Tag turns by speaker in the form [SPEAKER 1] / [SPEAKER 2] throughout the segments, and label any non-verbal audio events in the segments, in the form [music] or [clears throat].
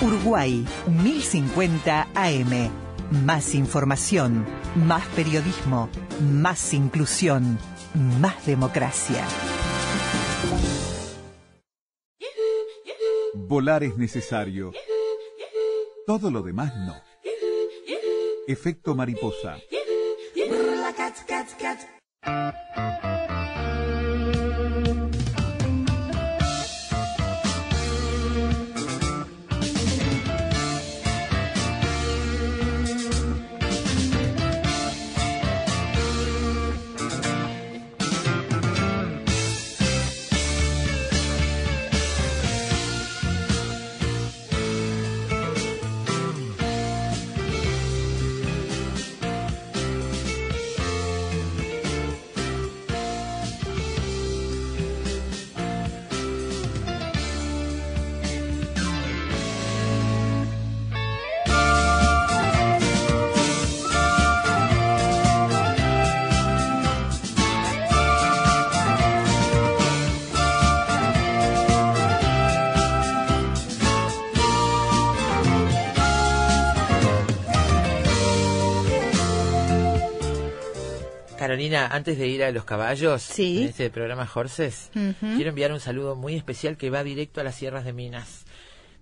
[SPEAKER 1] Uruguay 1050 AM. Más información, más periodismo, más inclusión, más democracia.
[SPEAKER 2] Volar es necesario. Todo lo demás no. Efecto mariposa.
[SPEAKER 3] Carolina, antes de ir a los caballos,
[SPEAKER 4] Sí.
[SPEAKER 3] en este programa Horses, quiero enviar un saludo muy especial que va directo a las sierras de Minas.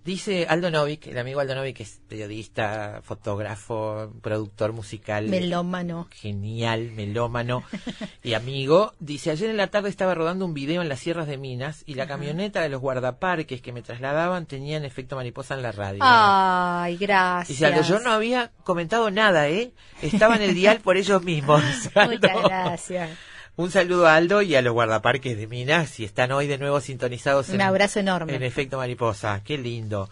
[SPEAKER 3] Dice Aldo Novik, el amigo Aldo Novik, que es periodista, fotógrafo, productor musical.
[SPEAKER 4] Melómano.
[SPEAKER 3] Genial, melómano [laughs] y amigo. Dice, ayer en la tarde estaba rodando un video en las sierras de Minas y la camioneta de los guardaparques que me trasladaban tenían efecto mariposa en la radio.
[SPEAKER 4] Ay, gracias.
[SPEAKER 3] Dice Aldo, yo no había comentado nada, ¿eh? Estaba en el dial por ellos mismos. [laughs]
[SPEAKER 4] Muchas gracias.
[SPEAKER 3] Un saludo a Aldo y a los guardaparques de Minas, si están hoy de nuevo sintonizados
[SPEAKER 4] Un
[SPEAKER 3] en,
[SPEAKER 4] abrazo enorme.
[SPEAKER 3] en Efecto Mariposa. Qué lindo.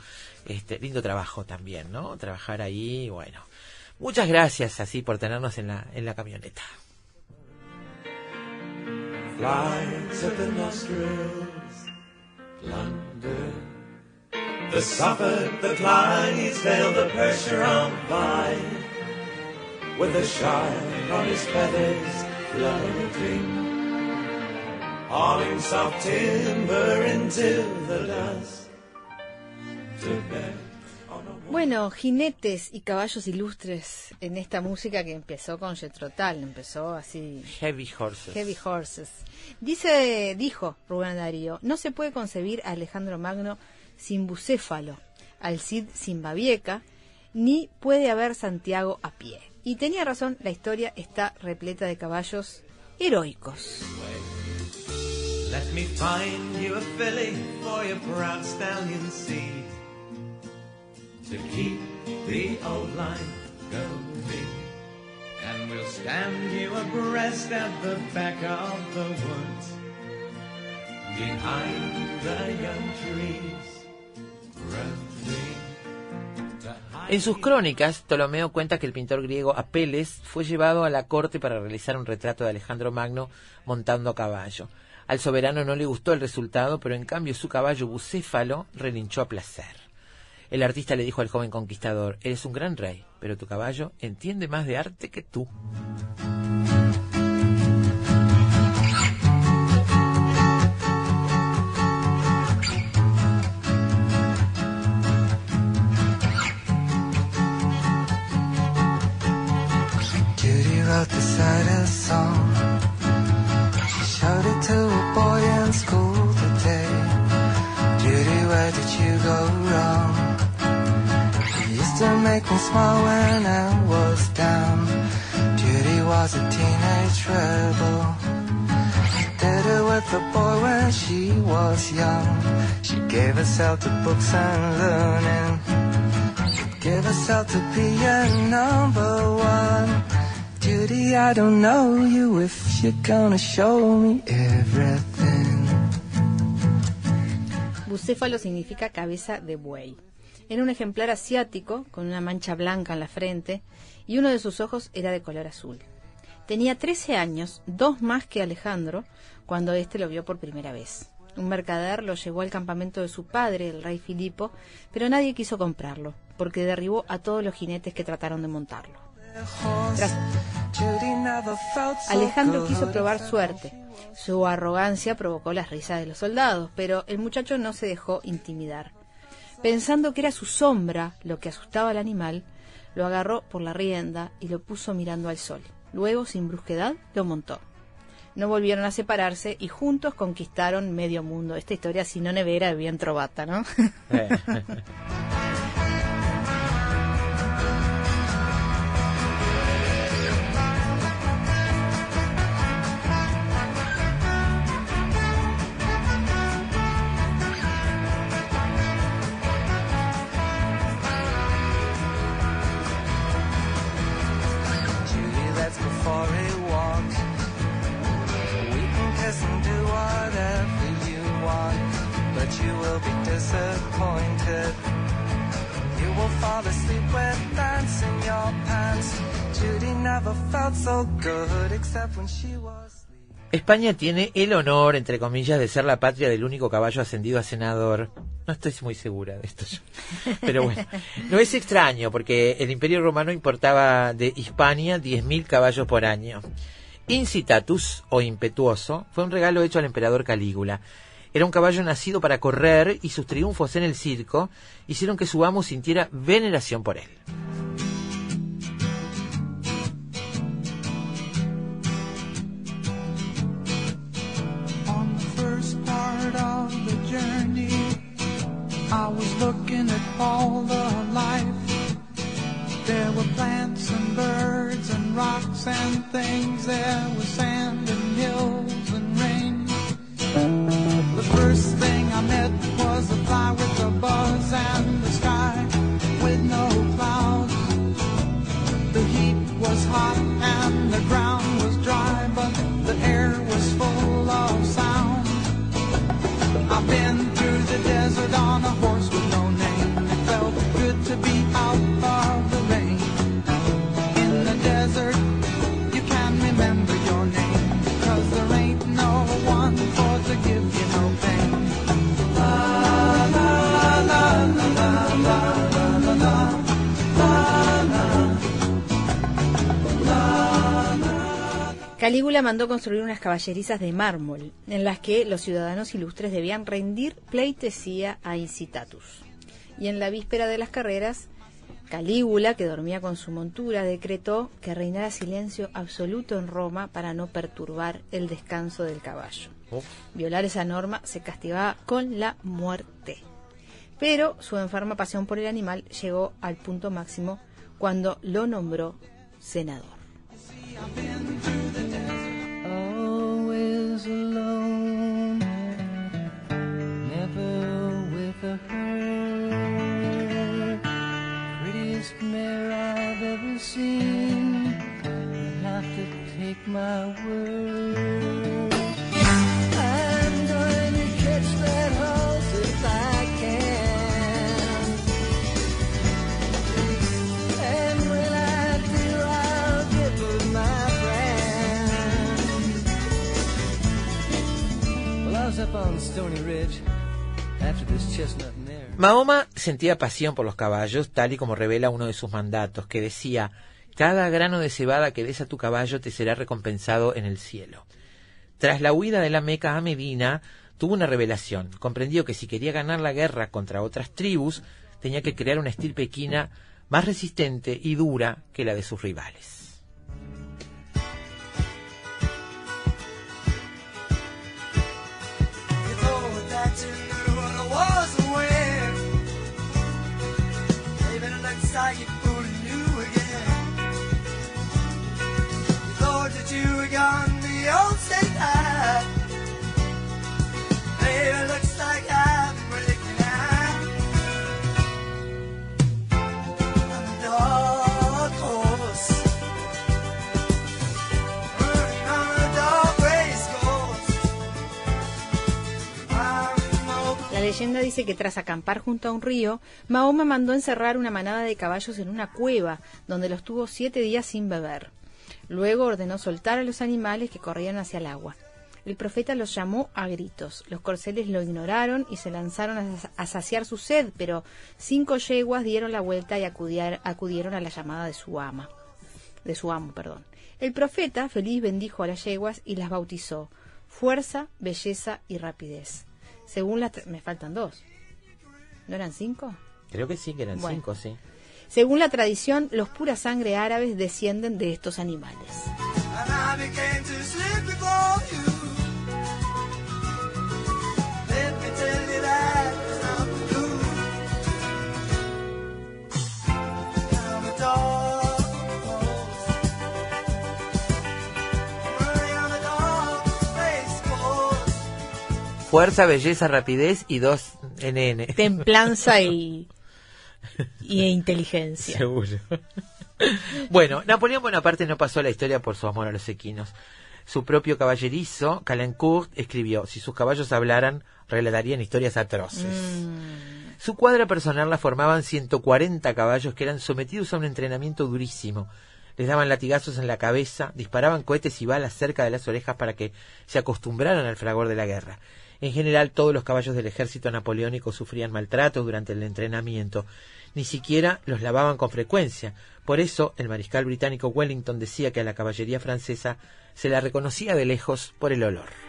[SPEAKER 3] Este, lindo trabajo también, ¿no? Trabajar ahí, bueno. Muchas gracias así por tenernos en la, en la camioneta.
[SPEAKER 5] flies at the nostrils, plunder. The Suffolk, the Clydesdale, the Percheron vine, with a shine on his feathers floating, hauling soft timber into the dust to bed on a
[SPEAKER 4] Bueno, jinetes y caballos ilustres en esta música que empezó con Jethro Tull, empezó así
[SPEAKER 3] Heavy Horses.
[SPEAKER 4] Heavy Horses. Dice, dijo Rubén Darío, no se puede concebir a Alejandro Magno sin bucéfalo, al Cid sin Babieca, ni puede haber Santiago a pie. Y tenía razón, la historia está repleta de caballos heroicos.
[SPEAKER 5] Let me find you a filly for your proud stallion seed to keep the old line going. And we'll stand you abreast at the back of the woods behind the young trees growing.
[SPEAKER 3] En sus crónicas, Ptolomeo cuenta que el pintor griego Apeles fue llevado a la corte para realizar un retrato de Alejandro Magno montando a caballo. Al soberano no le gustó el resultado, pero en cambio su caballo bucéfalo relinchó a placer. El artista le dijo al joven conquistador, eres un gran rey, pero tu caballo entiende más de arte que tú.
[SPEAKER 6] Wrote the saddest song. She showed it to a boy in school today. Judy, where did you go wrong? You used to make me smile when I was down. Judy was a teenage rebel. She did it with a boy when she was young. She gave herself to books and learning. Give herself to be a number one. Judy, I don't know you if you're gonna show me everything.
[SPEAKER 4] Bucéfalo significa cabeza de buey. Era un ejemplar asiático con una mancha blanca en la frente y uno de sus ojos era de color azul. Tenía 13 años, dos más que Alejandro, cuando éste lo vio por primera vez. Un mercader lo llevó al campamento de su padre, el rey Filipo, pero nadie quiso comprarlo, porque derribó a todos los jinetes que trataron de montarlo. Tras- Alejandro quiso probar suerte. Su arrogancia provocó las risas de los soldados, pero el muchacho no se dejó intimidar. Pensando que era su sombra lo que asustaba al animal, lo agarró por la rienda y lo puso mirando al sol. Luego, sin brusquedad, lo montó. No volvieron a separarse y juntos conquistaron medio mundo. Esta historia, si no nevera, es bien trovata, ¿no? [laughs]
[SPEAKER 3] España tiene el honor, entre comillas, de ser la patria del único caballo ascendido a senador. No estoy muy segura de esto. Pero bueno, no es extraño porque el Imperio Romano importaba de Hispania 10.000 caballos por año. Incitatus, o impetuoso, fue un regalo hecho al emperador Calígula. Era un caballo nacido para correr y sus triunfos en el circo hicieron que su amo sintiera veneración por él.
[SPEAKER 7] Part of the journey, I was looking at all the life. There were plants and birds and rocks and things. There was sand and hills and rain. The first thing I met
[SPEAKER 4] Calígula mandó construir unas caballerizas de mármol, en las que los ciudadanos ilustres debían rendir pleitesía a Incitatus. Y en la víspera de las carreras, Calígula, que dormía con su montura, decretó que reinara silencio absoluto en Roma para no perturbar el descanso del caballo. Violar esa norma se castigaba con la muerte. Pero su enferma pasión por el animal llegó al punto máximo cuando lo nombró senador.
[SPEAKER 7] Always alone, never with a herd. Prettiest mare I've ever seen. You have to take my word.
[SPEAKER 3] Mahoma sentía pasión por los caballos, tal y como revela uno de sus mandatos, que decía, cada grano de cebada que des a tu caballo te será recompensado en el cielo. Tras la huida de la Meca a Medina, tuvo una revelación. Comprendió que si quería ganar la guerra contra otras tribus, tenía que crear una estirpe equina más resistente y dura que la de sus rivales.
[SPEAKER 6] Like you're fooling you again. You thought that you were gone the old state high. Baby,
[SPEAKER 4] leyenda dice que tras acampar junto a un río, Mahoma mandó encerrar una manada de caballos en una cueva, donde los tuvo siete días sin beber. Luego ordenó soltar a los animales que corrían hacia el agua. El profeta los llamó a gritos. Los corceles lo ignoraron y se lanzaron a, saciar su sed, pero cinco yeguas dieron la vuelta y acudieron a la llamada de su ama, de su amo, perdón. El profeta feliz bendijo a las yeguas y las bautizó: fuerza, belleza y rapidez. Según las me faltan dos. ¿No eran cinco?
[SPEAKER 3] Creo que sí, que eran
[SPEAKER 4] Bueno.
[SPEAKER 3] cinco, sí.
[SPEAKER 4] Según la tradición, los pura sangre árabes descienden de estos animales.
[SPEAKER 3] Fuerza, belleza, rapidez y dos NN.
[SPEAKER 4] Templanza y, [laughs] y inteligencia.
[SPEAKER 3] Seguro. [laughs] bueno, Napoleón Bonaparte no pasó la historia por su amor a los equinos. Su propio caballerizo, Calencourt, escribió, si sus caballos hablaran, relatarían historias atroces. Su cuadra personal la formaban 140 caballos que eran sometidos a un entrenamiento durísimo. Les daban latigazos en la cabeza, disparaban cohetes y balas cerca de las orejas para que se acostumbraran al fragor de la guerra. En general, todos los caballos del ejército napoleónico sufrían maltratos durante el entrenamiento. Ni siquiera los lavaban con frecuencia. Por eso, el mariscal británico Wellington decía que a la caballería francesa se la reconocía de lejos por el olor.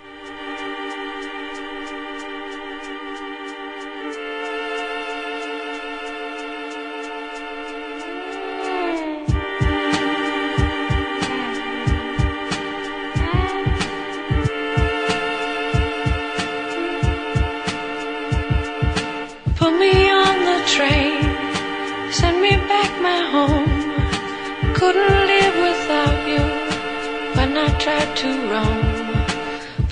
[SPEAKER 8] To roam.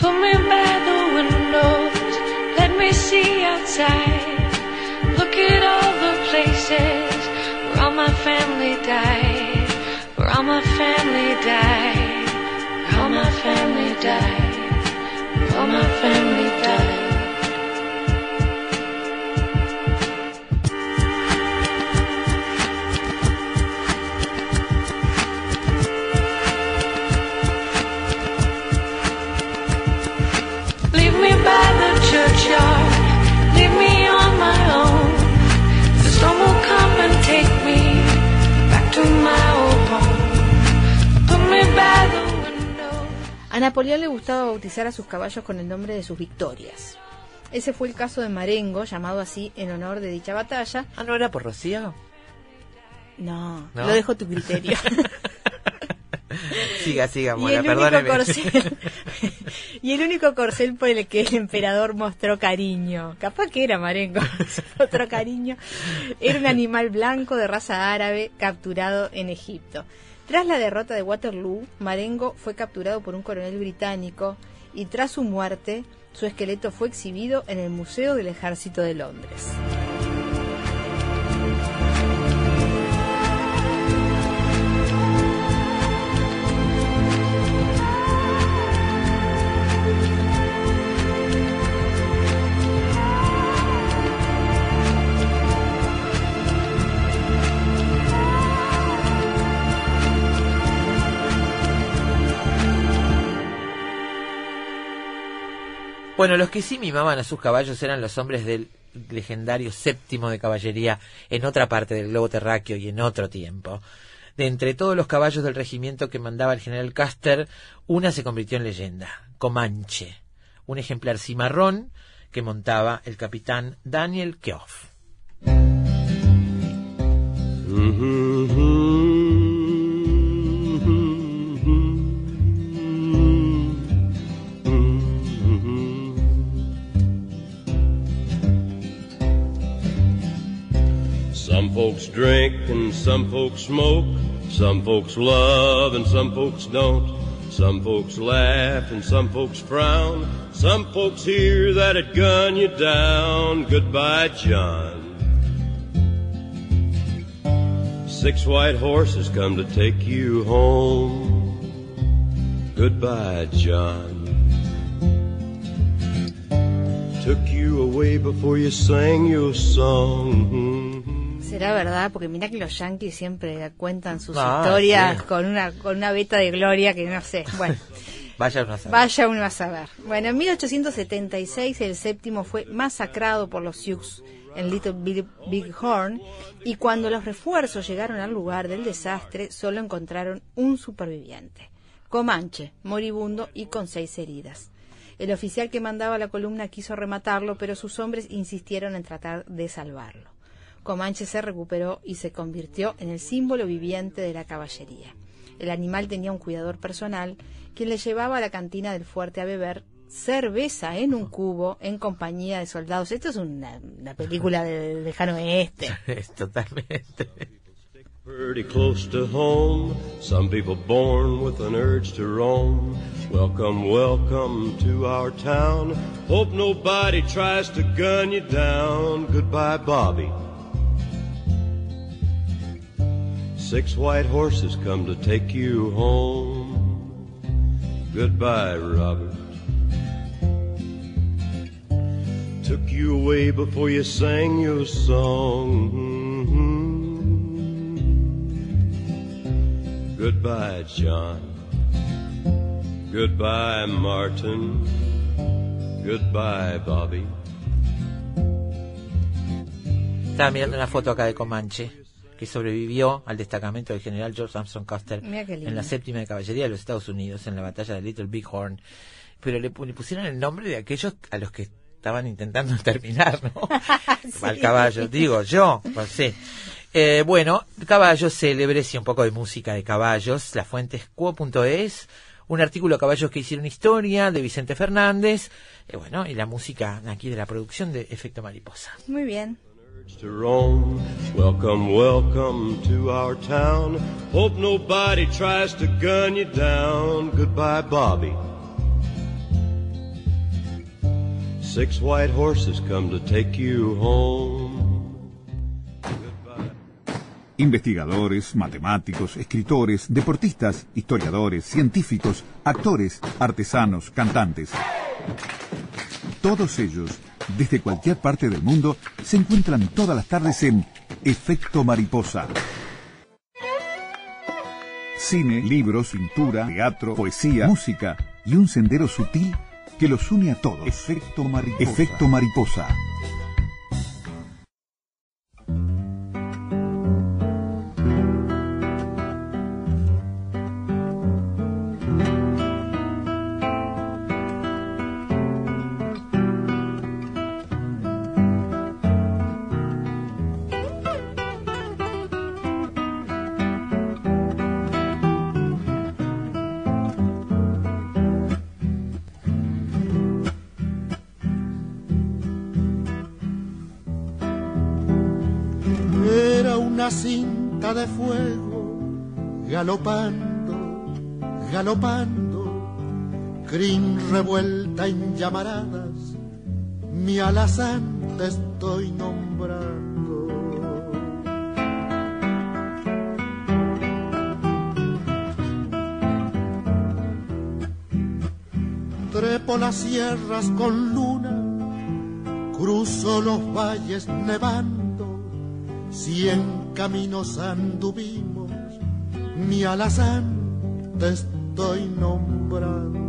[SPEAKER 8] Put me by the windows, let me see outside. Look at all the places where all my family died. Where all my family died. Where all my family died. Where all my family died.
[SPEAKER 4] A Napoleón le gustaba bautizar a sus caballos con el nombre de sus victorias. Ese fue el caso de Marengo, llamado así en honor de dicha batalla.
[SPEAKER 3] Ah, ¿no era por Rocío?
[SPEAKER 4] No,
[SPEAKER 3] ¿No?
[SPEAKER 4] lo dejo a tu criterio. [laughs]
[SPEAKER 3] Siga, siga,
[SPEAKER 4] y,
[SPEAKER 3] Mora,
[SPEAKER 4] el único
[SPEAKER 3] perdóneme.
[SPEAKER 4] corcel, [laughs] y el único corcel por el que el emperador mostró cariño, capaz que era Marengo, [laughs] otro cariño, era un animal blanco de raza árabe capturado en Egipto. Tras la derrota de Waterloo, Marengo fue capturado por un coronel británico y tras su muerte, su esqueleto fue exhibido en el Museo del Ejército de Londres.
[SPEAKER 3] Bueno, los que sí mimaban a sus caballos eran los hombres del legendario séptimo de caballería en otra parte del globo terráqueo y en otro tiempo. De entre todos los caballos del regimiento que mandaba el general Custer, una se convirtió en leyenda, Comanche, un ejemplar cimarrón que montaba el capitán Daniel Keough.
[SPEAKER 9] Folks drink and some folks smoke. Some folks love and some folks don't. Some folks laugh and some folks frown. Some folks hear that it gun you down. Goodbye, John. Six white horses come to take you home. Goodbye, John. Took you away before you sang your song.
[SPEAKER 4] Será verdad, porque mira que los yankees siempre cuentan sus
[SPEAKER 3] Ah,
[SPEAKER 4] historias
[SPEAKER 3] sí.
[SPEAKER 4] con una con una beta de gloria que no sé. Bueno, [laughs]
[SPEAKER 3] Vaya uno a saber.
[SPEAKER 4] vaya uno a saber. Bueno, en 1876 el séptimo fue masacrado por los Sioux en Little Big, Big Horn y cuando los refuerzos llegaron al lugar del desastre solo encontraron un superviviente, Comanche, moribundo y con seis heridas. El oficial que mandaba la columna quiso rematarlo, pero sus hombres insistieron en tratar de salvarlo. Comanche se recuperó y se convirtió en el símbolo viviente de la caballería. El animal tenía un cuidador personal, quien le llevaba a la cantina del fuerte a beber cerveza en un cubo en compañía de soldados. Esto es una, una película del lejano oeste. [laughs]
[SPEAKER 3] Es totalmente.
[SPEAKER 9] Pretty close to home. Some people born with an urge to roam. Welcome, welcome to our town. Hope nobody tries to gun you down. Goodbye, Bobby. Six white horses come to take you home. Goodbye, Robert. Took you away before you sang your song. Goodbye, John. Goodbye, Martin. Goodbye, Bobby.
[SPEAKER 3] Mirando una foto acá de Comanche, que sobrevivió al destacamento del general George Armstrong Custer en la séptima de caballería de los Estados Unidos en la batalla de Little Bighorn. Pero le, le pusieron el nombre de aquellos a los que estaban intentando [laughs] terminar, ¿no? [laughs] Al caballo, digo yo, pues sí. Eh, bueno, caballos célebres y un poco de música de caballos. La fuente es quo.es, un artículo Caballos que hicieron historia de Vicente Fernández. Eh, bueno, y la música aquí de la producción de Efecto Mariposa.
[SPEAKER 4] Muy bien.
[SPEAKER 9] To roam. Welcome, welcome to our town. Hope nobody tries to gun you down. Goodbye, Bobby. Six white horses come to take you home.
[SPEAKER 2] Investigadores, matemáticos, escritores, deportistas, historiadores, científicos, actores, artesanos, cantantes. Todos ellos, desde cualquier parte del mundo, se encuentran todas las tardes en Efecto Mariposa. Cine, libros, pintura, teatro, poesía, música y un sendero sutil que los une a todos. Efecto Mariposa. Efecto Mariposa.
[SPEAKER 10] Galopando, galopando, crin revuelta en llamaradas, mi alazán te estoy nombrando. Trepo las sierras con luna, cruzo los valles nevando, cien caminos anduvimos, mi alazán te estoy nombrando.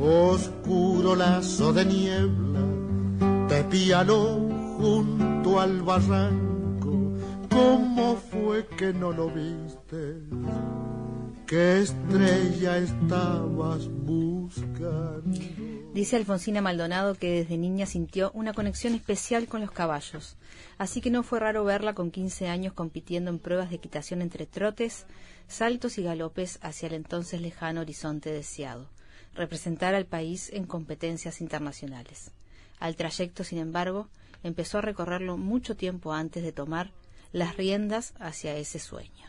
[SPEAKER 10] Oscuro lazo de niebla, te pialó junto al barranco, ¿cómo fue que no lo viste? ¿Qué estrella estabas buscando?
[SPEAKER 4] Dice Alfonsina Maldonado que desde niña sintió una conexión especial con los caballos, así que no fue raro verla con 15 años compitiendo en pruebas de equitación entre trotes, saltos y galopes hacia el entonces lejano horizonte deseado, representar al país en competencias internacionales. Al trayecto, sin embargo, empezó a recorrerlo mucho tiempo antes de tomar las riendas hacia ese sueño.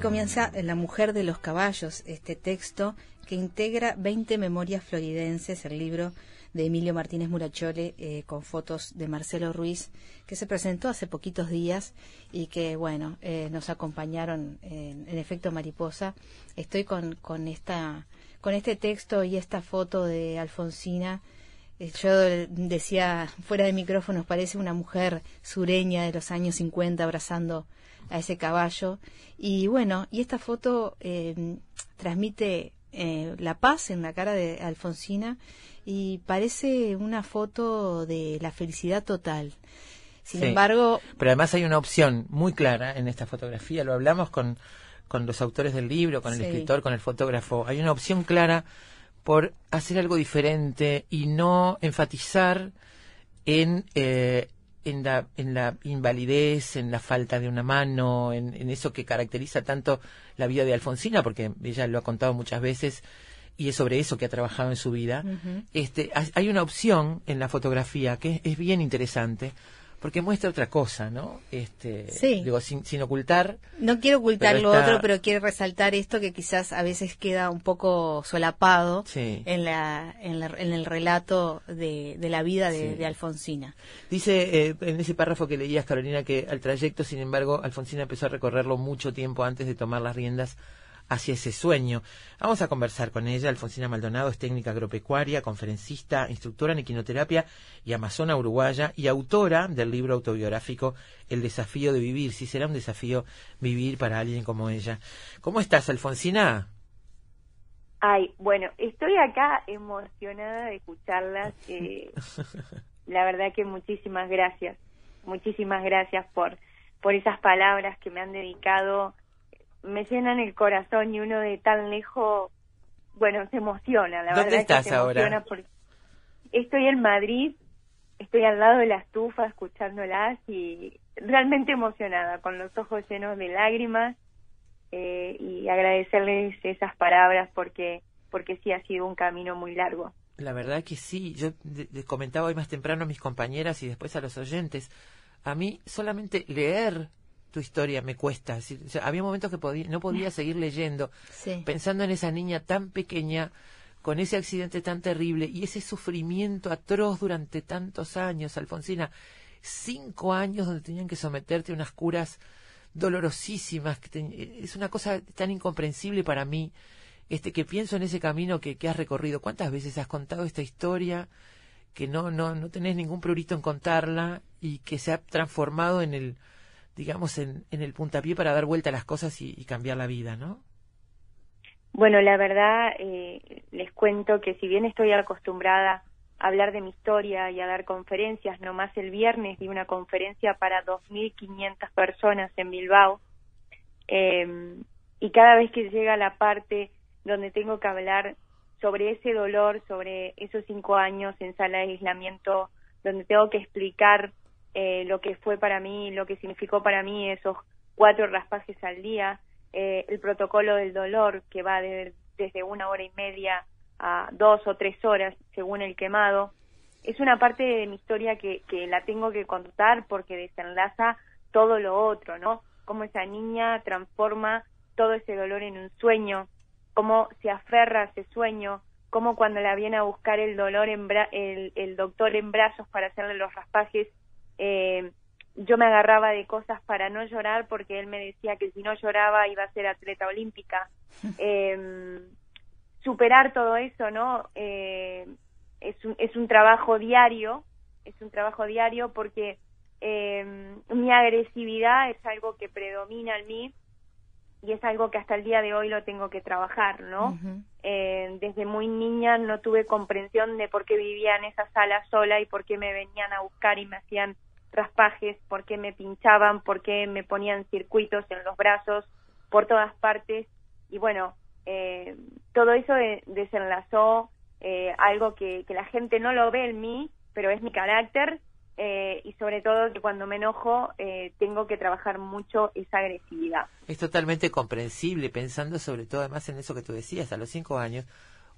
[SPEAKER 4] Comienza La mujer de los caballos, este texto que integra 20 memorias floridenses, el libro de Emilio Martínez Murachole eh, con fotos de Marcelo Ruiz, que se presentó hace poquitos días y que, bueno, eh, nos acompañaron en, en efecto mariposa. Estoy con, con, esta, con este texto y esta foto de Alfonsina. Eh, Yo decía fuera de micrófonos, parece una mujer sureña de los años 50 abrazando a ese caballo. Y bueno, y esta foto eh, transmite eh, la paz en la cara de Alfonsina y parece una foto de la felicidad total. Sin
[SPEAKER 3] Sí.
[SPEAKER 4] embargo,
[SPEAKER 3] Pero además hay una opción muy clara en esta fotografía, lo hablamos con, con los autores del libro, con el
[SPEAKER 4] Sí.
[SPEAKER 3] escritor, con el fotógrafo. Hay una opción clara por hacer algo diferente y no enfatizar en, eh, en, la, en la invalidez, en la falta de una mano, en, en eso que caracteriza tanto la vida de Alfonsina, porque ella lo ha contado muchas veces y es sobre eso que ha trabajado en su vida. Este, hay- hay una opción en la fotografía que es, es bien interesante porque muestra otra cosa, ¿no? Este,
[SPEAKER 4] Sí.
[SPEAKER 3] Digo, sin, sin ocultar.
[SPEAKER 4] no quiero ocultar lo
[SPEAKER 3] está-
[SPEAKER 4] otro, pero quiero resaltar esto que quizás a veces queda un poco solapado
[SPEAKER 3] Sí.
[SPEAKER 4] en, la, en, la- en el relato de, de la vida de,
[SPEAKER 3] Sí.
[SPEAKER 4] de Alfonsina.
[SPEAKER 3] Dice eh, en ese párrafo que leías, Carolina, que al trayecto, sin embargo, Alfonsina empezó a recorrerlo mucho tiempo antes de tomar las riendas hacia ese sueño. Vamos a conversar con ella. Alfonsina Maldonado es técnica agropecuaria, conferencista, instructora en equinoterapia y amazona uruguaya y autora del libro autobiográfico El desafío de vivir. Si será un desafío vivir para alguien como ella. ¿Cómo estás, Alfonsina?
[SPEAKER 11] Ay, bueno, estoy acá emocionada de escucharlas. [laughs] eh, la verdad que muchísimas gracias. Muchísimas gracias por, por esas palabras que me han dedicado. Me llenan el corazón y uno de tan lejos, bueno, se emociona. La
[SPEAKER 3] ¿Dónde
[SPEAKER 11] verdad
[SPEAKER 3] estás
[SPEAKER 11] que se
[SPEAKER 3] ahora?
[SPEAKER 11] estoy en Madrid, estoy al lado de la estufa escuchándolas y realmente emocionada, con los ojos llenos de lágrimas eh, y agradecerles esas palabras porque porque sí ha sido un camino muy largo.
[SPEAKER 3] La verdad que sí, yo de- comentaba hoy más temprano a mis compañeras y después a los oyentes, a mí solamente leer tu historia me cuesta, es decir, o sea, había momentos que podía, no podía [laughs] seguir leyendo,
[SPEAKER 4] Sí.
[SPEAKER 3] pensando en esa niña tan pequeña, con ese accidente tan terrible y ese sufrimiento atroz durante tantos años, Alfonsina, cinco años donde tenían que someterte a unas curas dolorosísimas, que te- es una cosa tan incomprensible para mí, este que pienso en ese camino que, que has recorrido. ¿Cuántas veces has contado esta historia que no, no, no tenés ningún prurito en contarla y que se ha transformado en el, digamos, en, en el puntapié para dar vuelta a las cosas y, cambiar la vida, ¿no?
[SPEAKER 11] Bueno, la verdad, eh, les cuento que si bien estoy acostumbrada a hablar de mi historia y a dar conferencias, nomás el viernes di una conferencia para 2.500 personas en Bilbao, eh, y cada vez que llega la parte donde tengo que hablar sobre ese dolor, sobre esos cinco años en sala de aislamiento, donde tengo que explicar eh, lo que fue para mí, lo que significó para mí esos cuatro raspajes al día, eh, el protocolo del dolor que va de- desde una hora y media a dos o tres horas según el quemado. Es una parte de mi historia que, que la tengo que contar porque desenlaza todo lo otro, ¿no? Cómo esa niña transforma todo ese dolor en un sueño, cómo se aferra a ese sueño, cómo cuando la viene a buscar el dolor en bra- el, el doctor en brazos para hacerle los raspajes, eh, yo me agarraba de cosas para no llorar porque él me decía que si no lloraba iba a ser atleta olímpica. [laughs] Eh, superar todo eso, ¿no? Eh, es, un, es un trabajo diario, es un trabajo diario porque eh, mi agresividad es algo que predomina en mí y es algo que hasta el día de hoy lo tengo que trabajar, ¿no? Eh, desde muy niña no tuve comprensión de por qué vivía en esa sala sola y por qué me venían a buscar y me hacían raspajes, por qué me pinchaban, por qué me ponían circuitos en los brazos por todas partes y bueno, eh, todo eso de- desenlazó eh, algo que, que la gente no lo ve en mí, pero es mi carácter eh, y sobre todo que cuando me enojo eh, tengo que trabajar mucho esa agresividad.
[SPEAKER 3] Es totalmente comprensible, pensando sobre todo además en eso que tú decías, a los cinco años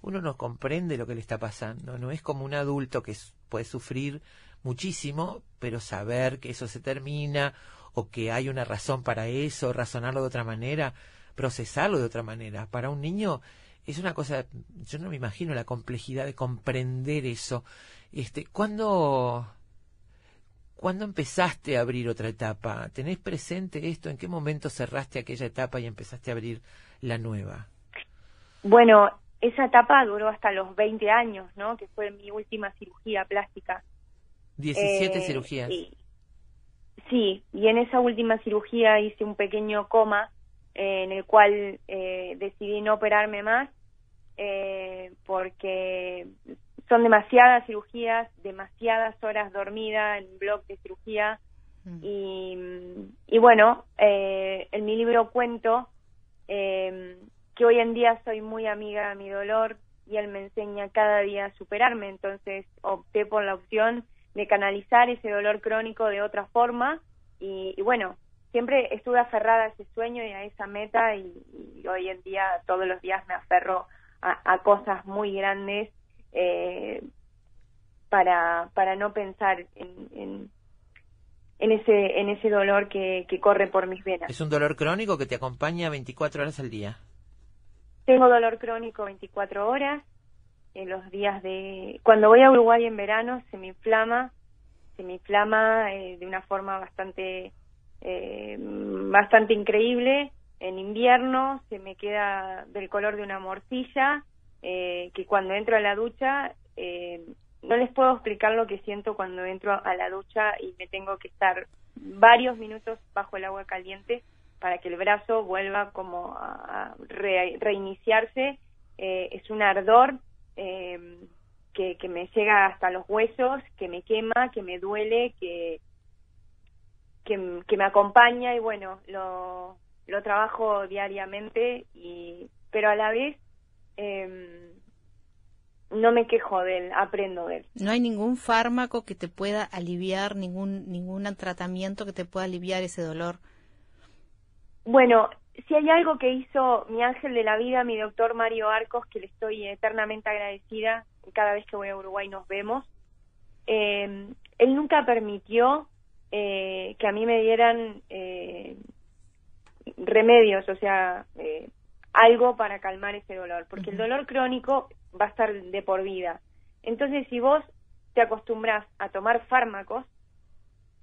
[SPEAKER 3] uno no comprende lo que le está pasando, no es como un adulto que puede sufrir muchísimo, pero saber que eso se termina o que hay una razón para eso, razonarlo de otra manera, procesarlo de otra manera. Para un niño es una cosa, yo no me imagino la complejidad de comprender eso. Este, ¿cuándo, ¿Cuándo empezaste a abrir otra etapa? ¿Tenés presente esto? ¿En qué momento cerraste aquella etapa y empezaste a abrir la nueva?
[SPEAKER 11] Bueno, esa etapa duró hasta los 20 años, ¿no? Que fue mi última cirugía plástica.
[SPEAKER 3] 17
[SPEAKER 11] Eh,
[SPEAKER 3] cirugías.
[SPEAKER 11] Sí. Sí, y en esa última cirugía hice un pequeño coma eh, en el cual eh, decidí no operarme más eh, porque son demasiadas cirugías, demasiadas horas dormida en blog de cirugía y, y bueno, eh, en mi libro cuento eh, que hoy en día soy muy amiga de mi dolor y él me enseña cada día a superarme, entonces opté por la opción de canalizar ese dolor crónico de otra forma y, y bueno, siempre estuve aferrada a ese sueño y a esa meta y, y hoy en día todos los días me aferro a, a cosas muy grandes eh, para, para no pensar en, en, en ese, en ese dolor que, que corre por mis venas.
[SPEAKER 3] Es un dolor crónico que te acompaña 24 horas al día.
[SPEAKER 11] Tengo dolor crónico 24 horas. En los días de... Cuando voy a Uruguay en verano se me inflama, se me inflama eh, de una forma bastante, eh, bastante increíble. En invierno se me queda del color de una morcilla, eh, que cuando entro a la ducha eh, no les puedo explicar lo que siento cuando entro a la ducha y me tengo que estar varios minutos bajo el agua caliente para que el brazo vuelva como a, a re- reiniciarse. Eh, es un ardor eh, que, que me llega hasta los huesos, que me quema, que me duele, que, que, que me acompaña y bueno, lo, lo trabajo diariamente, y pero a la vez eh, no me quejo de él, aprendo de él.
[SPEAKER 4] No hay ningún fármaco que te pueda aliviar, ningún ningún tratamiento que te pueda aliviar ese dolor.
[SPEAKER 11] Bueno, si hay algo que hizo mi ángel de la vida, mi doctor Mario Arcos, que le estoy eternamente agradecida, cada vez que voy a Uruguay nos vemos, eh, él nunca permitió eh, que a mí me dieran eh, remedios, o sea, eh, algo para calmar ese dolor, porque el dolor crónico va a estar de por vida. Entonces, si vos te acostumbras a tomar fármacos,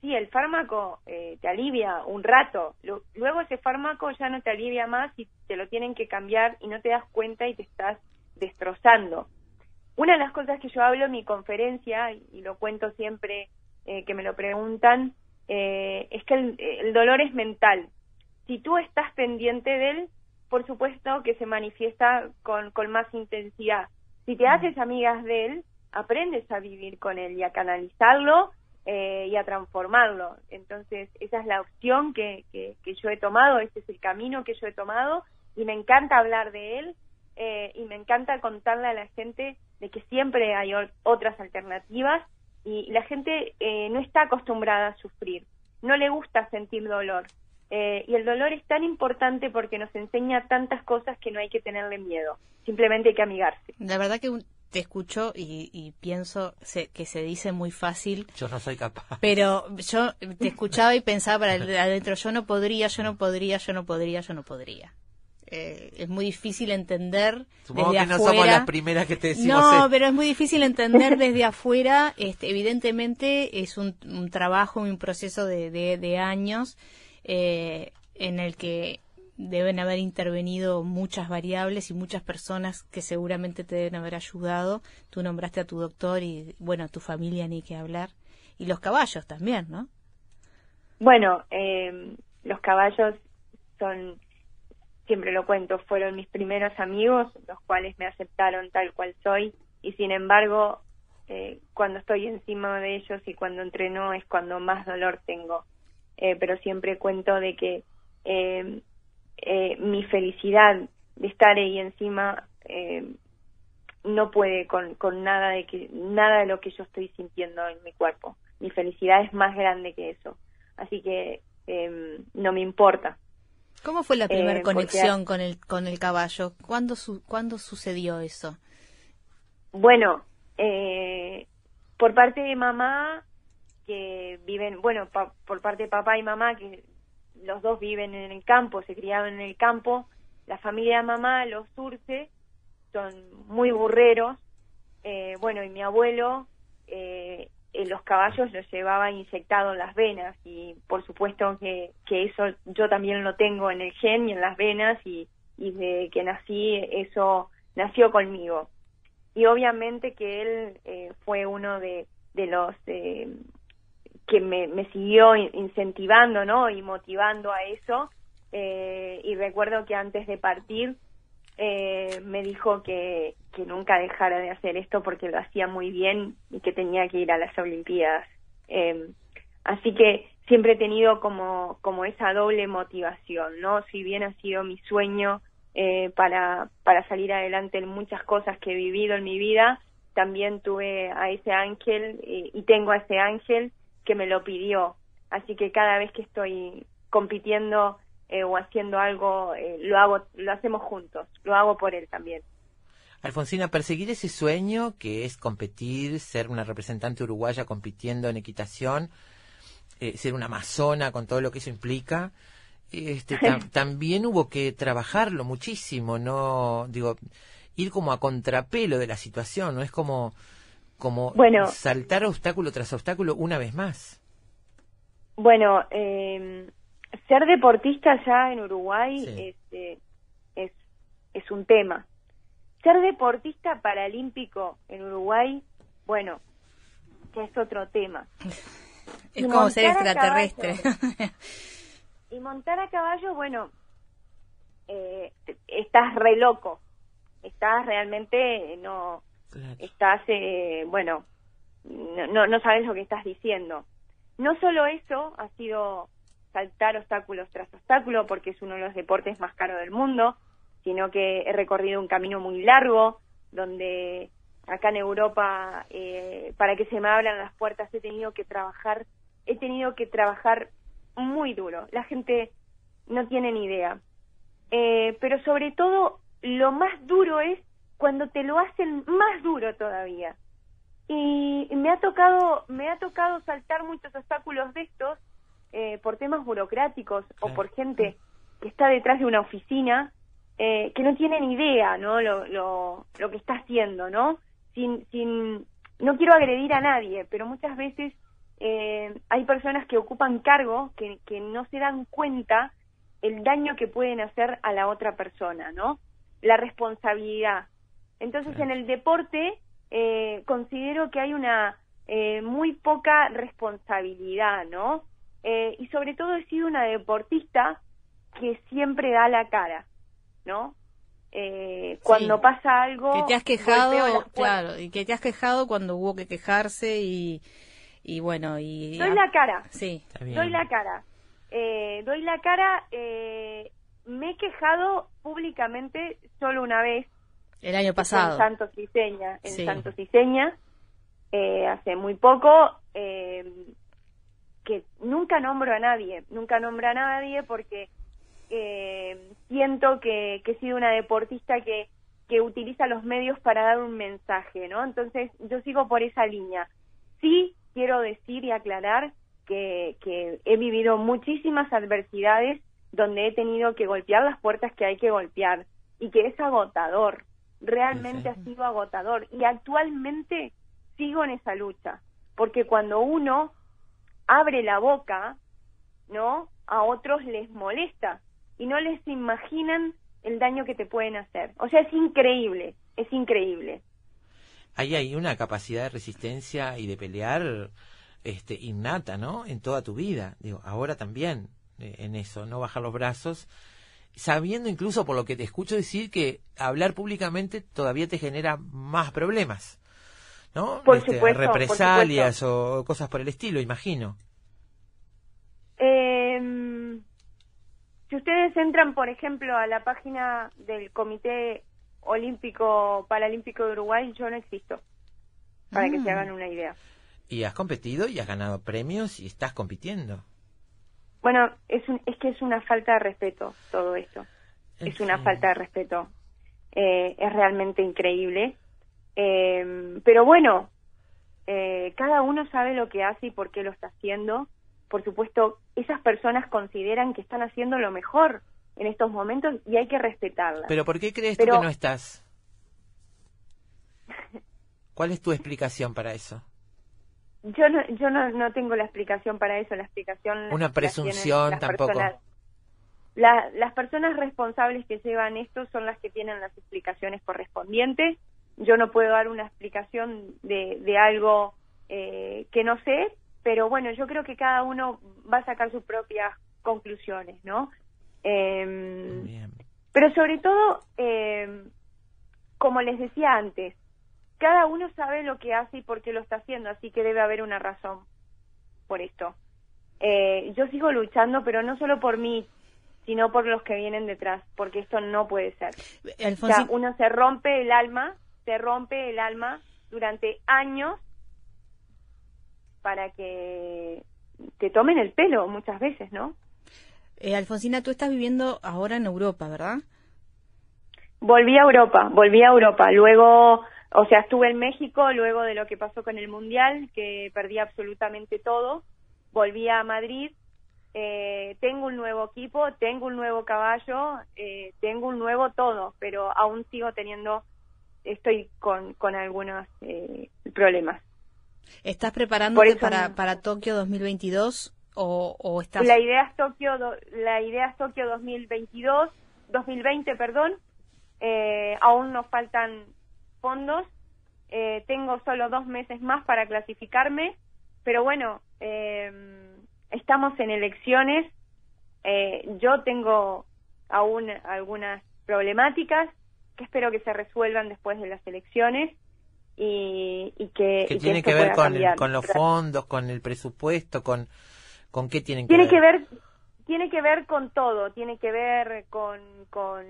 [SPEAKER 11] sí, el fármaco eh, te alivia un rato, Lu- luego ese fármaco ya no te alivia más y te lo tienen que cambiar y no te das cuenta y te estás destrozando. Una de las cosas que yo hablo en mi conferencia, y, y lo cuento siempre eh, que me lo preguntan, eh, es que el, el dolor es mental. Si tú estás pendiente de él, por supuesto que se manifiesta con, con más intensidad. Si te haces amigas de él, aprendes a vivir con él y a canalizarlo eh, y a transformarlo. Entonces, esa es la opción que, que, que yo he tomado, este es el camino que yo he tomado y me encanta hablar de él eh, y me encanta contarle a la gente de que siempre hay otras alternativas y la gente eh, no está acostumbrada a sufrir, no le gusta sentir dolor. Eh, y el dolor es tan importante porque nos enseña tantas cosas que no hay que tenerle miedo, simplemente hay que amigarse.
[SPEAKER 4] La verdad que un- te escucho y, y pienso se- que se dice muy fácil,
[SPEAKER 3] Yo no soy capaz.
[SPEAKER 4] pero yo te [laughs] escuchaba y pensaba para adentro, yo no podría, yo no podría, yo no podría, yo no podría. Eh, es muy difícil entender
[SPEAKER 3] Supongo
[SPEAKER 4] desde
[SPEAKER 3] que no
[SPEAKER 4] afuera.
[SPEAKER 3] somos las primeras que te decimos
[SPEAKER 4] No,
[SPEAKER 3] esto.
[SPEAKER 4] pero es muy difícil entender desde afuera. Este, evidentemente es un, un trabajo, un proceso de, de, de años eh, en el que deben haber intervenido muchas variables y muchas personas que seguramente te deben haber ayudado. Tú nombraste a tu doctor y, bueno, a tu familia ni que hablar. Y los caballos también, ¿no?
[SPEAKER 11] Bueno, eh, los caballos son, siempre lo cuento, fueron mis primeros amigos, los cuales me aceptaron tal cual soy, y sin embargo, eh, cuando estoy encima de ellos y cuando entreno es cuando más dolor tengo. Eh, pero siempre cuento de que eh, eh, mi felicidad de estar ahí encima eh, no puede con, con nada de que nada de lo que yo estoy sintiendo en mi cuerpo. Mi felicidad es más grande que eso. Así que eh, no me importa.
[SPEAKER 4] ¿Cómo fue la primera
[SPEAKER 11] Eh, porque-
[SPEAKER 4] conexión con el con el caballo? ¿Cuándo, su- ¿Cuándo sucedió eso?
[SPEAKER 11] Bueno, eh, por parte de mamá, que viven, bueno, pa- por parte de papá y mamá, que los dos viven en el campo, se criaron en el campo, la familia de mamá, los Surce, son muy burreros, eh, bueno, y mi abuelo, eh, los caballos los llevaba inyectados en las venas, y por supuesto que, que eso yo también lo tengo en el gen y en las venas, y, y desde que nací, eso nació conmigo. Y obviamente que él eh, fue uno de, de los eh, que me, me siguió in- incentivando no y motivando a eso eh, y recuerdo que antes de partir eh, me dijo que, que nunca dejara de hacer esto porque lo hacía muy bien y que tenía que ir a las Olimpiadas. Eh, así que siempre he tenido como, como esa doble motivación, ¿no? Si bien ha sido mi sueño eh, para, para salir adelante en muchas cosas que he vivido en mi vida, también tuve a ese ángel y tengo a ese ángel que me lo pidió. Así que cada vez que estoy compitiendo eh, o haciendo algo, eh, lo hago, lo hacemos juntos, lo hago por él también.
[SPEAKER 3] Alfonsina, perseguir ese sueño que es competir, ser una representante uruguaya compitiendo en equitación, eh, ser una amazona con todo lo que eso implica, este, [laughs] tam- también hubo que trabajarlo muchísimo, no digo ir como a contrapelo de la situación, no es como como
[SPEAKER 11] Bueno.
[SPEAKER 3] saltar obstáculo tras obstáculo una vez más.
[SPEAKER 11] Bueno, eh, ser deportista ya en Uruguay
[SPEAKER 3] Sí.
[SPEAKER 11] es, eh, es, es un tema. Ser deportista paralímpico en Uruguay, bueno, ya es otro tema.
[SPEAKER 4] Es
[SPEAKER 11] Y
[SPEAKER 4] como ser
[SPEAKER 11] montar a
[SPEAKER 4] extraterrestre. [laughs]
[SPEAKER 11] Y montar a caballo, bueno, eh, estás re loco. Estás realmente, no, estás, eh, bueno, no, no, sabes lo que estás diciendo. No solo eso, ha sido saltar obstáculos tras obstáculo, porque es uno de los deportes más caros del mundo, sino que he recorrido un camino muy largo, donde acá en Europa, eh, para que se me abran las puertas, he tenido que trabajar, he tenido que trabajar muy duro. La gente no tiene ni idea. Eh, pero sobre todo, lo más duro es cuando te lo hacen más duro todavía. Y me ha tocado, me ha tocado saltar muchos obstáculos de estos eh, por temas burocráticos o por gente que está detrás de una oficina eh, que no tiene ni idea, ¿no? Lo, lo, lo que está haciendo, ¿no? Sin, sin, no quiero agredir a nadie, pero muchas veces eh, hay personas que ocupan cargos que, que no se dan cuenta el daño que pueden hacer a la otra persona, ¿no? La responsabilidad. Entonces, en el deporte eh, considero que hay una eh, muy poca responsabilidad, ¿no? Eh, y sobre todo he sido una deportista que siempre da la cara, ¿no? Eh, cuando pasa algo
[SPEAKER 4] que te has quejado, claro, y que te has quejado cuando hubo que quejarse y, y bueno, y...
[SPEAKER 11] doy la cara
[SPEAKER 4] Sí.
[SPEAKER 11] doy la cara eh, doy la cara eh, me he quejado públicamente solo una vez
[SPEAKER 4] El año
[SPEAKER 11] en
[SPEAKER 4] pasado.
[SPEAKER 11] Santos Iseña en
[SPEAKER 4] Sí.
[SPEAKER 11] Santos Iseña eh, hace muy poco eh, que nunca nombro a nadie nunca nombro a nadie porque eh, siento que, que he sido una deportista que que utiliza los medios para dar un mensaje, ¿no? Entonces yo sigo por esa línea. Sí quiero decir y aclarar que, que he vivido muchísimas adversidades donde he tenido que golpear las puertas que hay que golpear y que es agotador, realmente ha sido agotador y actualmente sigo en esa lucha, porque cuando uno abre la boca, ¿no? A otros les molesta y no les imaginan el daño que te pueden hacer. O sea, es increíble, es increíble.
[SPEAKER 3] Ahí hay una capacidad de resistencia y de pelear este innata, ¿no? En toda tu vida. Digo, ahora también eh, en eso, no bajar los brazos, sabiendo incluso por lo que te escucho decir que hablar públicamente todavía te genera más problemas. ¿No?
[SPEAKER 11] Por
[SPEAKER 3] Este,
[SPEAKER 11] supuesto, por
[SPEAKER 3] represalias o cosas por el estilo, imagino.
[SPEAKER 11] Eh, si ustedes entran, por ejemplo, a la página del Comité Olímpico Paralímpico de Uruguay, yo no existo, para que se
[SPEAKER 3] Mm.
[SPEAKER 11] hagan una idea.
[SPEAKER 3] Y has competido y has ganado premios y estás compitiendo.
[SPEAKER 11] Bueno, es, un- es que es una falta de respeto todo esto. Es una falta de respeto. Eh, es realmente increíble. Eh, pero bueno, eh, cada uno sabe lo que hace y por qué lo está haciendo. Por supuesto, esas personas consideran que están haciendo lo mejor en estos momentos y hay que respetarlas.
[SPEAKER 3] Pero ¿por qué crees tú que no estás? ¿Cuál es tu explicación para eso?
[SPEAKER 11] Yo no, yo no, no tengo la explicación para eso. La explicación.
[SPEAKER 3] Una presunción
[SPEAKER 11] las
[SPEAKER 3] tampoco.
[SPEAKER 11] personas- la- las personas responsables que llevan esto son las que tienen las explicaciones correspondientes. Yo no puedo dar una explicación de, de algo eh, que no sé, pero bueno, yo creo que cada uno va a sacar sus propias conclusiones, ¿no? Em, Pero sobre todo, eh, como les decía antes, cada uno sabe lo que hace y por qué lo está haciendo, así que debe haber una razón por esto. Eh, yo sigo luchando, pero no solo por mí, sino por los que vienen detrás, porque esto no puede ser. O sea, uno se rompe el alma, se rompe el alma durante años para que te tomen el pelo muchas veces, ¿no?
[SPEAKER 4] Eh, Alfonsina, tú estás viviendo ahora en Europa, ¿verdad?
[SPEAKER 11] Volví a Europa, volví a Europa. Luego, o sea, estuve en México luego de lo que pasó con el Mundial, que perdí absolutamente todo. Volví a Madrid. Eh, tengo un nuevo equipo, tengo un nuevo caballo, eh, tengo un nuevo todo, pero aún sigo teniendo, estoy con, con algunos eh, problemas.
[SPEAKER 4] ¿Estás preparándote para, para Tokio 2022 o, o estás...?
[SPEAKER 11] La idea es Tokio, la idea es Tokio 2022, 2020, perdón. Eh, aún nos faltan fondos. Eh, tengo solo dos meses más para clasificarme, pero bueno, eh, estamos en elecciones. Eh, yo tengo aún algunas problemáticas que espero que se resuelvan después de las elecciones y, y que, y
[SPEAKER 3] tiene que ver con los fondos, con el presupuesto, con, con qué tienen que
[SPEAKER 11] tiene
[SPEAKER 3] ver.
[SPEAKER 11] que ver tiene que ver con todo tiene que ver con con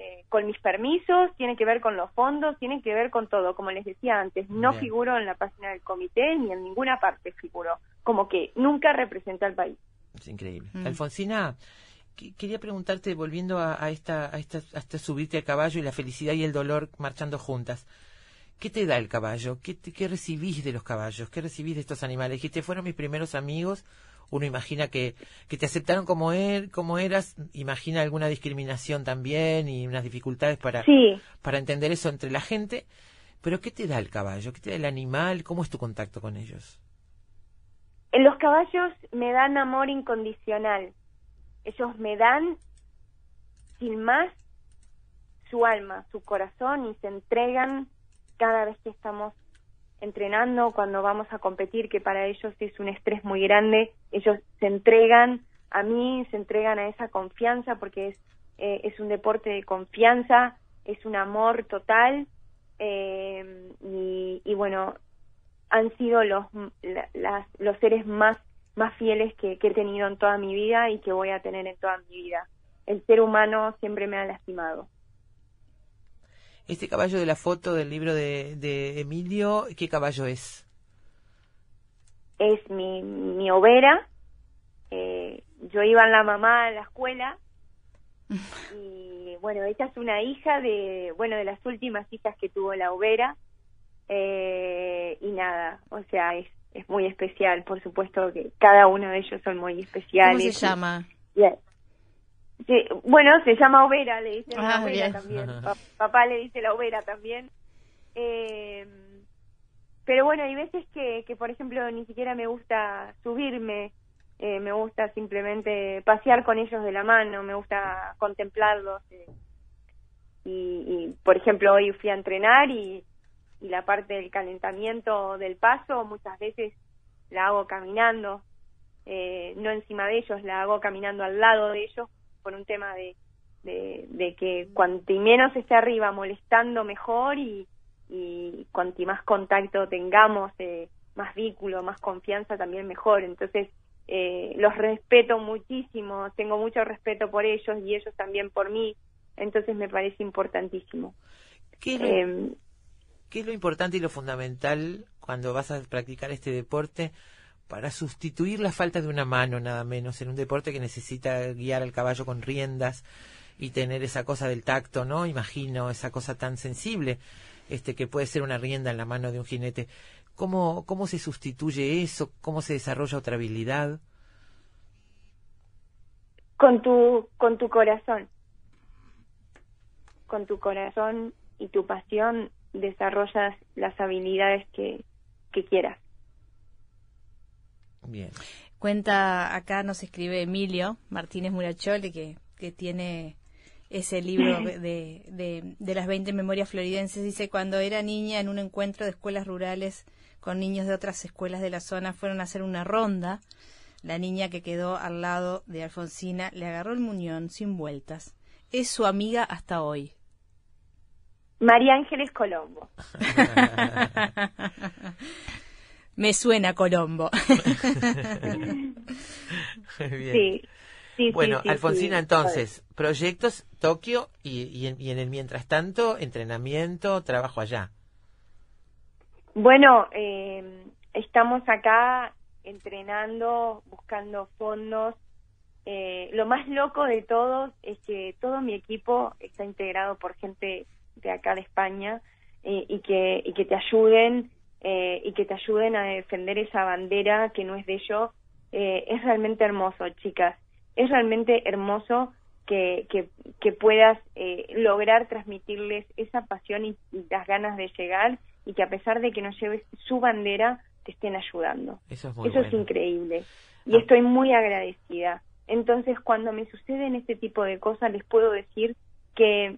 [SPEAKER 11] eh, con mis permisos tiene que ver con los fondos tiene que ver con todo como les decía antes no
[SPEAKER 3] Bien.
[SPEAKER 11] figuro en la página del comité ni en ninguna parte figuro como que nunca representa al país
[SPEAKER 3] Es increíble.
[SPEAKER 4] Mm.
[SPEAKER 3] Alfonsina, que- quería preguntarte, volviendo a, a esta, a, esta, a este subirte al caballo y la felicidad y el dolor marchando juntas. ¿Qué te da el caballo? ¿Qué, te- qué recibís de los caballos? ¿Qué recibís de estos animales? Dijiste, fueron mis primeros amigos. Uno imagina que, que te aceptaron como, er, como eras. Imagina alguna discriminación también y unas dificultades para,
[SPEAKER 11] sí
[SPEAKER 3] para entender eso entre la gente. Pero ¿qué te da el caballo? ¿Qué te da el animal? ¿Cómo es tu contacto con ellos?
[SPEAKER 11] En los caballos me dan amor incondicional ellos me dan sin más su alma su corazón y se entregan cada vez que estamos entrenando, cuando vamos a competir, que para ellos es un estrés muy grande, ellos se entregan a mí, se entregan a esa confianza porque es, eh, es un deporte de confianza, es un amor total eh, y, y bueno, han sido los, la- las- los seres más, más fieles que, que he tenido en toda mi vida y que voy a tener en toda mi vida. El ser humano siempre me ha lastimado.
[SPEAKER 3] Este caballo de la foto del libro de, de Emilio, ¿qué caballo es?
[SPEAKER 11] es mi, mi overa. Eh, yo iba en la mamá a la escuela [laughs] y bueno, ella es una hija de, bueno, de las últimas hijas que tuvo la overa. Eh, y nada, o sea, es, es muy especial, por supuesto que cada uno de ellos son muy especiales.
[SPEAKER 4] ¿Cómo se llama?
[SPEAKER 11] Bien. Sí, bueno, se llama Overa, le dicen la
[SPEAKER 4] Ah,
[SPEAKER 11] Overa
[SPEAKER 4] bien.
[SPEAKER 11] también. [laughs] Pa- papá le dice la Overa también. Eh, pero bueno, hay veces que, que, por ejemplo, ni siquiera me gusta subirme, eh, me gusta simplemente pasear con ellos de la mano, me gusta contemplarlos. eh. Y, y, por ejemplo, hoy fui a entrenar y, y la parte del calentamiento del paso muchas veces la hago caminando, eh, no encima de ellos, la hago caminando al lado de ellos por un tema de, de, de que cuanto menos esté arriba molestando mejor y, y cuanto más contacto tengamos, eh, más vínculo, más confianza también mejor. Entonces, eh, los respeto muchísimo, tengo mucho respeto por ellos y ellos también por mí, entonces me parece importantísimo.
[SPEAKER 3] ¿Qué es, lo,
[SPEAKER 11] Eh,
[SPEAKER 3] qué es lo importante y lo fundamental cuando vas a practicar este deporte para sustituir la falta de una mano, nada menos, en un deporte que necesita guiar al caballo con riendas y tener esa cosa del tacto, ¿no? Imagino esa cosa tan sensible, este que puede ser una rienda en la mano de un jinete. ¿Cómo, cómo se sustituye eso? ¿Cómo se desarrolla otra habilidad?
[SPEAKER 11] con tu con tu corazón con tu corazón y tu pasión desarrollas las habilidades que, que quieras
[SPEAKER 3] Bien.
[SPEAKER 4] Cuenta, acá nos escribe Emilio Martínez Muracholi, que, que tiene ese libro [clears throat] de, de, de las 20 memorias floridenses. Dice, cuando era niña en un encuentro de escuelas rurales con niños de otras escuelas de la zona, fueron a hacer una ronda. La niña que quedó al lado de Alfonsina le agarró el muñón sin vueltas es su amiga hasta hoy?
[SPEAKER 11] María Ángeles Colombo. [laughs]
[SPEAKER 4] Me suena Colombo.
[SPEAKER 3] Bien.
[SPEAKER 11] Sí, sí,
[SPEAKER 3] Bueno,
[SPEAKER 11] sí,
[SPEAKER 3] Alfonsina,
[SPEAKER 11] sí.
[SPEAKER 3] entonces, proyectos Tokio y, y, en, y en el mientras tanto, entrenamiento, trabajo allá.
[SPEAKER 11] Bueno, eh, estamos acá entrenando, buscando fondos. Eh, lo más loco de todo es que todo mi equipo está integrado por gente de acá de España eh, y que y que te ayuden eh, y que te ayuden a defender esa bandera que no es de ellos. Eh, es realmente hermoso, chicas. Es realmente hermoso que, que, que puedas eh, lograr transmitirles esa pasión y, y las ganas de llegar y que a pesar de que no lleves su bandera, te estén ayudando.
[SPEAKER 3] Eso es muy
[SPEAKER 11] Eso es
[SPEAKER 3] bueno.
[SPEAKER 11] increíble. Y
[SPEAKER 3] Ah.
[SPEAKER 11] estoy muy agradecida. Entonces, cuando me suceden este tipo de cosas, les puedo decir que,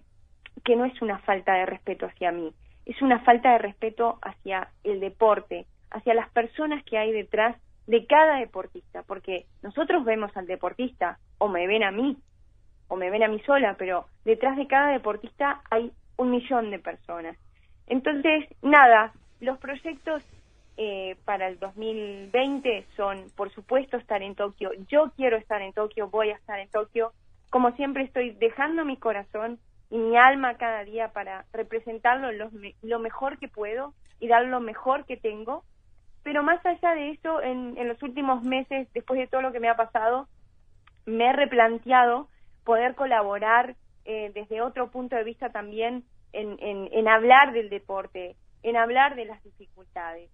[SPEAKER 11] que no es una falta de respeto hacia mí, es una falta de respeto hacia el deporte, hacia las personas que hay detrás de cada deportista, porque nosotros vemos al deportista, o me ven a mí, o me ven a mí sola, pero detrás de cada deportista hay un millón de personas. Entonces, nada, los proyectos eh, para el 2020 son, por supuesto, estar en Tokio. Yo quiero estar en Tokio, voy a estar en Tokio. Como siempre, estoy dejando mi corazón y mi alma cada día para representarlo lo, lo mejor que puedo y dar lo mejor que tengo. Pero más allá de eso, en, los últimos meses, después de todo lo que me ha pasado, me he replanteado poder colaborar eh, desde otro punto de vista también en, en, en hablar del deporte, en hablar de las dificultades.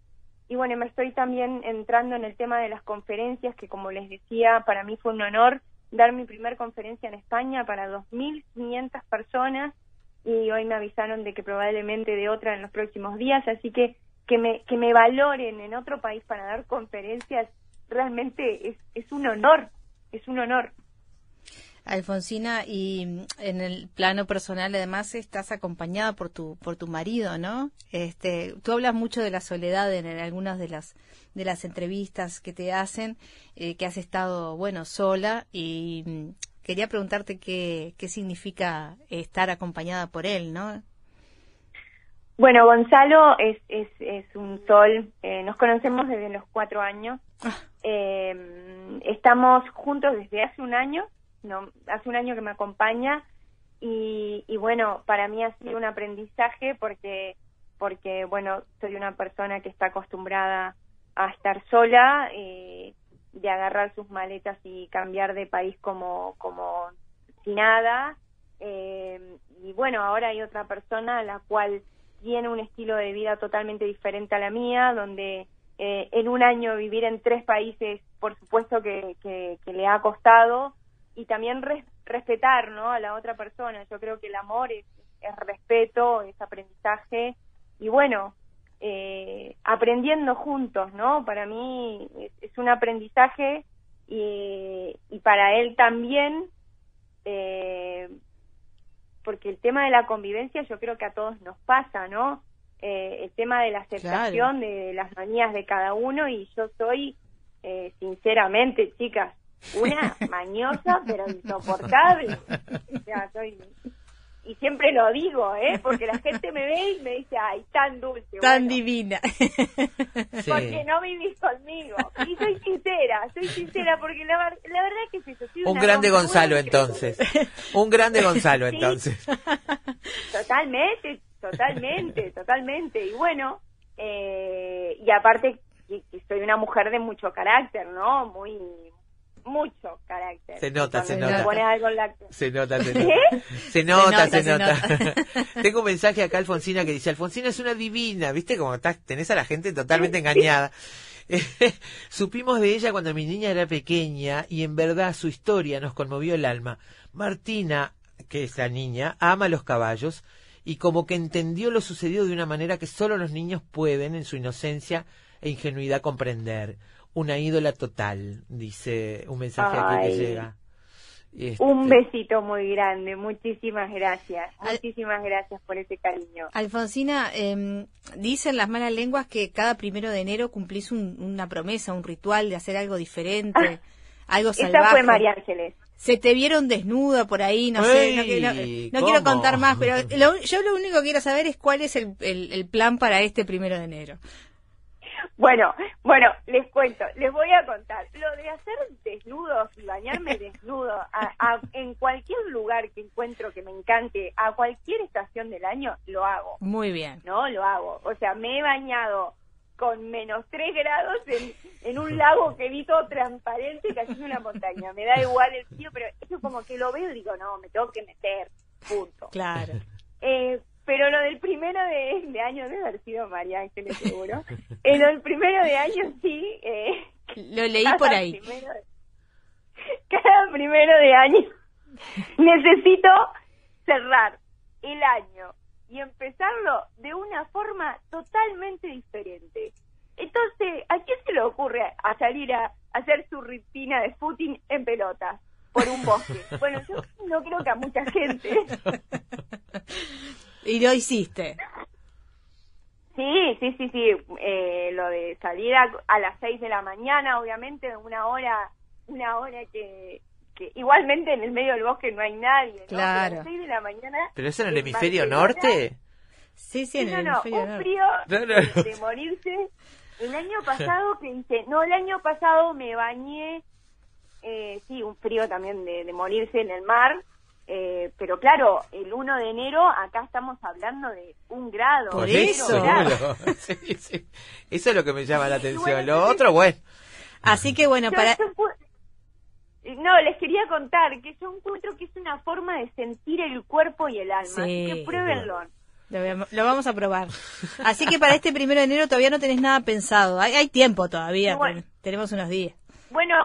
[SPEAKER 11] Y bueno, me estoy también entrando en el tema de las conferencias, que como les decía, para mí fue un honor dar mi primer conferencia en España para 2.500 personas y hoy me avisaron de que probablemente de otra en los próximos días, así que que me, que me valoren en otro país para dar conferencias realmente es, es un honor, es un honor.
[SPEAKER 4] Alfonsina, y mm, en el plano personal además estás acompañada por tu por tu marido, ¿no? Este, tú hablas mucho de la soledad en, en algunas de las de las entrevistas que te hacen, eh, que has estado, bueno, sola y mm, quería preguntarte qué qué significa estar acompañada por él, ¿no?
[SPEAKER 11] Bueno, Gonzalo es, es, es un sol, eh, nos conocemos desde los cuatro años, Eh, estamos juntos desde hace un año, no, hace un año que me acompaña y, y bueno, para mí ha sido un aprendizaje porque, porque bueno, soy una persona que está acostumbrada a estar sola, eh, de agarrar sus maletas y cambiar de país como, como si nada. Eh, y bueno, ahora hay otra persona la cual tiene un estilo de vida totalmente diferente a la mía, donde eh, en un año vivir en tres países, por supuesto que, que, que le ha costado, y también res- respetar ¿no? a la otra persona. Yo creo que el amor es, es respeto, es aprendizaje, y bueno, eh, aprendiendo juntos, ¿no? Para mí es, es un aprendizaje y, y para él también, eh, porque el tema de la convivencia yo creo que a todos nos pasa, ¿no? Eh, el tema de la aceptación de las manías de cada uno y yo soy, eh, sinceramente, chicas, una mañosa pero insoportable. O sea, soy y siempre lo digo, ¿eh? Porque la gente me ve y me dice, ay, tan dulce.
[SPEAKER 4] Tan
[SPEAKER 11] Bueno,
[SPEAKER 4] divina. [laughs]
[SPEAKER 11] porque no vivís conmigo. Y soy sincera, soy sincera, porque la, la verdad es que eso. soy
[SPEAKER 3] Un grande Gonzalo entonces. Un grande Gonzalo
[SPEAKER 11] Sí.
[SPEAKER 3] entonces. [laughs]
[SPEAKER 11] Totalmente, totalmente, totalmente. Y bueno, eh, y aparte que, que soy una mujer de mucho carácter, ¿no? Muy, mucho carácter.
[SPEAKER 3] Se nota, se nota.
[SPEAKER 11] pones algo.
[SPEAKER 3] Se nota, se nota. Se nota, se
[SPEAKER 4] nota,
[SPEAKER 3] nota. [laughs] Tengo un mensaje acá, Alfonsina, que dice, Alfonsina es una divina, ¿viste? Como estás, tenés a la gente totalmente engañada. [laughs] Supimos de ella cuando mi niña era pequeña y en verdad su historia nos conmovió el alma. Martina, que es la niña, ama los caballos y como que entendió lo sucedido de una manera que solo los niños pueden, en su inocencia e ingenuidad, comprender. Una ídola total, dice un mensaje aquí que llega. Este,
[SPEAKER 11] Un besito muy grande, muchísimas gracias,
[SPEAKER 4] Al-
[SPEAKER 11] muchísimas gracias por ese cariño.
[SPEAKER 4] Alfonsina, eh, dicen las malas lenguas que cada primero de enero cumplís un- una promesa, un ritual de hacer algo diferente, algo salvaje.
[SPEAKER 11] Esa fue María Ángeles.
[SPEAKER 4] Se te vieron desnuda por ahí, no sé, no, no- no quiero contar más, pero [laughs] lo- yo lo único que quiero saber es cuál es el, el- el plan para este primero de enero.
[SPEAKER 11] Bueno, bueno, les cuento, les voy a contar. Lo de hacer desnudos y bañarme [laughs] desnudo a- a- en cualquier lugar que encuentro que me encante, a cualquier estación del año, lo hago.
[SPEAKER 4] Muy bien.
[SPEAKER 11] No, lo hago. O sea, me he bañado con menos 3 grados en, en un lago que vi todo transparente casi en una montaña. Me da igual el frío, pero eso como que lo veo y digo, no, me tengo que meter, punto.
[SPEAKER 4] Claro.
[SPEAKER 11] Eh, pero lo del primero de, de año debe haber sido María Ángeles seguro. Eh, lo del primero de año sí. Eh,
[SPEAKER 4] Lo leí por ahí.
[SPEAKER 11] primero de- cada primero de año [laughs] necesito cerrar el año y empezarlo de una forma totalmente diferente. Entonces, ¿a quién se le ocurre a salir a hacer su rutina de footing en pelotas por un bosque? [laughs] Bueno, yo no creo que a mucha gente. [laughs]
[SPEAKER 4] Y lo hiciste.
[SPEAKER 11] Sí, sí, sí, sí. Eh, lo de salir a, a las 6 de la mañana, obviamente, una hora, una hora que, que igualmente en el medio del bosque no hay nadie. ¿no? Pero
[SPEAKER 4] Claro.
[SPEAKER 11] A las 6 de la mañana.
[SPEAKER 3] ¿Pero eso en el
[SPEAKER 11] en
[SPEAKER 3] hemisferio
[SPEAKER 11] Barcelona-
[SPEAKER 3] norte?
[SPEAKER 4] Sí, sí, en
[SPEAKER 11] no,
[SPEAKER 4] el
[SPEAKER 11] no,
[SPEAKER 4] hemisferio
[SPEAKER 11] un
[SPEAKER 4] norte.
[SPEAKER 11] frío
[SPEAKER 3] No, no,
[SPEAKER 11] de,
[SPEAKER 3] no.
[SPEAKER 11] de morirse. El año pasado que hice, no, el año pasado me bañé, eh, sí, un frío también de, de morirse en el mar, eh, pero claro, el 1 de enero acá estamos hablando de un grado.
[SPEAKER 4] Por eso.
[SPEAKER 3] seguro. [laughs] Sí, sí. Eso es lo que me llama la atención. Lo otro, bueno.
[SPEAKER 4] Así que bueno,
[SPEAKER 11] Yo-
[SPEAKER 4] para...
[SPEAKER 11] No, les quería contar que yo encuentro que es una forma de sentir el cuerpo y el alma, así
[SPEAKER 4] Sí.
[SPEAKER 11] que pruébenlo.
[SPEAKER 4] Lo, vamos- lo vamos a probar. Así que para este primero de enero todavía no tenés nada pensado. Hay, hay tiempo todavía.
[SPEAKER 11] Bueno.
[SPEAKER 4] Tenemos unos días.
[SPEAKER 11] Bueno,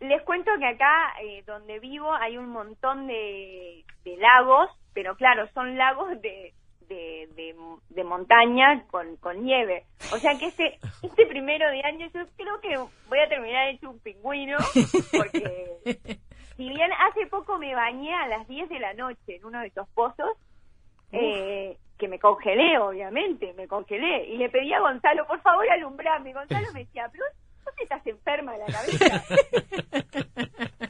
[SPEAKER 11] les cuento que acá eh, donde vivo hay un montón de, de lagos, pero claro, son lagos de, de, de, de montaña con, con nieve. O sea que este, este primero de año yo creo que voy a terminar hecho un pingüino, porque [laughs] si bien hace poco me bañé a las 10 de la noche en uno de esos pozos, eh, que me congelé, obviamente, me congelé. Y le pedí a Gonzalo, por favor, alumbrame. Gonzalo me decía, pero ¿no te estás enferma de la cabeza? [laughs]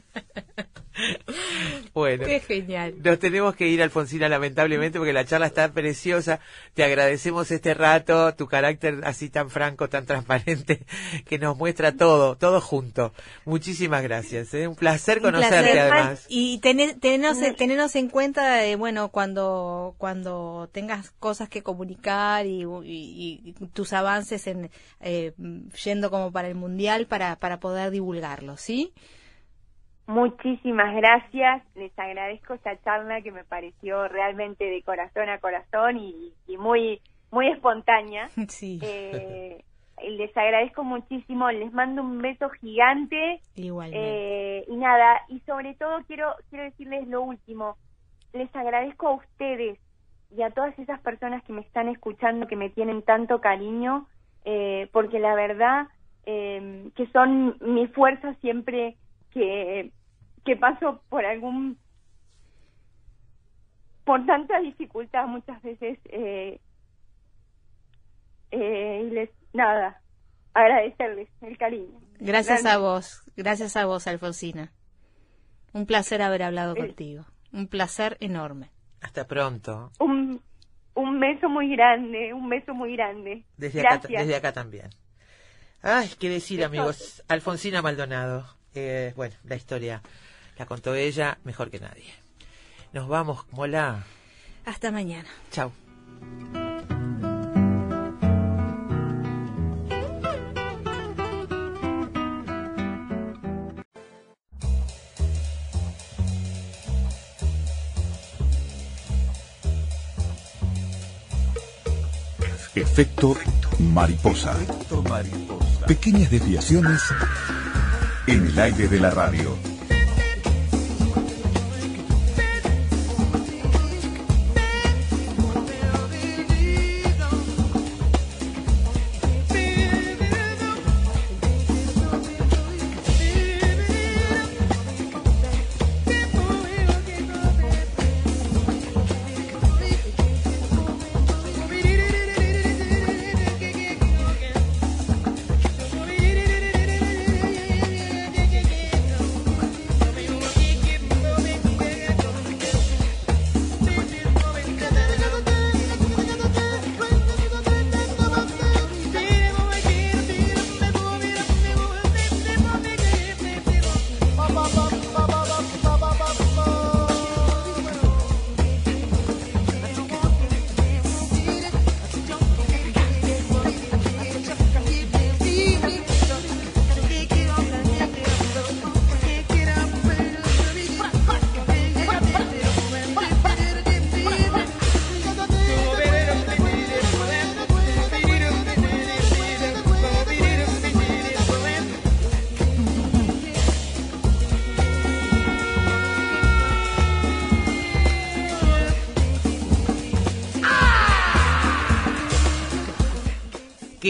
[SPEAKER 3] Bueno.
[SPEAKER 4] Qué genial.
[SPEAKER 3] Nos tenemos que ir, Alfonsina, lamentablemente, porque la charla está preciosa. Te agradecemos este rato, tu carácter así tan franco, tan transparente, [laughs] que nos muestra todo, todo junto. Muchísimas gracias. ¿eh? Un placer
[SPEAKER 4] Un
[SPEAKER 3] conocerte,
[SPEAKER 4] placer.
[SPEAKER 3] además.
[SPEAKER 4] Y tener, tenernos, tenernos en cuenta, eh, bueno, cuando, cuando tengas cosas que comunicar y, y- y tus avances en eh, yendo como para el mundial para, para poder divulgarlo, ¿sí?
[SPEAKER 11] Muchísimas gracias, les agradezco esta charla que me pareció realmente de corazón a corazón y, y muy muy espontánea. [laughs]
[SPEAKER 4] Sí.
[SPEAKER 11] Eh, les agradezco muchísimo, les mando un beso gigante
[SPEAKER 4] Igualmente.
[SPEAKER 11] eh, y nada, y sobre todo quiero quiero decirles lo último, les agradezco a ustedes y a todas esas personas que me están escuchando, que me tienen tanto cariño, eh, porque la verdad eh, que son mi fuerza siempre que, que paso por algún por tanta dificultad muchas veces eh, eh, y les nada agradecerles el cariño
[SPEAKER 4] Gracias a vos, gracias a vos, Alfonsina. Un placer haber hablado
[SPEAKER 11] Eh.
[SPEAKER 4] contigo. Un placer enorme.
[SPEAKER 3] Hasta pronto.
[SPEAKER 11] un un beso muy grande un beso muy grande
[SPEAKER 3] Desde acá,
[SPEAKER 11] gracias
[SPEAKER 3] desde acá también. Ay, qué decir, amigos. Alfonsina Maldonado. Eh, bueno, la historia la contó ella mejor que nadie. Nos vamos, mola.
[SPEAKER 4] Hasta mañana.
[SPEAKER 3] Chao.
[SPEAKER 2] Efecto mariposa. Pequeñas desviaciones en el aire de la radio.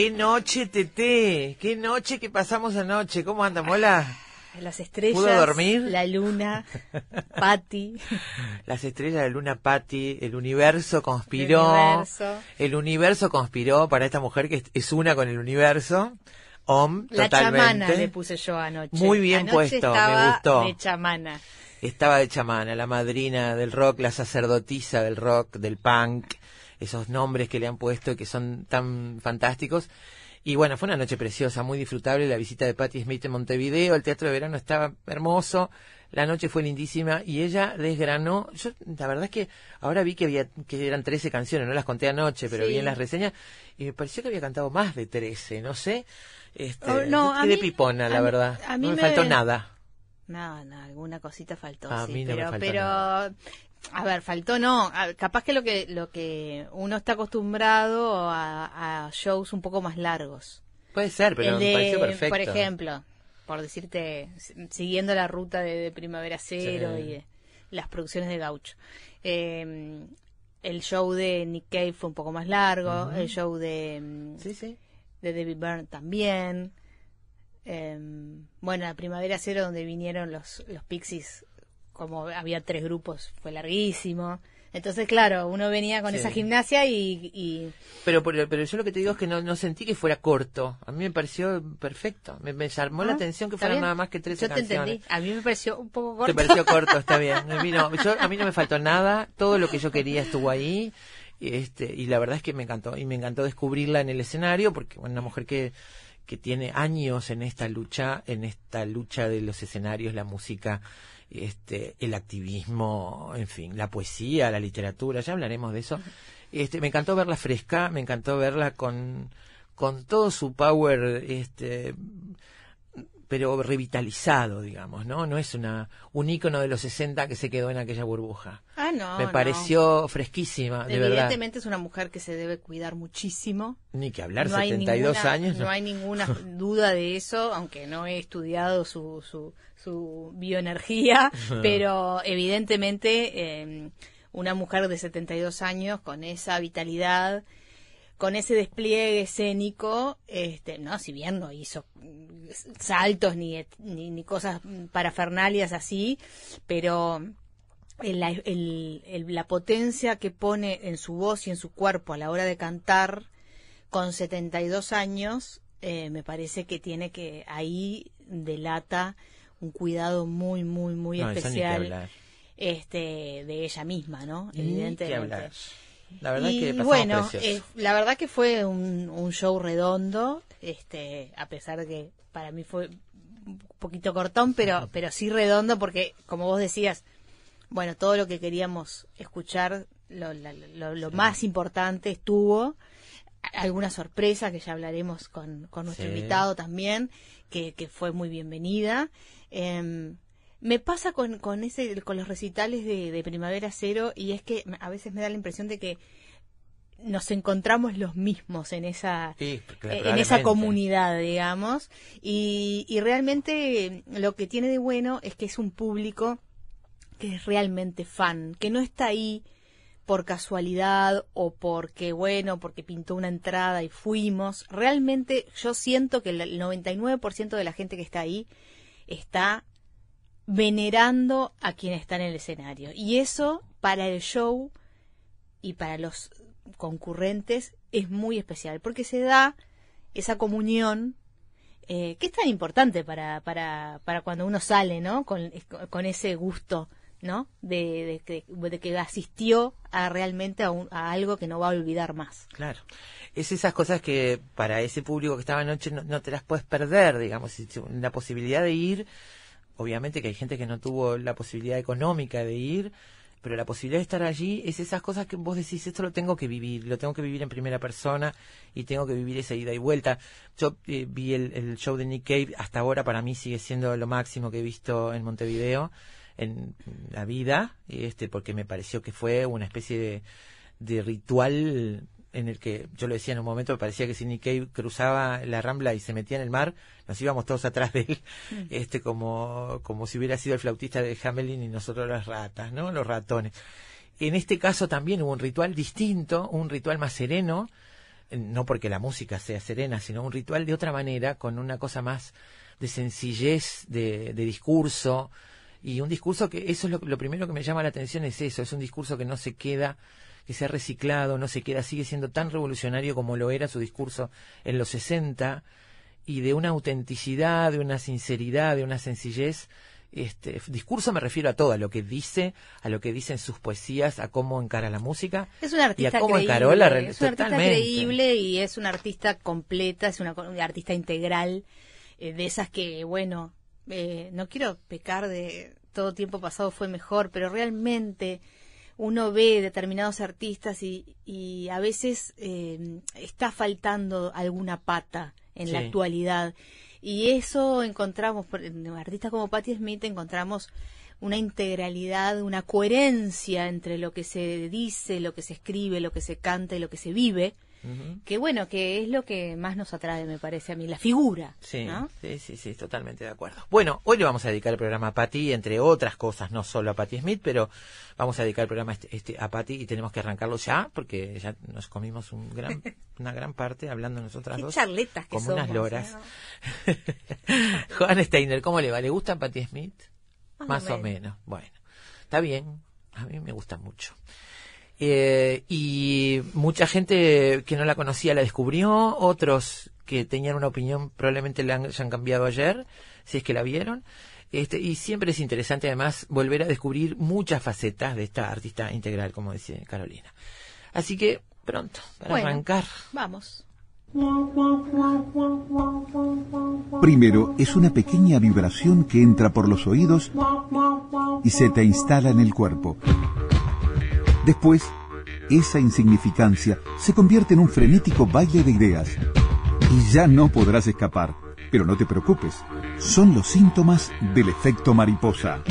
[SPEAKER 3] Qué noche, Tete. Qué noche que pasamos anoche. ¿Cómo anda, Mola?
[SPEAKER 4] Las estrellas,
[SPEAKER 3] ¿Pudo dormir?
[SPEAKER 4] la luna, [laughs] Patty,
[SPEAKER 3] Las estrellas de Luna Patti, el universo conspiró.
[SPEAKER 4] El universo.
[SPEAKER 3] El universo conspiró para esta mujer que es- una con el universo. Om,
[SPEAKER 4] la
[SPEAKER 3] totalmente.
[SPEAKER 4] chamana le puse yo anoche.
[SPEAKER 3] Muy bien
[SPEAKER 4] Anoche
[SPEAKER 3] puesto, me gustó.
[SPEAKER 4] De chamana.
[SPEAKER 3] Estaba de chamana, la madrina del rock, la sacerdotisa del rock, del punk, esos nombres que le han puesto y que son tan fantásticos. Y bueno, fue una noche preciosa, muy disfrutable, la visita de Patti Smith en Montevideo, el teatro de verano estaba hermoso, la noche fue lindísima y ella desgranó, yo la verdad es que ahora vi que había que eran 13 canciones, no las conté anoche, pero
[SPEAKER 4] Sí.
[SPEAKER 3] vi en las reseñas y me pareció que había cantado más de 13, no sé. Este,
[SPEAKER 4] Oh, no, a mí-
[SPEAKER 3] pipona, la
[SPEAKER 4] a mí-
[SPEAKER 3] verdad.
[SPEAKER 4] a mí
[SPEAKER 3] no me,
[SPEAKER 4] me-
[SPEAKER 3] faltó nada.
[SPEAKER 4] No, no, alguna cosita faltó,
[SPEAKER 3] A
[SPEAKER 4] sí,
[SPEAKER 3] mí no me
[SPEAKER 4] pero,
[SPEAKER 3] faltó
[SPEAKER 4] pero
[SPEAKER 3] nada.
[SPEAKER 4] A ver, faltó no, capaz que lo que lo que uno está acostumbrado a, a shows un poco más largos.
[SPEAKER 3] Puede ser, pero
[SPEAKER 4] El
[SPEAKER 3] me
[SPEAKER 4] de,
[SPEAKER 3] pareció perfecto.
[SPEAKER 4] Por ejemplo, por decirte, siguiendo la ruta de, de Primavera Cero
[SPEAKER 3] Sí.
[SPEAKER 4] y de las producciones de Gaucho. Eh, el show de Nick Cave fue un poco más largo, el show de, mm,
[SPEAKER 3] Sí, sí.
[SPEAKER 4] de David Byrne también. Eh, bueno, la Primavera Cero donde vinieron los, los Pixies, como había tres grupos, fue larguísimo. Entonces, claro, uno venía con
[SPEAKER 3] Sí.
[SPEAKER 4] esa gimnasia y, y
[SPEAKER 3] Pero, pero, pero yo lo que te digo es que no, no sentí que fuera corto. A mí me pareció perfecto. Me, me llamó la
[SPEAKER 4] Ah,
[SPEAKER 3] atención que
[SPEAKER 4] ¿está
[SPEAKER 3] fueran
[SPEAKER 4] bien?
[SPEAKER 3] nada más que 13
[SPEAKER 4] Yo te
[SPEAKER 3] canciones.
[SPEAKER 4] entendí. A mí me pareció un poco corto.
[SPEAKER 3] Te pareció corto, está bien. [laughs] A mí, no, yo- a mí no me faltó nada. Todo lo que yo quería estuvo ahí. Y, Este, y la verdad es que me encantó. Y me encantó descubrirla en el escenario porque bueno, una mujer que, que tiene años en esta lucha, en esta lucha de los escenarios, la música, este, el activismo, en fin, la poesía, la literatura, ya hablaremos de eso. Este, me encantó verla fresca, me encantó verla con, con todo su power, este, pero revitalizado, digamos, ¿no? No es una, un ícono de los 60 que se quedó en aquella burbuja.
[SPEAKER 4] Ah, no.
[SPEAKER 3] me
[SPEAKER 4] no.
[SPEAKER 3] pareció fresquísima, de verdad.
[SPEAKER 4] Evidentemente es una mujer que se debe cuidar muchísimo.
[SPEAKER 3] Ni que hablar,
[SPEAKER 4] no hay
[SPEAKER 3] 72
[SPEAKER 4] ninguna,
[SPEAKER 3] años.
[SPEAKER 4] No hay ninguna duda de eso, aunque no he estudiado su, su, su bioenergía, [laughs] pero evidentemente eh, una mujer de 72 años con esa vitalidad, con ese despliegue escénico, este, no, si bien no hizo saltos ni, ni, ni cosas parafernalias así, pero el- el- el- la potencia que pone en su voz y en su cuerpo a la hora de cantar con 72 años, eh, me parece que tiene que ahí delata un cuidado muy, muy, muy
[SPEAKER 3] No,
[SPEAKER 4] especial este, de ella misma, ¿no? Evidentemente.
[SPEAKER 3] La verdad
[SPEAKER 4] y
[SPEAKER 3] que
[SPEAKER 4] bueno, eh, la verdad que fue un, un show redondo, este, a pesar de que para mí fue un poquito cortón, pero, pero sí redondo porque, como vos decías, bueno, todo lo que queríamos escuchar, lo, lo, lo más importante estuvo. Alguna sorpresa que ya hablaremos con, con nuestro
[SPEAKER 3] Sí.
[SPEAKER 4] invitado también, que, que fue muy bienvenida. Em, me pasa con, con, ese, con los recitales de, de Primavera Cero y es que a veces me da la impresión de que nos encontramos los mismos en esa
[SPEAKER 3] Sí,
[SPEAKER 4] eh, en esa comunidad, digamos, y, y realmente eh, lo que tiene de bueno es que es un público que es realmente fan, que no está ahí por casualidad o porque, bueno, porque pintó una entrada y fuimos. Realmente yo siento que el 99% de la gente que está ahí está venerando a quien está en el escenario. Y eso para el show y para los concurrentes es muy especial, porque se da esa comunión eh, que es tan importante para, para, para cuando uno sale, ¿no? Con, con ese gusto, ¿no? De, de, que- asistió a realmente a, un- a algo que no va a olvidar más.
[SPEAKER 3] Claro. Es esas cosas que para ese público que estaba anoche no, te las puedes perder, digamos. La posibilidad de ir, obviamente que hay gente que no tuvo la posibilidad económica de ir, pero la posibilidad de estar allí es esas cosas que vos decís, esto lo tengo que vivir, lo tengo que vivir en primera persona y tengo que vivir esa ida y vuelta. Yo eh, vi el, el show de Nick Cave, hasta ahora para mí sigue siendo lo máximo que he visto en Montevideo en la vida, este, porque me pareció que fue una especie de, de ritual en el que yo lo decía en un momento, me parecía que si Cave cruzaba la rambla y se metía en el mar, nos íbamos todos atrás de él, este como, como si hubiera sido el flautista de Hamelin y nosotros las ratas, ¿no? Los ratones. En este caso también hubo un ritual distinto, un ritual más sereno, no porque la música sea serena, sino un ritual de otra manera, con una cosa más de sencillez de, de discurso, y un discurso que eso es lo, lo primero que me llama la atención es eso, es un discurso que no se queda que se ha reciclado, no se queda, sigue siendo tan revolucionario como lo era su discurso en los 60 y de una autenticidad, de una sinceridad, de una sencillez. Este discurso me refiero a todo, a lo que dice, a lo que dice en sus poesías, a cómo encara la música
[SPEAKER 4] Es una artista
[SPEAKER 3] y a cómo
[SPEAKER 4] creíble,
[SPEAKER 3] encaró la
[SPEAKER 4] es una artista creíble y es una artista completa, es una, una artista integral, eh, de esas que, bueno, eh, no quiero pecar de todo tiempo pasado fue mejor, pero realmente uno ve determinados artistas y, y a veces eh, está faltando alguna pata en la actualidad. Y eso encontramos, en artistas como Patti Smith encontramos una integralidad, una coherencia entre lo que se dice, lo que se escribe, lo que se canta y lo que se vive, Que bueno, que es lo que más nos atrae, me parece a mí, la figura.
[SPEAKER 3] Sí,
[SPEAKER 4] ¿no?
[SPEAKER 3] sí, sí, sí, totalmente de acuerdo. Bueno, hoy le vamos a dedicar el programa a Patti, entre otras cosas, no solo a Patti Smith, pero vamos a dedicar el programa este, este a Patti y tenemos que arrancarlo ya, porque ya nos comimos un gran, [laughs] una gran parte hablando nosotras
[SPEAKER 4] Qué
[SPEAKER 3] dos.
[SPEAKER 4] charletas que
[SPEAKER 3] como unas loras.
[SPEAKER 4] ¿eh? [laughs]
[SPEAKER 3] Juan Steiner, ¿cómo le va? ¿Le gusta Patti Smith?
[SPEAKER 4] Más o
[SPEAKER 3] Más o
[SPEAKER 4] menos.
[SPEAKER 3] menos. Bueno, está bien. A mí me gusta mucho. Eh, y mucha gente que no la conocía la descubrió, otros que tenían una opinión probablemente la han- hayan cambiado ayer, si es que la vieron. Este, y siempre es interesante además volver a descubrir muchas facetas de esta artista integral, como dice Carolina. Así que pronto, para
[SPEAKER 4] Bueno,
[SPEAKER 3] arrancar.
[SPEAKER 4] Vamos.
[SPEAKER 2] Primero, es una pequeña vibración que entra por los oídos y se te instala en el cuerpo. Después, esa insignificancia se convierte en un frenético baile de ideas. Y ya no podrás escapar. Pero no te preocupes, son los síntomas del efecto mariposa.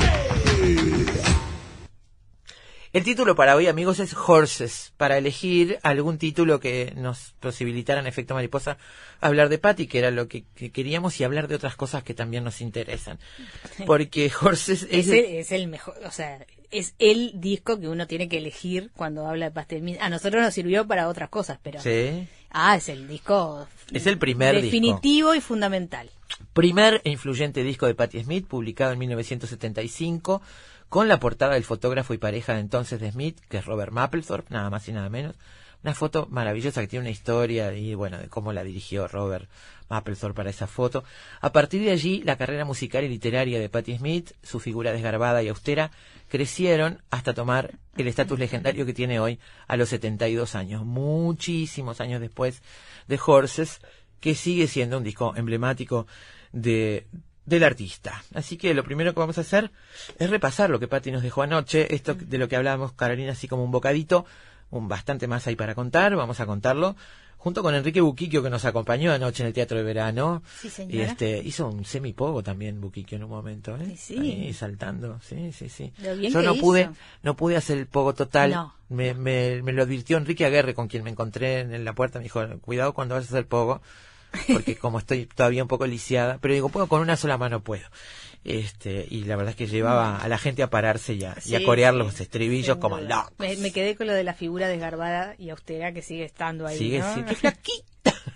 [SPEAKER 3] El título para hoy, amigos, es Horses, para elegir algún título que nos posibilitara en efecto mariposa hablar de Patty, que era lo que, que queríamos, y hablar de otras cosas que también nos interesan. [laughs] Porque Horses es...
[SPEAKER 4] Es el, es el mejor, o sea, es el disco que uno tiene que elegir cuando habla de Pastel. A nosotros nos sirvió para otras cosas, pero...
[SPEAKER 3] Sí.
[SPEAKER 4] Ah, es el disco
[SPEAKER 3] Es el primer disco.
[SPEAKER 4] definitivo y fundamental.
[SPEAKER 3] Primer e influyente disco de Patti Smith, publicado en 1975, con la portada del fotógrafo y pareja de entonces de Smith, que es Robert Mapplethorpe, nada más y nada menos. Una foto maravillosa que tiene una historia y bueno, de cómo la dirigió Robert Mapplethorpe para esa foto. A partir de allí, la carrera musical y literaria de Patti Smith, su figura desgarbada y austera, crecieron hasta tomar el estatus legendario que tiene hoy a los 72 años, muchísimos años después de Horses, que sigue siendo un disco emblemático de del artista. Así que lo primero que vamos a hacer es repasar lo que Patti nos dejó anoche, esto de lo que hablábamos Carolina así como un bocadito, un bastante más ahí para contar, vamos a contarlo junto con Enrique Buquiquio que nos acompañó anoche en el Teatro de Verano.
[SPEAKER 4] Sí,
[SPEAKER 3] Y
[SPEAKER 4] señora.
[SPEAKER 3] este hizo un semipogo también Buquiquio en un momento, ¿eh?
[SPEAKER 4] Sí, sí.
[SPEAKER 3] Ahí saltando, sí, sí, sí.
[SPEAKER 4] Lo bien
[SPEAKER 3] Yo
[SPEAKER 4] que
[SPEAKER 3] no
[SPEAKER 4] hizo.
[SPEAKER 3] pude, no pude hacer el pogo total.
[SPEAKER 4] No.
[SPEAKER 3] Me, me, me lo advirtió Enrique Aguerre, con quien me encontré en, la puerta. Me dijo, cuidado cuando vayas a hacer pogo, porque como estoy todavía un poco lisiada, pero digo, puedo con una sola mano puedo. Este, y la verdad es que llevaba a la gente a pararse y a, y a
[SPEAKER 4] Sí,
[SPEAKER 3] corear
[SPEAKER 4] sí,
[SPEAKER 3] los estribillos como locos.
[SPEAKER 4] Me, me quedé con lo de la figura desgarbada y austera que sigue estando ahí.
[SPEAKER 3] Sigue, qué [laughs]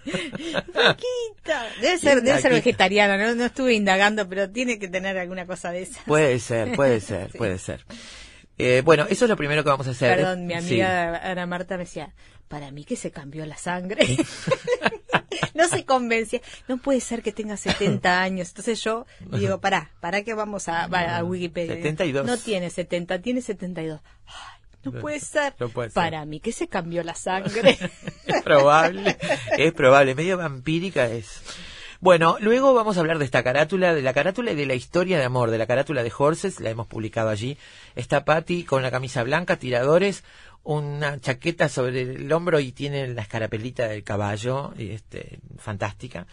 [SPEAKER 4] Flaquita. Debe ser, debe ser
[SPEAKER 3] Flaquita.
[SPEAKER 4] vegetariana, ¿no? no estuve indagando, pero tiene que tener alguna cosa de esa.
[SPEAKER 3] Puede ser, puede [laughs] ser, puede ser. Eh, bueno, eso es lo primero que vamos a hacer.
[SPEAKER 4] Perdón, mi amiga Ana Marta me decía, para mí que se cambió la sangre. [laughs] [laughs] no se convencía. No puede ser que tenga 70 [laughs] años. Entonces yo digo, pará, pará que vamos a, a [laughs] Wikipedia.
[SPEAKER 3] 72.
[SPEAKER 4] No tiene 70, tiene 72. Ay, no puede ser.
[SPEAKER 3] No puede ser.
[SPEAKER 4] Para mí que se cambió la sangre.
[SPEAKER 3] es probable, es probable, medio vampírica es. Bueno, luego vamos a hablar de esta carátula, de la carátula y de la historia de amor, de la carátula de Horses, la hemos publicado allí. Está Patty con la camisa blanca, tiradores, una chaqueta sobre el hombro y tiene la escarapelita del caballo, y este, fantástica.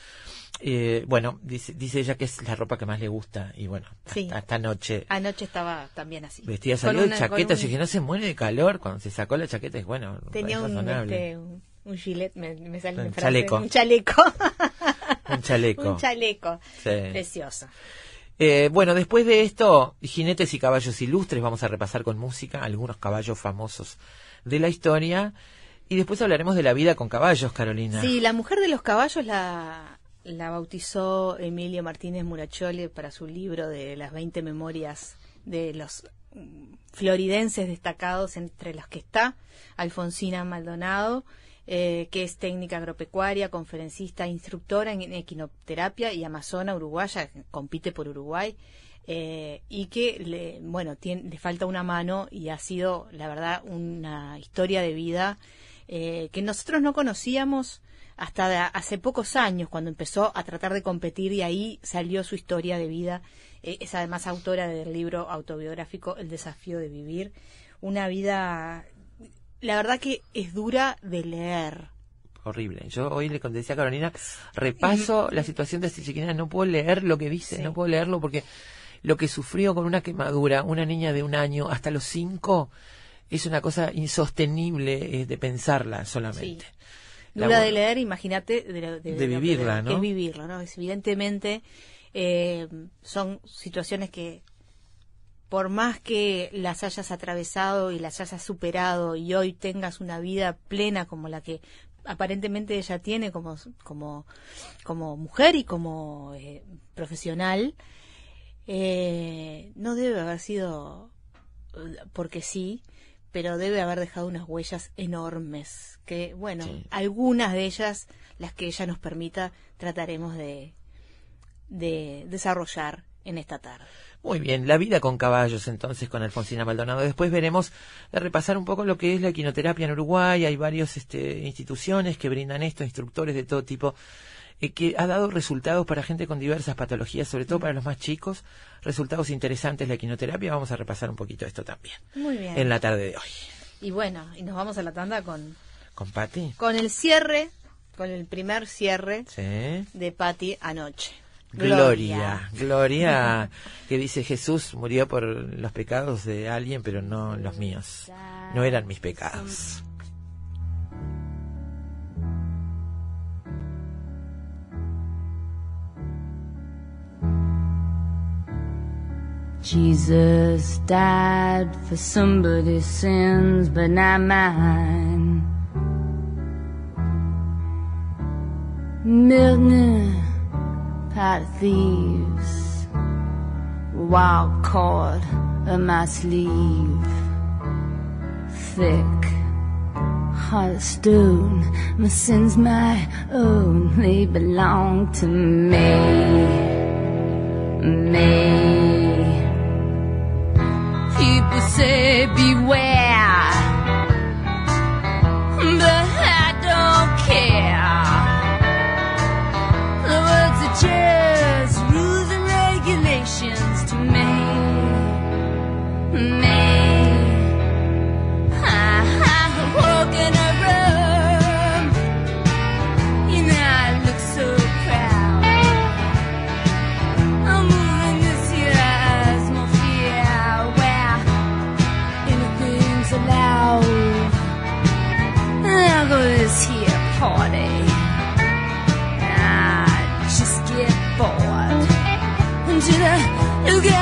[SPEAKER 3] Eh, bueno, dice, dice ella que es la ropa que más le gusta y bueno,
[SPEAKER 4] Sí.
[SPEAKER 3] hasta esta noche
[SPEAKER 4] Anoche estaba también así.
[SPEAKER 3] vestida salió de chaqueta, yo dije, no se muere de calor cuando se sacó la chaqueta, es bueno,
[SPEAKER 4] Tenía
[SPEAKER 3] es
[SPEAKER 4] un,
[SPEAKER 3] razonable.
[SPEAKER 4] este, un, un gilet, me, me sale
[SPEAKER 3] Un
[SPEAKER 4] en
[SPEAKER 3] chaleco.
[SPEAKER 4] Un chaleco. [laughs]
[SPEAKER 3] un chaleco.
[SPEAKER 4] un chaleco.
[SPEAKER 3] Sí.
[SPEAKER 4] Precioso.
[SPEAKER 3] Eh, bueno, después de esto, jinetes y caballos ilustres, vamos a repasar con música algunos caballos famosos de la historia. Y después hablaremos de la vida con caballos, Carolina.
[SPEAKER 4] Sí, la mujer de los caballos la, la bautizó Emilio Martínez Murachole para su libro de las 20 memorias de los floridenses destacados, entre los que está Alfonsina Maldonado, eh, que es técnica agropecuaria, conferencista, instructora en equinoterapia y amazona uruguaya, compite por Uruguay. Eh, y que le, bueno tiene, le falta una mano y ha sido la verdad una historia de vida eh, que nosotros no conocíamos hasta hace pocos años cuando empezó a tratar de competir y ahí salió su historia de vida Eh, es además autora del libro autobiográfico El desafío de vivir una vida la verdad que es dura de leer
[SPEAKER 3] Horrible. Yo hoy le decía a Carolina, repaso la situación de esta chiquilina, no puedo leer lo que dice,
[SPEAKER 4] Sí.
[SPEAKER 3] no puedo leerlo porque lo que sufrió con una quemadura, una niña de un año hasta los cinco, es una cosa insostenible eh, de pensarla solamente.
[SPEAKER 4] Dura
[SPEAKER 3] bu-
[SPEAKER 4] de leer, imagínate de,
[SPEAKER 3] De
[SPEAKER 4] que-
[SPEAKER 3] vivirla,
[SPEAKER 4] que
[SPEAKER 3] ¿no?
[SPEAKER 4] es vivirla, ¿no? Es, evidentemente eh, son situaciones que por más que las hayas atravesado y las hayas superado y hoy tengas una vida plena como la que aparentemente ella tiene como como como mujer y como eh, profesional eh, no debe haber sido eh, porque sí pero debe haber dejado unas huellas enormes que bueno
[SPEAKER 3] Sí.
[SPEAKER 4] algunas de ellas las que ella nos permita trataremos de de desarrollar en esta tarde
[SPEAKER 3] Muy bien, la vida con caballos entonces con Alfonsina Maldonado. Después veremos de repasar un poco lo que es la equinoterapia en Uruguay. Hay varias este, instituciones que brindan esto, instructores de todo tipo, eh, que ha dado resultados para gente con diversas patologías, sobre todo para los más chicos. Resultados interesantes la equinoterapia. Vamos a repasar un poquito esto también
[SPEAKER 4] muy bien
[SPEAKER 3] en la tarde de hoy.
[SPEAKER 4] y bueno y nos vamos a la tanda con
[SPEAKER 3] ¿Con Patti?
[SPEAKER 4] con el cierre con el primer cierre
[SPEAKER 3] Sí.
[SPEAKER 4] de Patty anoche
[SPEAKER 3] Gloria, Gloria, [laughs] que dice Jesús murió por los pecados de alguien, pero no los míos. No eran mis pecados.
[SPEAKER 12] Jesus died for somebody's sins, but not mine. Milton, pot of thieves, wild cord of my sleeve, thick, heart of stone. My sins my own, they belong to me, me. Você beware. I look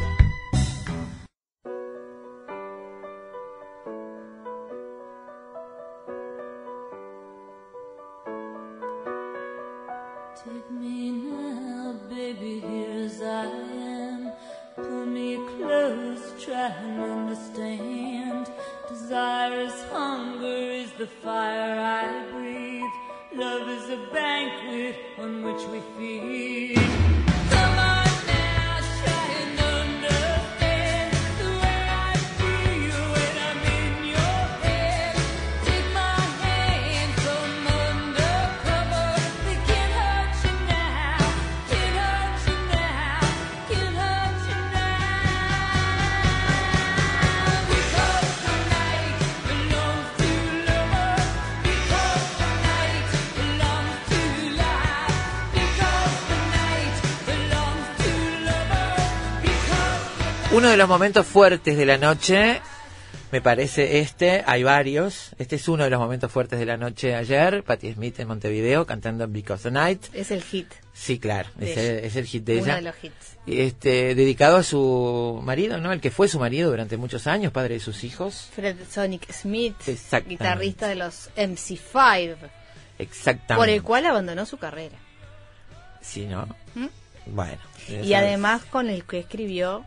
[SPEAKER 12] The fire I breathe. Love is a banquet on which we feed.
[SPEAKER 3] Uno de los momentos fuertes de la noche, me parece este, hay varios. Este es uno de los momentos fuertes de la noche ayer. Patti Smith en Montevideo cantando Because the Night.
[SPEAKER 4] Es el hit.
[SPEAKER 3] Sí, claro, es el, es el hit de
[SPEAKER 4] Uno
[SPEAKER 3] ella.
[SPEAKER 4] de los hits.
[SPEAKER 3] Este, dedicado a su marido, ¿no? El que fue su marido durante muchos años, padre de sus hijos.
[SPEAKER 4] Fred Sonic Smith, guitarrista de los MC5,
[SPEAKER 3] Exactamente.
[SPEAKER 4] por el cual abandonó su carrera.
[SPEAKER 3] Sí, ¿no?
[SPEAKER 4] ¿Mm?
[SPEAKER 3] Bueno.
[SPEAKER 4] Y además con el que escribió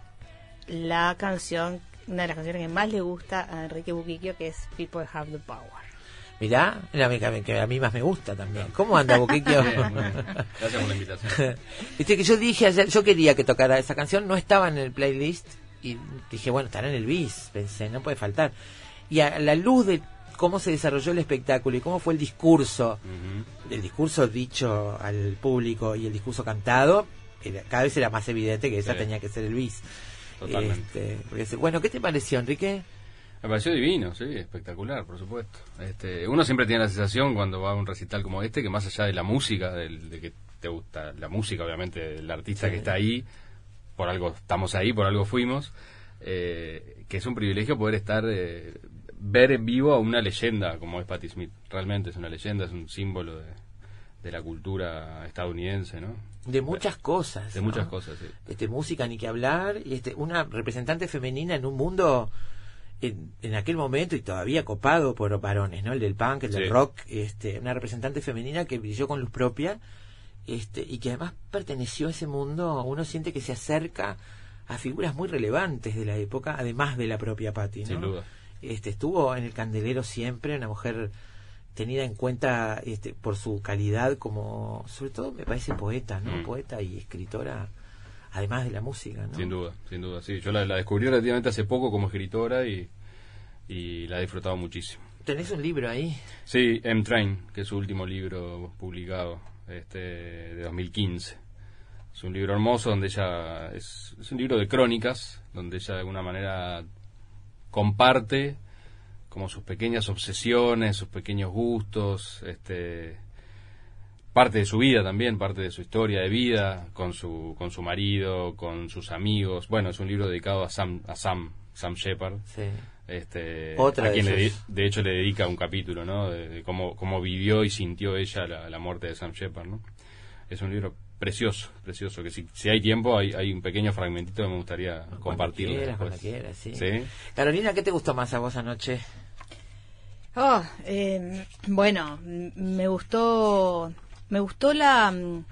[SPEAKER 4] la canción, una de las canciones que más le gusta a Enrique Buquiquio, que es People Have the Power.
[SPEAKER 3] Mirá, la que, que a mí más me gusta también. ¿Cómo anda Boquiquio? [laughs]
[SPEAKER 13] Gracias por la invitación. [laughs]
[SPEAKER 3] Viste que yo dije ayer, yo quería que tocara esa canción, no estaba en el playlist y dije, bueno, estará en el bis, pensé, no puede faltar. Y a la luz de cómo se desarrolló el espectáculo y cómo fue el discurso, el discurso dicho al público y el discurso cantado, era- cada vez era más evidente que esa
[SPEAKER 13] Sí.
[SPEAKER 3] tenía que ser el bis.
[SPEAKER 13] Totalmente.
[SPEAKER 3] Este, bueno, ¿qué te pareció, Enrique?
[SPEAKER 13] Me pareció divino, sí, espectacular, por supuesto. Este, uno siempre tiene la sensación cuando va a un recital como este que más allá de la música, del, de que te gusta la música, obviamente, del artista
[SPEAKER 3] Sí.
[SPEAKER 13] que está ahí, por algo estamos ahí, por algo fuimos, eh, que es un privilegio poder estar, eh, ver en vivo a una leyenda como es Patti Smith. Realmente es una leyenda, es un símbolo de, de la cultura estadounidense, ¿no?
[SPEAKER 3] De muchas cosas.
[SPEAKER 13] De
[SPEAKER 3] ¿no?
[SPEAKER 13] muchas cosas, sí.
[SPEAKER 3] este música ni que hablar y este una representante femenina en un mundo en, en aquel momento y todavía copado por varones no el del punk el del
[SPEAKER 13] Sí.
[SPEAKER 3] rock este una representante femenina que brilló con luz propia este y que además perteneció a ese mundo uno siente que se acerca a figuras muy relevantes de la época además de la propia Patti ¿no?
[SPEAKER 13] Sin duda.
[SPEAKER 3] este estuvo en el candelero siempre una mujer tenida en cuenta este, por su calidad como sobre todo me parece poeta no
[SPEAKER 13] Mm.
[SPEAKER 3] poeta y escritora además de la música ¿no?
[SPEAKER 13] Sin duda, sin duda, sí. Yo la, la descubrí relativamente hace poco como escritora y, y la he disfrutado muchísimo.
[SPEAKER 3] tenés un libro ahí
[SPEAKER 13] Sí, M-Train, que es su último libro publicado, este, de 2015. Es un libro hermoso donde ella, es, es un libro de crónicas, donde ella de alguna manera comparte como sus pequeñas obsesiones, sus pequeños gustos, este, parte de su vida también, parte de su historia de vida, con su, con su marido, con sus amigos. Bueno, es un libro dedicado a Sam, a Sam, Sam Shepard.
[SPEAKER 3] Sí.
[SPEAKER 13] Este,
[SPEAKER 3] Otra
[SPEAKER 13] a
[SPEAKER 3] de
[SPEAKER 13] quien le
[SPEAKER 3] esos.
[SPEAKER 13] de, de hecho le dedica un capítulo, ¿no? De, de cómo, cómo vivió y sintió ella la, la muerte de Sam Shepard, ¿no? Es un libro precioso, precioso, que si, si hay tiempo hay, hay un pequeño fragmentito que me gustaría
[SPEAKER 3] cuando quieras, sí.
[SPEAKER 13] ¿Sí?
[SPEAKER 3] Carolina, ¿qué te gustó más a vos anoche?
[SPEAKER 4] Oh, eh, bueno, me gustó, me gustó la, mm,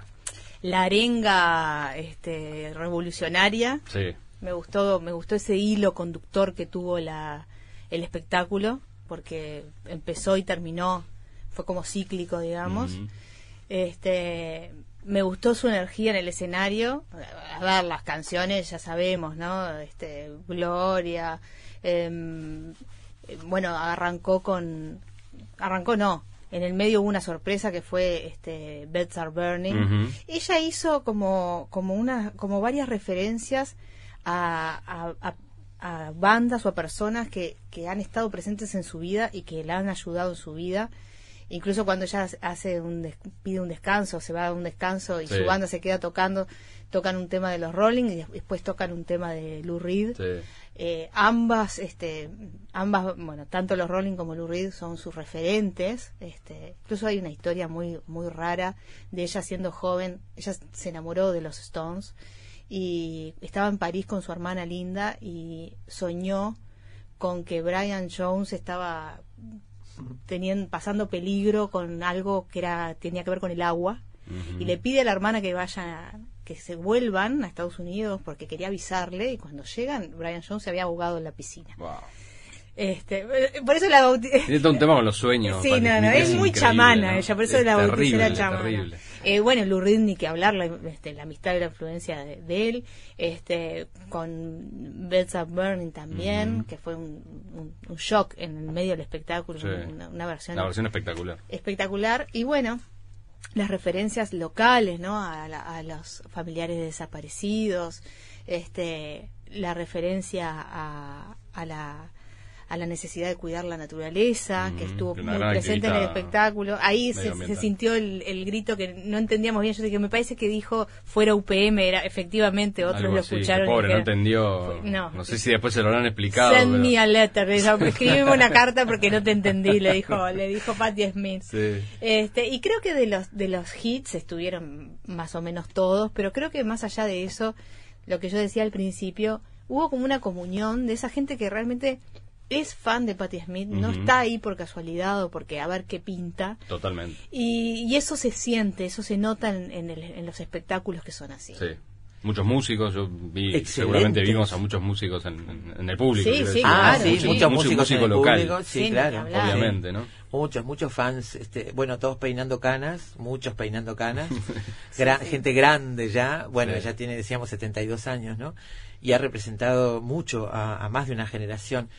[SPEAKER 4] la arenga este, revolucionaria.
[SPEAKER 13] Sí.
[SPEAKER 4] Me gustó, me gustó ese hilo conductor que tuvo la, el espectáculo, porque empezó y terminó, fue como cíclico, digamos. Este, me gustó su energía en el escenario. A ver, las canciones ya sabemos, ¿no? Este, Gloria. eh, bueno, arrancó con, arrancó no. En el medio hubo una sorpresa que fue este Beds Are Burning. Ella hizo como como una como varias referencias a, a, a- a bandas o a personas que, que han estado presentes en su vida y que la han ayudado en su vida. Incluso cuando ella hace un des- pide un descanso, se va a un descanso y
[SPEAKER 13] Sí.
[SPEAKER 4] su banda se queda tocando, tocan un tema de los Rolling y después tocan un tema de Lou Reed.
[SPEAKER 13] Sí.
[SPEAKER 4] Eh, ambas, este, ambas, bueno, tanto los Rolling como Lou Reed son sus referentes. Este, incluso hay una historia muy, muy rara de ella siendo joven. Ella se enamoró de los Stones y estaba en París con su hermana Linda y soñó con que Brian Jones estaba tenían, pasando peligro con algo que era tenía que ver con el agua y le pide a la hermana que vaya que se vuelvan a Estados Unidos porque quería avisarle y cuando llegan Brian Jones se había ahogado en la piscina
[SPEAKER 13] Wow.
[SPEAKER 4] este eh, por eso la bauti- [laughs]
[SPEAKER 13] Tiene todo un tema con los sueños.
[SPEAKER 4] Sí, no, no, es muy chamana
[SPEAKER 13] ¿no?
[SPEAKER 4] ella, por eso
[SPEAKER 13] Es
[SPEAKER 4] la bauticé la chamana.
[SPEAKER 13] terrible.
[SPEAKER 4] Eh, bueno, Lou ni que hablar, la, este, la amistad y la influencia de, de él, este, con Beds of Burning también, que fue un, un- un shock en el medio del espectáculo,
[SPEAKER 13] Sí.
[SPEAKER 4] una, una versión,
[SPEAKER 13] La versión espectacular.
[SPEAKER 4] espectacular. Y bueno, las referencias locales, ¿no? A, la- a los familiares desaparecidos, este, la referencia a, a la a la necesidad de cuidar la naturaleza, que estuvo muy presente en el espectáculo. Ahí se, sintió el, el grito que no entendíamos bien. Yo dije, me parece que dijo fuera UPM, era efectivamente, otros
[SPEAKER 13] Algo
[SPEAKER 4] lo
[SPEAKER 13] así,
[SPEAKER 4] escucharon.
[SPEAKER 13] pobre, no entendió.
[SPEAKER 4] Fue- no.
[SPEAKER 13] sé si después se lo habrán explicado.
[SPEAKER 4] Send
[SPEAKER 13] pero-
[SPEAKER 4] me a letter. Escribime una carta porque no te entendí, le dijo, le dijo Patti Smith.
[SPEAKER 13] Sí.
[SPEAKER 4] Este, y creo que de los, de los hits estuvieron más o menos todos, pero creo que más allá de eso, lo que yo decía al principio, hubo como una comunión de esa gente que realmente es fan de Patti Smith, no está ahí por casualidad o porque a ver qué pinta.
[SPEAKER 13] Totalmente.
[SPEAKER 4] Y, y eso se siente, eso se nota en, en el- en los espectáculos que son así.
[SPEAKER 13] Sí. Muchos músicos, yo vi,
[SPEAKER 3] Excelente.
[SPEAKER 13] seguramente vimos a muchos músicos en, en- en el público.
[SPEAKER 4] Sí, sí.
[SPEAKER 3] Ah,
[SPEAKER 4] claro,
[SPEAKER 3] sí,
[SPEAKER 4] sí.
[SPEAKER 3] muchos
[SPEAKER 13] Músico-
[SPEAKER 3] músicos en
[SPEAKER 13] músico
[SPEAKER 3] el
[SPEAKER 13] local.
[SPEAKER 3] público, sí, claro.
[SPEAKER 13] Obviamente, ¿no?
[SPEAKER 3] Muchos, muchos fans, este, bueno, todos peinando canas, muchos peinando canas, [laughs] Gra- gente grande ya, bueno,
[SPEAKER 13] Sí.
[SPEAKER 3] ella tiene, decíamos, 72 años, ¿no? Y ha representado mucho a, a más de una generación.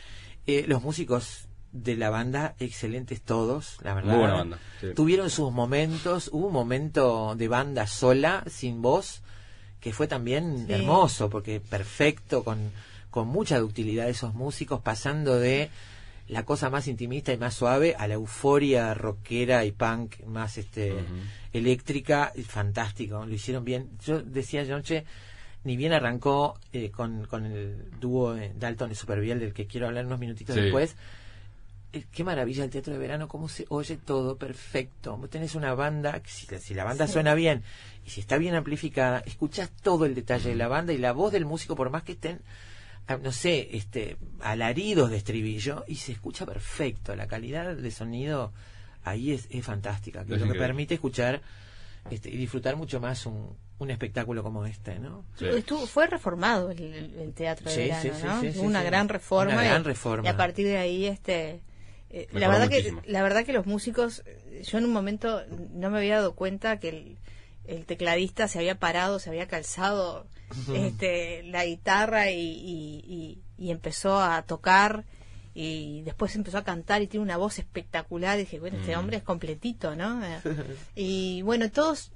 [SPEAKER 3] Eh, los músicos de la banda, excelentes todos, la verdad.
[SPEAKER 13] Muy buena banda, sí.
[SPEAKER 3] Tuvieron sus momentos, hubo un momento de banda sola, sin voz, que fue también
[SPEAKER 4] Sí.
[SPEAKER 3] hermoso, porque perfecto, con, con mucha ductilidad esos músicos, pasando de la cosa más intimista y más suave a la euforia rockera y punk más este
[SPEAKER 13] Ujú.
[SPEAKER 3] eléctrica, y fantástico, lo hicieron bien. Yo decía anoche, ni bien arrancó eh, con, con el dúo eh, Dalton y Superviel, del que quiero hablar unos minutitos
[SPEAKER 13] Sí.
[SPEAKER 3] después. Eh, Qué maravilla el teatro de verano, cómo se oye todo perfecto. Vos tenés una banda, que si, si la banda suena bien y si está bien amplificada, escuchás todo el detalle de la banda y la voz del músico, por más que estén, ah, no sé, este, alaridos de estribillo, y se escucha perfecto. La calidad de sonido ahí es, es fantástica, que
[SPEAKER 13] Es
[SPEAKER 3] lo que permite escuchar este, y disfrutar mucho más un, un espectáculo como este, ¿no?
[SPEAKER 13] Sí.
[SPEAKER 4] Estuvo- fue reformado el, el- teatro de
[SPEAKER 3] Sí,
[SPEAKER 4] verano,
[SPEAKER 3] sí, sí,
[SPEAKER 4] ¿no?
[SPEAKER 3] sí,
[SPEAKER 4] Hubo
[SPEAKER 3] sí,
[SPEAKER 4] una
[SPEAKER 3] sí.
[SPEAKER 4] gran reforma.
[SPEAKER 3] Una gran
[SPEAKER 4] y,
[SPEAKER 3] reforma.
[SPEAKER 4] y a partir de ahí, este, eh, la verdad que la verdad que los músicos, yo en un momento no me había dado cuenta que el, el tecladista se había parado, se había calzado, este, la guitarra y, y- y- y empezó a tocar y después empezó a cantar y tiene una voz espectacular. Y dije, bueno, este
[SPEAKER 13] Mm.
[SPEAKER 4] hombre es completito, ¿no? [laughs] Y bueno, todos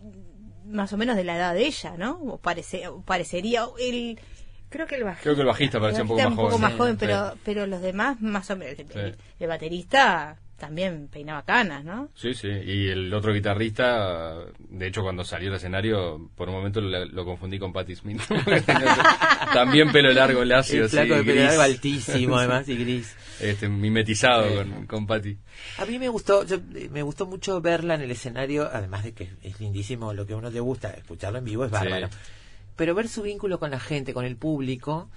[SPEAKER 4] más o menos de la edad de ella, ¿no? O, parece, o parecería. El, creo que el bajista.
[SPEAKER 13] Creo que el bajista parecía un poco más joven.
[SPEAKER 4] más
[SPEAKER 13] Sí,
[SPEAKER 4] joven,
[SPEAKER 13] sí.
[SPEAKER 4] pero, pero los demás más o menos. El,
[SPEAKER 13] Sí.
[SPEAKER 4] el baterista también peinaba canas, ¿no?
[SPEAKER 13] Sí, sí. Y el otro guitarrista, de hecho, cuando salió al escenario, por un momento lo, lo confundí con Patti Smith. [laughs] También pelo largo, lacio,
[SPEAKER 3] El flaco de pelo largo altísimo, [laughs] además, y gris.
[SPEAKER 13] Este, mimetizado
[SPEAKER 3] Sí.
[SPEAKER 13] con, con Patti.
[SPEAKER 3] A mí me gustó, yo, me gustó mucho verla en el escenario, además de que es lindísimo lo que a uno le gusta, escucharlo en vivo es bárbaro.
[SPEAKER 13] Sí.
[SPEAKER 3] Pero ver su vínculo con la gente, con el público,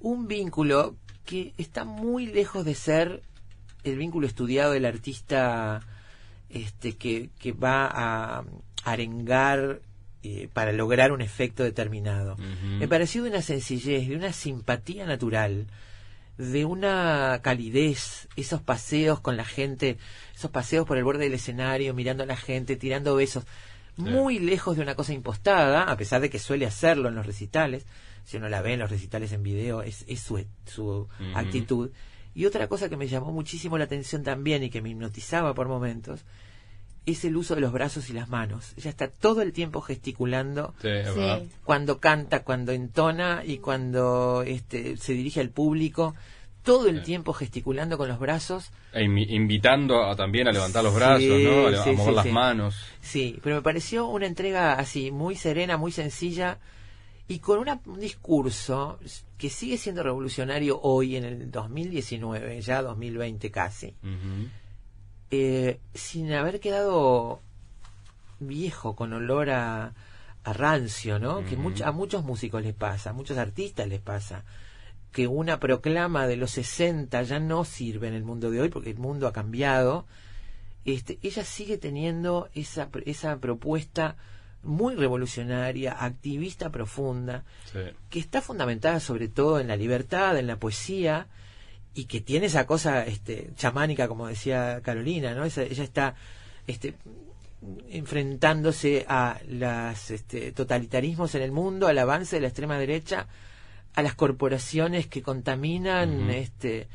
[SPEAKER 3] un vínculo que está muy lejos de ser el vínculo estudiado del artista este que, que va a arengar eh, para lograr un efecto determinado. Me pareció de una sencillez, de una simpatía natural, de una calidez, esos paseos con la gente, esos paseos por el borde del escenario, mirando a la gente, tirando besos, muy lejos de una cosa impostada, a pesar de que suele hacerlo en los recitales, si uno la ve en los recitales en video, es, es su, su actitud. Y otra cosa que me llamó muchísimo la atención también y que me hipnotizaba por momentos, es el uso de los brazos y las manos. Ella está todo el tiempo gesticulando
[SPEAKER 13] Sí, es verdad.
[SPEAKER 3] cuando canta, cuando entona y cuando este, se dirige al público. Todo el tiempo gesticulando con los brazos.
[SPEAKER 13] E invi- invitando a, también a levantar los brazos,
[SPEAKER 3] Sí,
[SPEAKER 13] ¿no? A, mover
[SPEAKER 3] sí,
[SPEAKER 13] las
[SPEAKER 3] sí.
[SPEAKER 13] manos.
[SPEAKER 3] Sí, pero me pareció una entrega así, muy serena, muy sencilla y con una- un discurso que sigue siendo revolucionario hoy en el 2019, ya 2020 casi. Eh, sin haber quedado viejo, con olor a, a rancio, ¿no? Que much- a muchos músicos les pasa, a muchos artistas les pasa, que una proclama de los 60 ya no sirve en el mundo de hoy porque el mundo ha cambiado. Este, ella sigue teniendo esa, esa propuesta muy revolucionaria, activista profunda,
[SPEAKER 13] Sí.
[SPEAKER 3] que está fundamentada sobre todo en la libertad, en la poesía, y que tiene esa cosa este, chamánica, como decía Carolina, ¿no? Esa- ella está este, enfrentándose a los este, totalitarismos en el mundo, al avance de la extrema derecha, a las corporaciones que contaminan, este,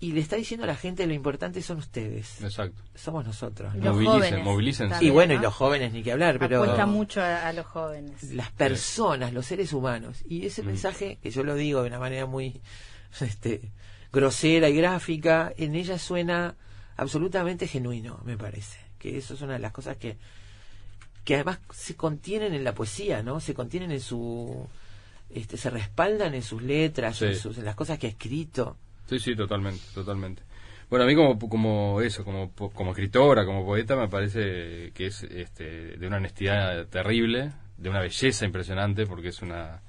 [SPEAKER 3] y le está diciendo a la gente lo importante son ustedes,
[SPEAKER 13] Exacto.
[SPEAKER 3] somos nosotros. ¿no?
[SPEAKER 4] los
[SPEAKER 13] Movilicen,
[SPEAKER 4] jóvenes
[SPEAKER 13] movilícense.
[SPEAKER 3] Y bueno, y los jóvenes ni que hablar, pero
[SPEAKER 4] Apuesta mucho a, a los jóvenes.
[SPEAKER 3] las personas, los seres humanos. Y ese
[SPEAKER 13] Mm.
[SPEAKER 3] mensaje, que yo lo digo de una manera muy [laughs] este, grosera y gráfica, en ella suena absolutamente genuino, me parece. Que eso es una de las cosas que, que además se contienen en la poesía, ¿no? Se contienen en su... Este, se respaldan en sus letras,
[SPEAKER 13] Sí.
[SPEAKER 3] en, sus- en las cosas que ha escrito.
[SPEAKER 13] Sí, sí, totalmente, totalmente. Bueno, a mí como, como eso, como, como escritora, como poeta, me parece que es este, de una honestidad terrible, de una belleza impresionante, porque es una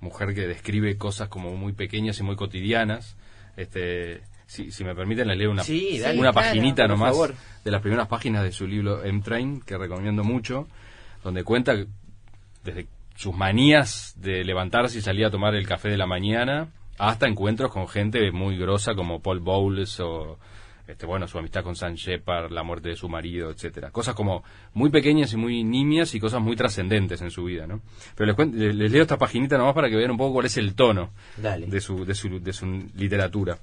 [SPEAKER 13] mujer que describe cosas como muy pequeñas y muy cotidianas. Este, si, si me permiten, le leo una,
[SPEAKER 3] Sí, dale.
[SPEAKER 13] una
[SPEAKER 3] claro,
[SPEAKER 13] paginita nomás
[SPEAKER 3] favor.
[SPEAKER 13] de las primeras páginas de su libro M-Train, que recomiendo mucho, donde cuenta desde sus manías de levantarse y salir a tomar el café de la mañana hasta encuentros con gente muy grosa como Paul Bowles o este bueno su amistad con Sam Shepard, la muerte de su marido, etcétera. Cosas como muy pequeñas y muy nimias y cosas muy trascendentes en su vida, ¿no? Pero les, cuen- les- les leo esta paginita nomás para que vean un poco cuál es el tono
[SPEAKER 3] Dale.
[SPEAKER 13] de su, de su, de su literatura.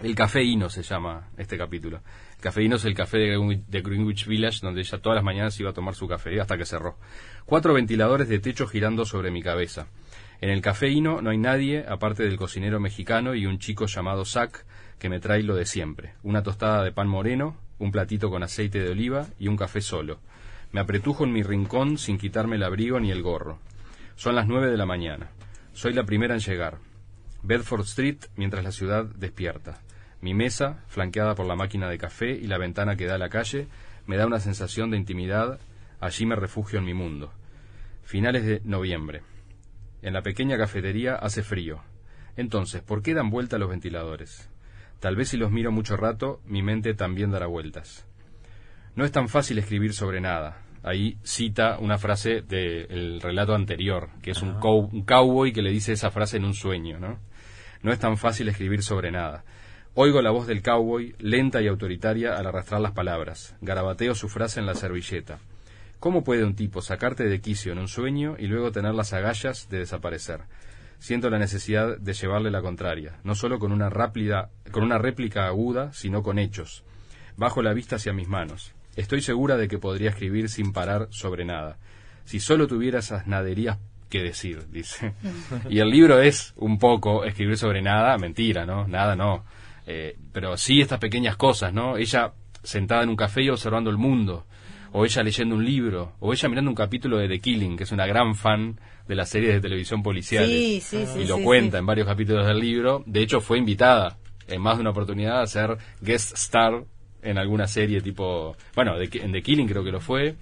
[SPEAKER 13] El cafeíno se llama este capítulo. El cafeíno es el café de Greenwich, de Greenwich Village, donde ella todas las mañanas iba a tomar su café hasta que cerró. Cuatro ventiladores de techo girando sobre mi cabeza. En el cafeíno no hay nadie aparte del cocinero mexicano y un chico llamado Zack que me trae lo de siempre. Una tostada de pan moreno, un platito con aceite de oliva y un café solo. Me apretujo en mi rincón sin quitarme el abrigo ni el gorro. Son las nueve de la mañana. Soy la primera en llegar. Bedford Street mientras la ciudad despierta. Mi mesa, flanqueada por la máquina de café y la ventana que da a la calle, me da una sensación de intimidad. Allí me refugio en mi mundo. Finales de noviembre. En la pequeña cafetería hace frío. Entonces, ¿por qué dan vuelta los ventiladores? Tal vez si los miro mucho rato, mi mente también dará vueltas. No es tan fácil escribir sobre nada. Ahí cita una frase del relato anterior, que es un, cow- un cowboy que le dice esa frase en un sueño, ¿no? No es tan fácil escribir sobre nada. Oigo la voz del cowboy, lenta y autoritaria al arrastrar las palabras. Garabateo su frase en la servilleta. ¿Cómo puede un tipo sacarte de quicio en un sueño y luego tener las agallas de desaparecer? Siento la necesidad de llevarle la contraria, no solo con una, rápida, con una réplica aguda, sino con hechos. Bajo la vista hacia mis manos. Estoy segura de que podría escribir sin parar sobre nada. Si solo tuviera esas naderías que decir, dice. [laughs] y el libro es un poco escribir sobre nada, mentira, ¿no? Nada no. Eh, pero sí estas pequeñas cosas, ¿no? Ella sentada en un café y observando el mundo, o ella leyendo un libro, o ella mirando un capítulo de The Killing, que es una gran fan de las series de televisión policiales.
[SPEAKER 4] Sí, sí, sí,
[SPEAKER 13] y lo cuenta en varios capítulos del libro. De hecho, fue invitada en más de una oportunidad a ser guest star en alguna serie tipo, bueno, de, en The Killing creo que lo fue,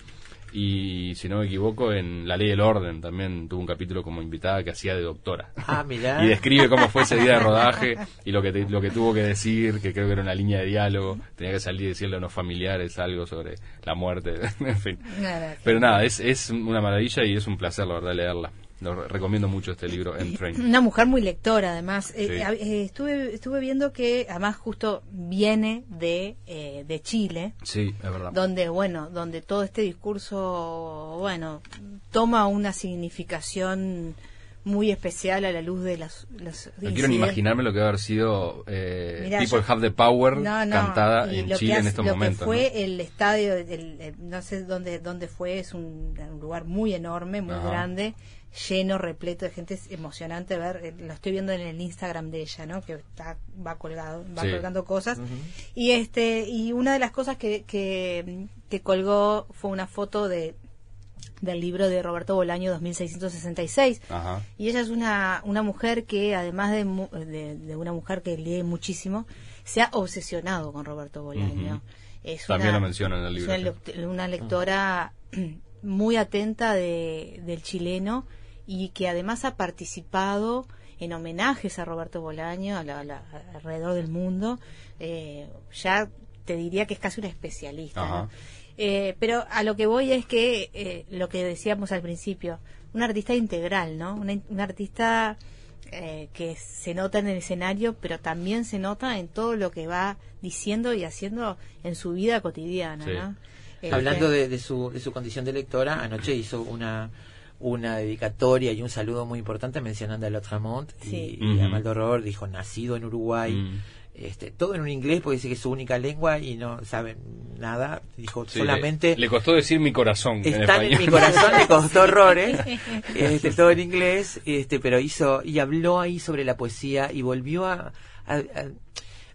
[SPEAKER 13] y si no me equivoco, en La Ley del Orden también tuvo un capítulo como invitada que hacía de doctora.
[SPEAKER 3] Ah, mirá. [laughs]
[SPEAKER 13] y describe cómo fue ese día de rodaje y lo que, te- lo que tuvo que decir, que creo que era una línea de diálogo, tenía que salir y decirle a unos familiares algo sobre la muerte, [laughs] en fin. Pero nada, es, es una maravilla y es un placer, la verdad, leerla. Lo re- recomiendo mucho este libro, M Train.
[SPEAKER 4] Una mujer muy lectora, además. Eh,
[SPEAKER 13] Sí.
[SPEAKER 4] eh, eh, estuve, estuve viendo que, además, justo viene de, eh, de Chile,
[SPEAKER 13] Sí, es verdad.
[SPEAKER 4] donde, bueno, donde todo este discurso, bueno, toma una significación muy especial a la luz de las, los
[SPEAKER 13] No quiero ni imaginarme lo que debe haber sido eh,
[SPEAKER 4] Mirá,
[SPEAKER 13] People
[SPEAKER 4] yo-
[SPEAKER 13] Have the Power
[SPEAKER 4] No, no,
[SPEAKER 13] cantada en Chile en
[SPEAKER 4] hace-
[SPEAKER 13] estos
[SPEAKER 4] lo
[SPEAKER 13] momentos.
[SPEAKER 4] que fue el estadio, el- el- no sé dónde dónde fue, es un, un lugar muy enorme, muy
[SPEAKER 13] Ajá.
[SPEAKER 4] grande, lleno, repleto de gente, es emocionante ver, eh, lo estoy viendo en el Instagram de ella, ¿no? Que está, va colgado, va
[SPEAKER 14] Sí.
[SPEAKER 4] colgando cosas. Y este, y una de las cosas que, que, que colgó fue una foto de del libro de Roberto Bolaño 2666
[SPEAKER 13] ¿no? Ajá.
[SPEAKER 4] y ella es una, una mujer que, además de, mu- de, de una mujer que lee muchísimo, se ha obsesionado con Roberto Bolaño. Es
[SPEAKER 13] También
[SPEAKER 4] una-
[SPEAKER 13] lo menciona en el libro,
[SPEAKER 4] Es una, lec- una lectora muy atenta de, del chileno y que además ha participado en homenajes a Roberto Bolaño a la- a la- alrededor del mundo. Eh, ya te diría que es casi una especialista. Eh, pero a lo que voy es que eh, lo que decíamos al principio, un artista integral, ¿no? Una, un artista eh, que se nota en el escenario, pero también se nota en todo lo que va diciendo y haciendo en su vida cotidiana,
[SPEAKER 3] Sí.
[SPEAKER 4] ¿no?
[SPEAKER 3] Hablando de, de su, de su condición de lectora, anoche hizo una una dedicatoria y un saludo muy importante mencionando a Lotramont
[SPEAKER 4] Sí.
[SPEAKER 3] y, y a
[SPEAKER 13] Ujú.
[SPEAKER 3] Maldoror dijo nacido en Uruguay
[SPEAKER 13] Mm.
[SPEAKER 3] este, todo en un inglés porque dice que es su única lengua y no saben nada dijo
[SPEAKER 13] Sí,
[SPEAKER 3] solamente
[SPEAKER 13] le, le costó decir mi corazón. en
[SPEAKER 3] están en, mi corazón le costó horrores [laughs] este, todo en inglés este pero hizo y habló ahí sobre la poesía y volvió a, a, a-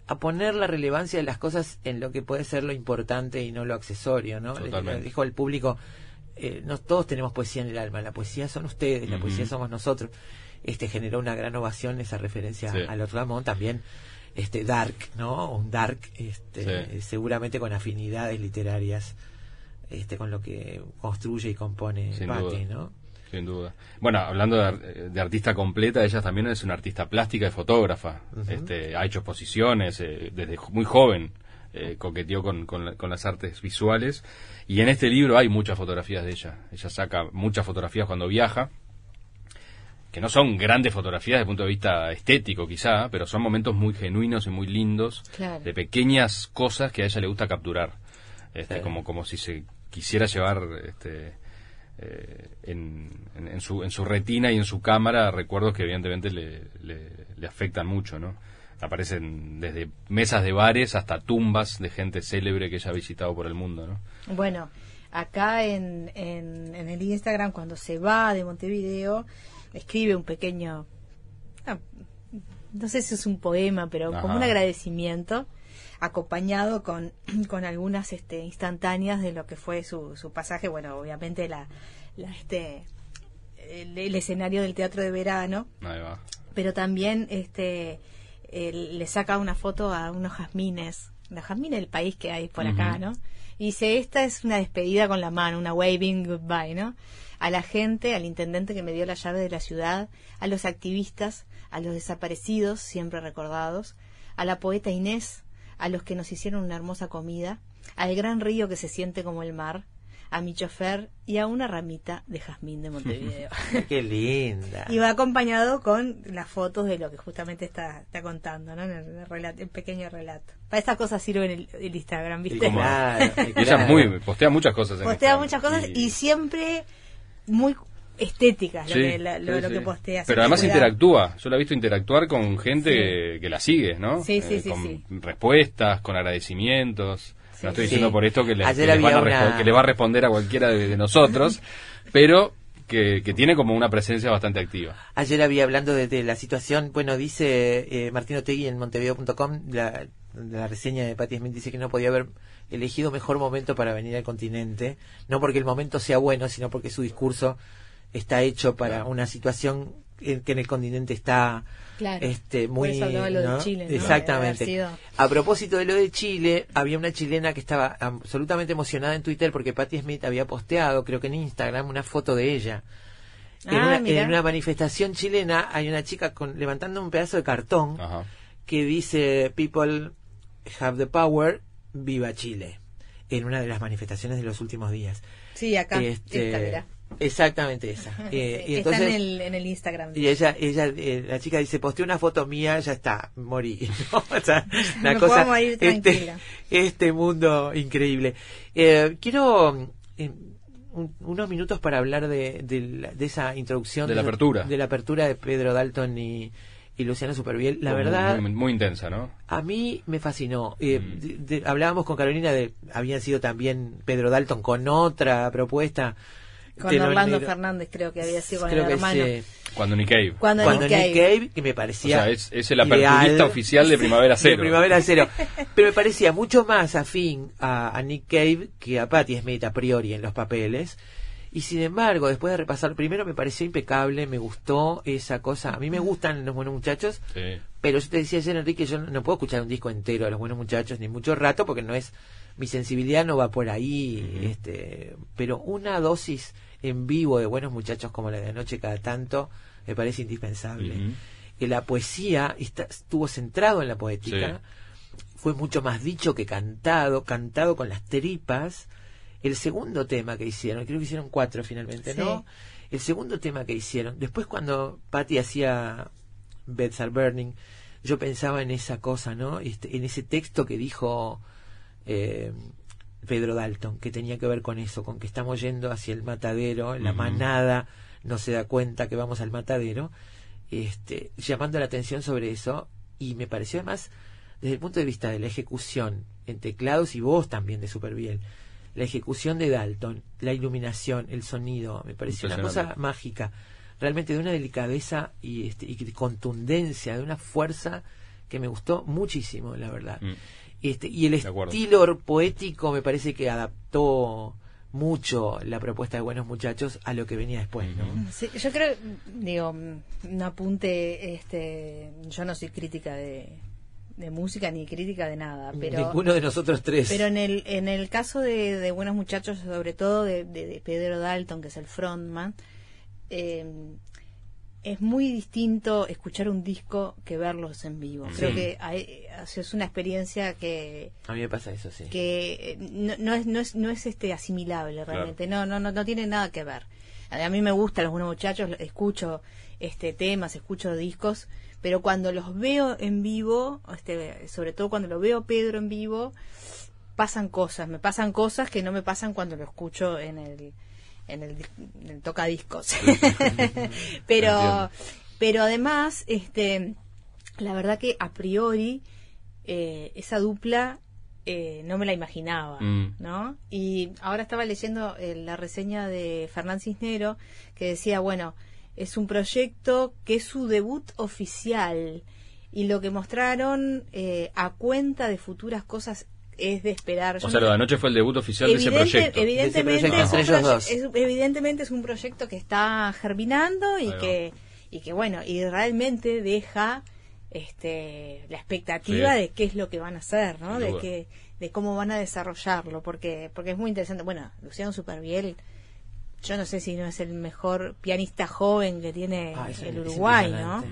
[SPEAKER 3] a poner la relevancia de las cosas en lo que puede ser lo importante y no lo accesorio no le dijo al público eh, no todos tenemos poesía en el alma la poesía son ustedes la poesía somos nosotros este generó una gran ovación esa referencia
[SPEAKER 13] Sí.
[SPEAKER 3] al otro Ramón también este dark no un dark este
[SPEAKER 13] Sí.
[SPEAKER 3] eh, seguramente con afinidades literarias este con lo que construye y compone
[SPEAKER 13] Sin
[SPEAKER 3] Patti,
[SPEAKER 13] duda.
[SPEAKER 3] ¿no?
[SPEAKER 13] Sin duda. Bueno, hablando de, de artista completa, ella también es una artista plástica y fotógrafa. Este, ha hecho exposiciones eh, desde muy joven. Eh, coqueteó con, con la- con las artes visuales. Y en este libro hay muchas fotografías de ella. Ella saca muchas fotografías cuando viaja. Que no son grandes fotografías desde el punto de vista estético, quizá, pero son momentos muy genuinos y muy lindos.
[SPEAKER 4] Claro.
[SPEAKER 13] De pequeñas cosas que a ella le gusta capturar. Este,
[SPEAKER 3] Sí.
[SPEAKER 13] como, como si se quisiera llevar este, eh, en, en- en su, en su retina y en su cámara recuerdos que evidentemente le, le, le afectan mucho, ¿no? Aparecen desde mesas de bares hasta tumbas de gente célebre que ella ha visitado por el mundo, ¿no?
[SPEAKER 4] Bueno, acá en, en, en el Instagram, cuando se va de Montevideo, escribe un pequeño, ah, no sé si es un poema, pero
[SPEAKER 14] Ajá.
[SPEAKER 4] como un agradecimiento, acompañado con, [clears throat] con algunas este, instantáneas de lo que fue su, su pasaje. Bueno, obviamente la, la, este, el, el escenario del teatro de verano,
[SPEAKER 13] Ahí va.
[SPEAKER 4] pero también este le saca una foto a unos jazmines, los jazmines del país que hay por acá. ¿no? Y dice, esta es una despedida con la mano, una waving goodbye, ¿no? A la gente, al intendente que me dio la llave de la ciudad, a los activistas, a los desaparecidos, siempre recordados, a la poeta Inés, a los que nos hicieron una hermosa comida, al gran río que se siente como el mar, a mi chofer y a una ramita de jazmín de Montevideo. [laughs]
[SPEAKER 3] qué linda
[SPEAKER 4] Y va acompañado con las fotos de lo que justamente está, está contando, ¿no? En el, relato, el pequeño relato. Para estas cosas sirve el, el Instagram, ¿viste? [laughs]
[SPEAKER 13] Y ella es muy, postea muchas cosas en
[SPEAKER 4] Postea
[SPEAKER 13] Instagram.
[SPEAKER 4] muchas cosas
[SPEAKER 13] Y-
[SPEAKER 4] y, siempre muy estéticas lo,
[SPEAKER 13] Sí,
[SPEAKER 4] que, la- lo,
[SPEAKER 13] sí,
[SPEAKER 4] lo que postea.
[SPEAKER 13] Pero además
[SPEAKER 4] cuidado.
[SPEAKER 13] interactúa. Yo la he visto interactuar con gente que la sigue, ¿no? Eh,
[SPEAKER 4] Sí, sí, sí,
[SPEAKER 13] con
[SPEAKER 4] sí.
[SPEAKER 13] respuestas, con agradecimientos. No estoy
[SPEAKER 3] Sí.
[SPEAKER 13] diciendo por esto que le,
[SPEAKER 3] Ayer
[SPEAKER 13] que les van a
[SPEAKER 3] una-
[SPEAKER 13] que le va a responder a cualquiera de, de nosotros, [laughs] pero que, que tiene como una presencia bastante activa.
[SPEAKER 3] Ayer había hablando de, de la situación, bueno, dice eh, Martín Otegui en montevideo.com, la, la reseña de Patti Smith dice que no podía haber elegido mejor momento para venir al continente, no porque el momento sea bueno, sino porque su discurso está hecho para una situación que en el continente está
[SPEAKER 4] Claro.
[SPEAKER 3] este
[SPEAKER 4] Por
[SPEAKER 3] muy
[SPEAKER 4] eso lo de. Chile,
[SPEAKER 3] exactamente a propósito de lo de Chile había una chilena que estaba absolutamente emocionada en Twitter porque Patti Smith había posteado creo que en Instagram una foto de ella en,
[SPEAKER 4] Ah,
[SPEAKER 3] una, en una manifestación chilena hay una chica con, levantando un pedazo de cartón
[SPEAKER 13] Ajá.
[SPEAKER 3] que dice People have the power, viva Chile. En una de las manifestaciones de los últimos días.
[SPEAKER 4] Sí, acá.
[SPEAKER 3] Este,
[SPEAKER 4] esta.
[SPEAKER 3] Exactamente esa. Eh, y
[SPEAKER 4] Está en el, en el Instagram.
[SPEAKER 3] y ella, ella, eh, la chica dice, posteé una foto mía, ya está, morí. [laughs] ¿no? O sea, [laughs] una
[SPEAKER 4] Me
[SPEAKER 3] cosa,
[SPEAKER 4] puedo morir
[SPEAKER 3] este,
[SPEAKER 4] tranquila.
[SPEAKER 3] este mundo increíble. Eh, quiero, eh, un- unos minutos para hablar de, de la- de esa introducción.
[SPEAKER 13] De la apertura.
[SPEAKER 3] De la apertura de Pedro Dalton y, y Luciano Superviel. La
[SPEAKER 13] Muy-
[SPEAKER 3] verdad,
[SPEAKER 13] Muy, muy intensa, ¿no?
[SPEAKER 3] a mí me fascinó. Eh,
[SPEAKER 13] Mm.
[SPEAKER 3] de- de- hablábamos con Carolina de. Habían sido también Pedro Dalton con otra propuesta.
[SPEAKER 4] Con
[SPEAKER 3] Telonero.
[SPEAKER 4] Orlando Fernández creo que había sido con
[SPEAKER 3] Creo
[SPEAKER 4] el
[SPEAKER 3] que sí.
[SPEAKER 13] Cuando Nick Cave.
[SPEAKER 4] Cuando,
[SPEAKER 3] Cuando
[SPEAKER 4] Nick
[SPEAKER 3] Nick
[SPEAKER 4] Cave.
[SPEAKER 3] Cave, que me
[SPEAKER 13] O
[SPEAKER 3] parecía.
[SPEAKER 13] sea, es, es el
[SPEAKER 3] ideal.
[SPEAKER 13] aperturista oficial de Primavera Cero.
[SPEAKER 3] De Primavera Cero. Pero me parecía mucho más afín a, a Nick Cave que a Patti Smith a priori en los papeles. Y sin embargo, después de repasar, primero me pareció impecable, me gustó esa cosa. A mí me gustan los buenos muchachos,
[SPEAKER 13] Sí.
[SPEAKER 3] pero yo te decía ayer, Enrique, yo no, no puedo escuchar un disco entero de los buenos muchachos ni mucho rato porque no es. Mi sensibilidad no va por ahí. este Pero una dosis en vivo de buenos muchachos como la de anoche cada tanto me parece indispensable
[SPEAKER 13] Ujú.
[SPEAKER 3] que la poesía está- estuvo centrado en la poética,
[SPEAKER 13] Sí.
[SPEAKER 3] fue mucho más dicho que cantado, cantado con las tripas. El segundo tema que hicieron, creo que hicieron cuatro finalmente,
[SPEAKER 4] Sí.
[SPEAKER 3] ¿no? El segundo tema que hicieron, después cuando Patty hacía Beds Are Burning, yo pensaba en esa cosa, ¿no? Este, en ese texto que dijo eh, Pedro Dalton, que tenía que ver con eso, con que estamos yendo hacia el matadero, la manada no se da cuenta que vamos al matadero, este, llamando la atención sobre eso, y me pareció además, desde el punto de vista de la ejecución en teclados y voz también de Superbiel, la ejecución de Dalton, la iluminación, el sonido, me pareció una cosa mágica, realmente de una delicadeza y, este, y de contundencia, de una fuerza que me gustó muchísimo, la verdad.
[SPEAKER 13] Mm.
[SPEAKER 3] Este, y el estilo poético me parece que adaptó mucho la propuesta de Buenos Muchachos a lo que venía después, ¿no?
[SPEAKER 4] Sí, yo creo, digo, un apunte, este, yo no soy crítica de, de música ni crítica de nada, pero
[SPEAKER 3] Ninguno de nosotros tres.
[SPEAKER 4] pero en el en el caso de, de Buenos Muchachos, sobre todo de, de- de Pedro Dalton, que es el frontman, eh, es muy distinto escuchar un disco que verlos en vivo. Creo
[SPEAKER 3] Sí.
[SPEAKER 4] que hay- es una experiencia que
[SPEAKER 3] A mí me pasa eso, sí.
[SPEAKER 4] que eh, no, no es no es no es este asimilable realmente no no no no tiene nada que ver a mí me gustan los buenos muchachos escucho este temas escucho discos pero cuando los veo en vivo este sobre todo cuando lo veo Pedro en vivo pasan cosas me pasan cosas que no me pasan cuando lo escucho en el en el, en el tocadiscos [laughs] pero
[SPEAKER 13] Entiendo.
[SPEAKER 4] pero además este la verdad que a priori eh, esa dupla eh, no me la imaginaba,
[SPEAKER 13] Mm.
[SPEAKER 4] ¿no? Y ahora estaba leyendo eh, la reseña de Fernán Cisnero que decía, bueno, es un proyecto que es su debut oficial y lo que mostraron eh, a cuenta de futuras cosas es de esperar.
[SPEAKER 13] O sea, lo de anoche fue el debut oficial de ese proyecto.
[SPEAKER 4] Evidentemente,
[SPEAKER 3] De ese proyecto
[SPEAKER 4] es un
[SPEAKER 3] entre ellos
[SPEAKER 4] proye-
[SPEAKER 3] dos.
[SPEAKER 4] es- evidentemente es un proyecto que está germinando y que y que bueno y realmente deja este la expectativa
[SPEAKER 13] Sí.
[SPEAKER 4] de qué es lo que van a hacer, ¿no? De que de cómo van a desarrollarlo, porque porque es muy interesante. Bueno, Luciano Superviel, yo no sé si no es el mejor pianista joven que tiene
[SPEAKER 3] Ah, es-
[SPEAKER 4] el Uruguay, ¿no?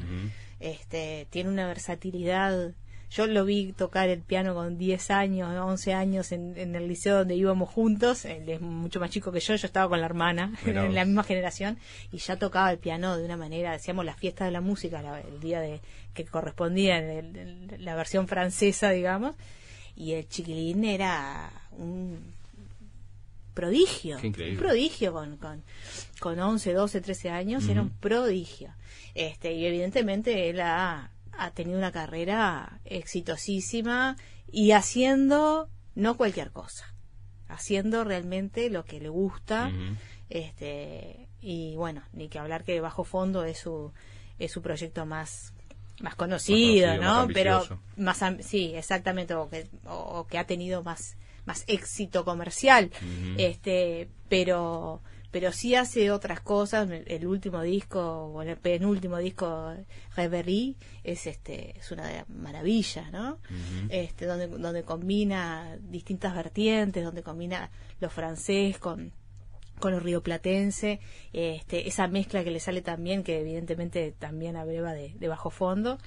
[SPEAKER 4] este tiene una versatilidad yo lo vi tocar el piano con 10 años 11 años en, en el liceo donde íbamos juntos. Él es mucho más chico que yo yo estaba con la hermana [laughs]
[SPEAKER 13] Mirá
[SPEAKER 4] en la misma generación y ya tocaba el piano de una manera decíamos la fiesta de la música la- el día de que correspondía en el- en la versión francesa digamos. Y el chiquilín era un prodigio un prodigio con, con, con 11, 12, 13 años, era un prodigio. Este, y evidentemente él ha, ha tenido una carrera exitosísima y haciendo no cualquier cosa, haciendo realmente lo que le gusta. Este, y bueno, ni que hablar que Bajo Fondo es su, es su proyecto más más conocido,
[SPEAKER 13] conocido,
[SPEAKER 4] ¿no?
[SPEAKER 13] más
[SPEAKER 4] Pero más sí, exactamente, o que, o- que ha tenido más más éxito comercial. Este, pero pero sí hace otras cosas, el último disco o el penúltimo disco Reverie es este es una maravilla, ¿no?
[SPEAKER 13] Ujú.
[SPEAKER 4] Este donde donde combina distintas vertientes, donde combina lo francés con con lo rioplatense, este, esa mezcla que le sale también, que evidentemente también abreva de, de bajo fondo,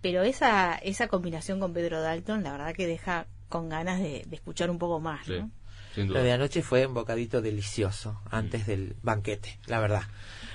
[SPEAKER 4] pero esa, esa combinación con Pedro Dalton, la verdad que deja con ganas de, de escuchar un poco más,
[SPEAKER 13] Sí,
[SPEAKER 4] ¿no?
[SPEAKER 3] Lo de anoche fue un bocadito delicioso antes del banquete, la verdad.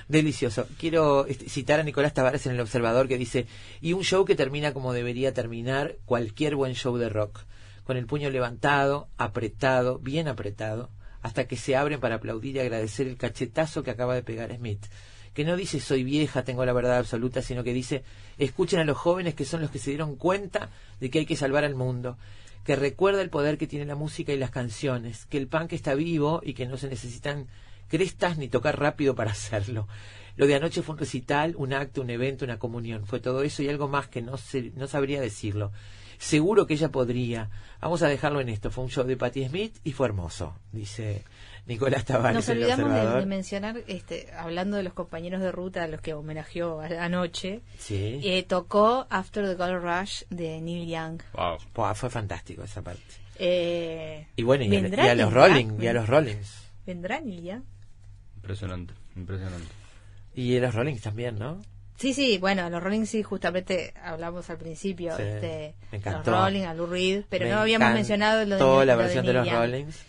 [SPEAKER 3] Delicioso. Quiero este, citar a Nicolás Tavares en El Observador que dice, y un show que termina como debería terminar cualquier buen show de rock, con el puño levantado, apretado, bien apretado, hasta que se abren para aplaudir y agradecer el cachetazo que acaba de pegar Smith. Que no dice soy vieja, tengo la verdad absoluta, sino que dice escuchen a los jóvenes que son los que se dieron cuenta de que hay que salvar al mundo. Que recuerda el poder que tiene la música y las canciones, que el punk está vivo y que no se necesitan crestas ni tocar rápido para hacerlo. Lo de anoche fue un recital, un acto, un evento, una comunión. Fue todo eso y algo más que no, se, no sabría decirlo. Seguro que ella podría. Vamos a dejarlo en esto. Fue un show de Patti Smith y fue hermoso, dice Nicolás Tavares.
[SPEAKER 4] Nos
[SPEAKER 3] el
[SPEAKER 4] olvidamos de, de mencionar, este, hablando de los compañeros de ruta a los que homenajeó anoche,
[SPEAKER 3] Sí.
[SPEAKER 4] eh, tocó After the Gold Rush de Neil Young.
[SPEAKER 13] Wow.
[SPEAKER 3] Buah, fue fantástico esa parte.
[SPEAKER 4] Eh,
[SPEAKER 3] Y bueno, y a, y
[SPEAKER 4] ¿vendrá
[SPEAKER 3] a los Rolling, y a los Rollings.
[SPEAKER 4] ¿Vendrá Neil Young?
[SPEAKER 13] Impresionante, impresionante.
[SPEAKER 3] Y a los Rollings también, ¿no?
[SPEAKER 4] Sí, sí, bueno, los Rolling sí, justamente hablamos al principio,
[SPEAKER 3] Sí,
[SPEAKER 4] este,
[SPEAKER 3] me
[SPEAKER 4] los
[SPEAKER 3] encantó.
[SPEAKER 4] Rolling, a Lou Reed, pero
[SPEAKER 3] Me
[SPEAKER 4] no habíamos mencionado lo de,
[SPEAKER 3] la
[SPEAKER 4] lo de
[SPEAKER 3] versión de,
[SPEAKER 4] Neil
[SPEAKER 3] los
[SPEAKER 4] Young.
[SPEAKER 3] Rollings.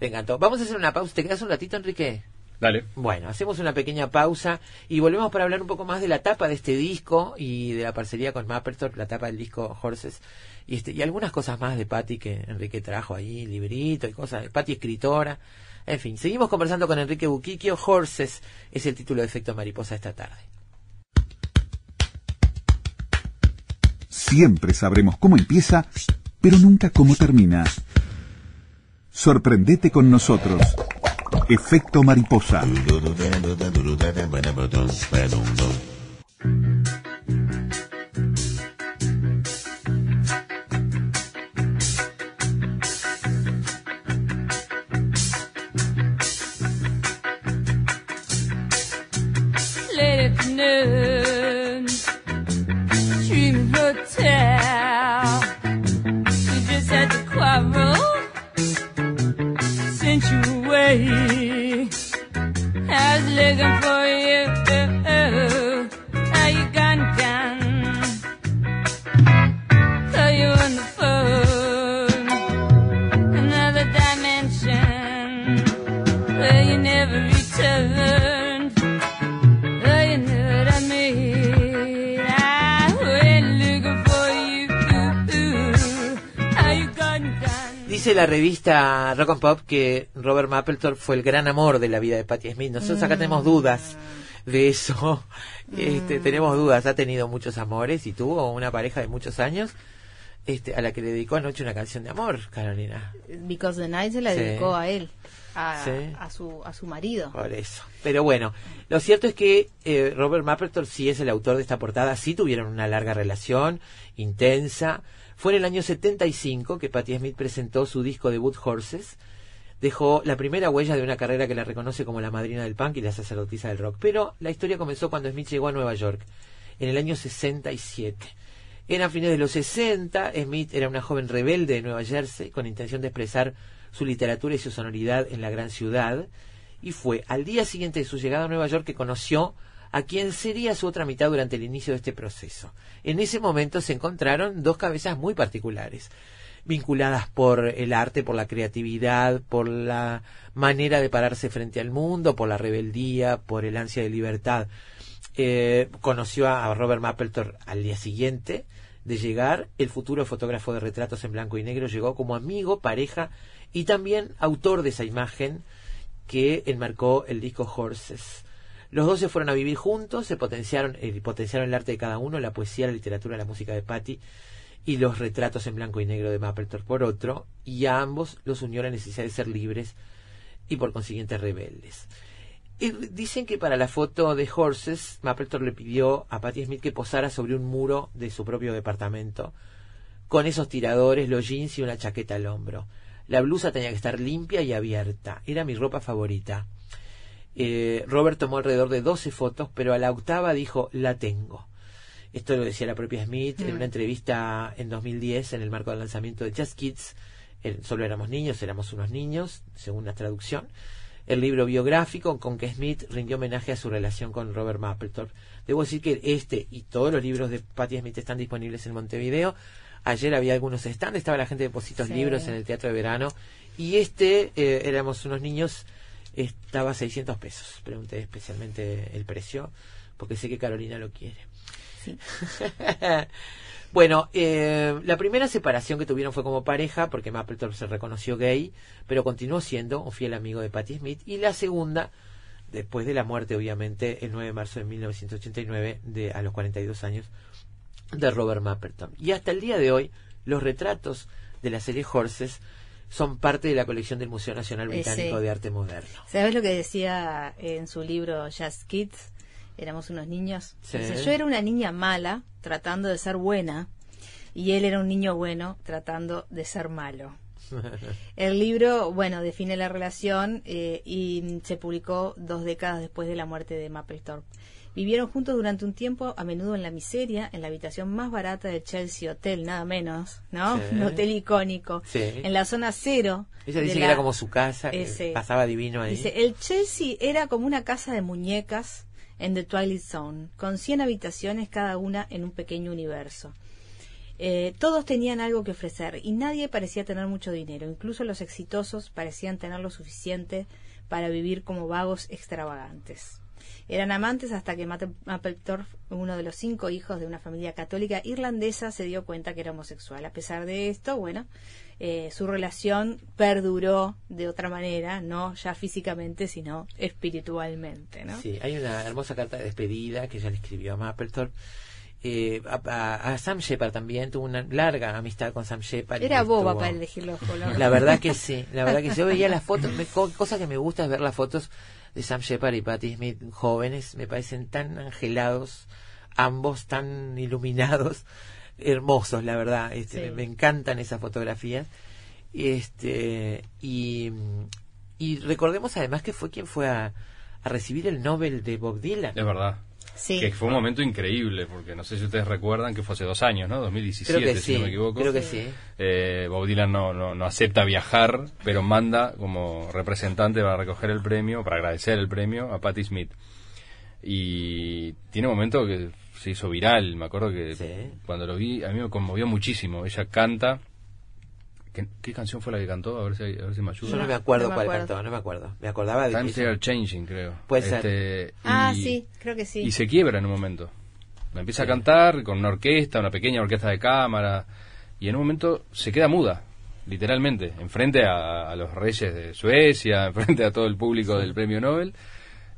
[SPEAKER 3] Me encantó. Vamos a hacer una pausa. ¿Te quedas un ratito, Enrique?
[SPEAKER 13] Dale.
[SPEAKER 3] Bueno, hacemos una pequeña pausa y volvemos para hablar un poco más de la tapa de este disco y de la parcería con Mapperthorpe, la tapa del disco Horses y, este, y algunas cosas más de Patty que Enrique trajo ahí, librito y cosas. Patty escritora. En fin, seguimos conversando con Enrique Buquiquio. Horses es el título de Efecto Mariposa esta tarde.
[SPEAKER 2] Siempre sabremos cómo empieza, pero nunca cómo termina. Sorprendete con nosotros. Efecto mariposa.
[SPEAKER 3] Revista Rock and Pop que Robert Mapplethorpe fue el gran amor de la vida de Patti Smith. Nosotros acá tenemos dudas de eso. Este, tenemos dudas. Ha tenido muchos amores y tuvo una pareja de muchos años este, a la que le dedicó anoche una canción de amor, Carolina.
[SPEAKER 4] Because the Night se la
[SPEAKER 3] Sí.
[SPEAKER 4] dedicó a él, a,
[SPEAKER 3] Sí.
[SPEAKER 4] a su, a su marido.
[SPEAKER 3] Por eso. Pero bueno, lo cierto es que eh, Robert Mapplethorpe sí es el autor de esta portada, sí tuvieron una larga relación, intensa. Fue en el año 75 que Patti Smith presentó su disco debut Horses. Dejó la primera huella de una carrera que la reconoce como la madrina del punk y la sacerdotisa del rock. Pero la historia comenzó cuando Smith llegó a Nueva York, en el año 67. Era a fines de los 60, Smith era una joven rebelde de Nueva Jersey con intención de expresar su literatura y su sonoridad en la gran ciudad y fue al día siguiente de su llegada a Nueva York que conoció a quien sería su otra mitad durante el inicio de este proceso. En ese momento se encontraron dos cabezas muy particulares, vinculadas por el arte, por la creatividad, por la manera de pararse frente al mundo, por la rebeldía, por el ansia de libertad. Eh, conoció a Robert Mapplethorpe al día siguiente de llegar, el futuro fotógrafo de retratos en blanco y negro llegó como amigo, pareja y también autor de esa imagen que enmarcó el disco Horses. Los dos se fueron a vivir juntos, se potenciaron, eh, potenciaron el arte de cada uno, la poesía, la literatura, la música de Patty y los retratos en blanco y negro de Mapplethorpe por otro, y a ambos los unió la necesidad de ser libres y por consiguiente rebeldes. Y dicen que para la foto de Horses, Mapplethorpe le pidió a Patti Smith que posara sobre un muro de su propio departamento, con esos tiradores, los jeans y una chaqueta al hombro. La blusa tenía que estar limpia y abierta. Era mi ropa favorita. Eh, Robert tomó alrededor de 12 fotos, pero a la octava dijo, la tengo. Esto lo decía la propia Smith en
[SPEAKER 4] Mm.
[SPEAKER 3] una entrevista en 2010 en el marco del lanzamiento de Just Kids. Solo éramos niños, éramos unos niños, según la traducción. El libro biográfico con que Smith rindió homenaje a su relación con Robert Mapplethorpe. Debo decir que este y todos los libros de Patti Smith están disponibles en Montevideo. Ayer había algunos stands, estaba la gente de Positos
[SPEAKER 4] Sí.
[SPEAKER 3] Libros en el Teatro de Verano. Y este, eh, éramos unos niños, estaba a 600 pesos. Pregunté especialmente el precio, porque sé que Carolina lo quiere.
[SPEAKER 4] Sí. [laughs]
[SPEAKER 3] bueno, eh, la primera separación que tuvieron fue como pareja porque Mapplethorpe se reconoció gay, pero continuó siendo un fiel amigo de Patti Smith. Y la segunda, después de la muerte, obviamente, el 9 de marzo de 1989, de, a los 42 años, de Robert Mapplethorpe. Y hasta el día de hoy, los retratos de la serie Horses son parte de la colección del Museo Nacional
[SPEAKER 4] Eh,
[SPEAKER 3] Británico
[SPEAKER 4] sí.
[SPEAKER 3] de Arte Moderno.
[SPEAKER 4] ¿Sabes lo que decía en su libro Just Kids? Éramos unos niños.
[SPEAKER 3] Sí.
[SPEAKER 4] Dice, yo era una niña mala tratando de ser buena y él era un niño bueno tratando de ser malo. [laughs] El libro, bueno, define la relación eh, y se publicó dos décadas después de la muerte de Mapplethorpe. Vivieron juntos durante un tiempo, a menudo en la miseria, en la habitación más barata del Chelsea Hotel, nada menos, ¿no?
[SPEAKER 3] Sí.
[SPEAKER 4] Un hotel icónico.
[SPEAKER 3] Sí.
[SPEAKER 4] En la zona cero.
[SPEAKER 3] Ella
[SPEAKER 4] de
[SPEAKER 3] dice que era como su casa, que
[SPEAKER 4] Ese.
[SPEAKER 3] pasaba divino ahí.
[SPEAKER 4] Dice, el Chelsea era como una casa de muñecas en The Twilight Zone, con 100 habitaciones cada una en un pequeño universo. Eh, todos tenían algo que ofrecer y nadie parecía tener mucho dinero. Incluso los exitosos parecían tener lo suficiente para vivir como vagos extravagantes. Eran amantes hasta que Mapplethorpe, uno de los cinco hijos de una familia católica irlandesa, se dio cuenta que era homosexual. A pesar de esto, bueno, eh, su relación perduró de otra manera, no ya físicamente, sino espiritualmente, ¿no?
[SPEAKER 3] Sí, hay una hermosa carta de despedida que ella le escribió a Mapplethorpe. Eh, a, a- a Sam Shepard también tuvo una larga amistad con Sam Shepard.
[SPEAKER 4] Era boba
[SPEAKER 3] estuvo-
[SPEAKER 4] para elegir los colores.
[SPEAKER 3] La verdad que sí, la verdad que yo veía las fotos, me- co- cosa que me gusta es ver las fotos de Sam Shepard y Patti Smith jóvenes, me parecen tan angelados, ambos tan iluminados, [laughs] hermosos, la verdad, este,
[SPEAKER 4] Sí.
[SPEAKER 3] me, me encantan esas fotografías. Este, y, y recordemos además que fue quien fue a, a recibir el Nobel de Bob Dylan.
[SPEAKER 13] Es verdad.
[SPEAKER 4] Sí.
[SPEAKER 13] Que fue un momento increíble, porque no sé si ustedes recuerdan que fue hace dos años, ¿no? 2017,
[SPEAKER 3] Creo que
[SPEAKER 13] si no me equivoco.
[SPEAKER 3] creo que sí.
[SPEAKER 13] Eh, Bob Dylan no, no, no acepta viajar, pero manda como representante para recoger el premio, para agradecer el premio a Patti Smith. Y tiene un momento que se hizo viral, me acuerdo que cuando lo vi, a mí me conmovió muchísimo. Ella canta. ¿Qué, qué canción fue la que cantó? A ver si, a ver si me ayuda.
[SPEAKER 3] Yo no me acuerdo
[SPEAKER 4] no me
[SPEAKER 3] cuál
[SPEAKER 4] acuerdo.
[SPEAKER 3] cantó, no me acuerdo. Me acordaba de
[SPEAKER 13] Times Are Changing, creo.
[SPEAKER 3] Puede ser.
[SPEAKER 13] Este,
[SPEAKER 4] Ah,
[SPEAKER 13] y-
[SPEAKER 4] sí, creo que sí.
[SPEAKER 13] y se quiebra en un momento. Empieza
[SPEAKER 3] Sí.
[SPEAKER 13] a cantar con una orquesta, una pequeña orquesta de cámara, y en un momento se queda muda, literalmente, enfrente a, a los reyes de Suecia, [laughs] enfrente a todo el público del premio Nobel,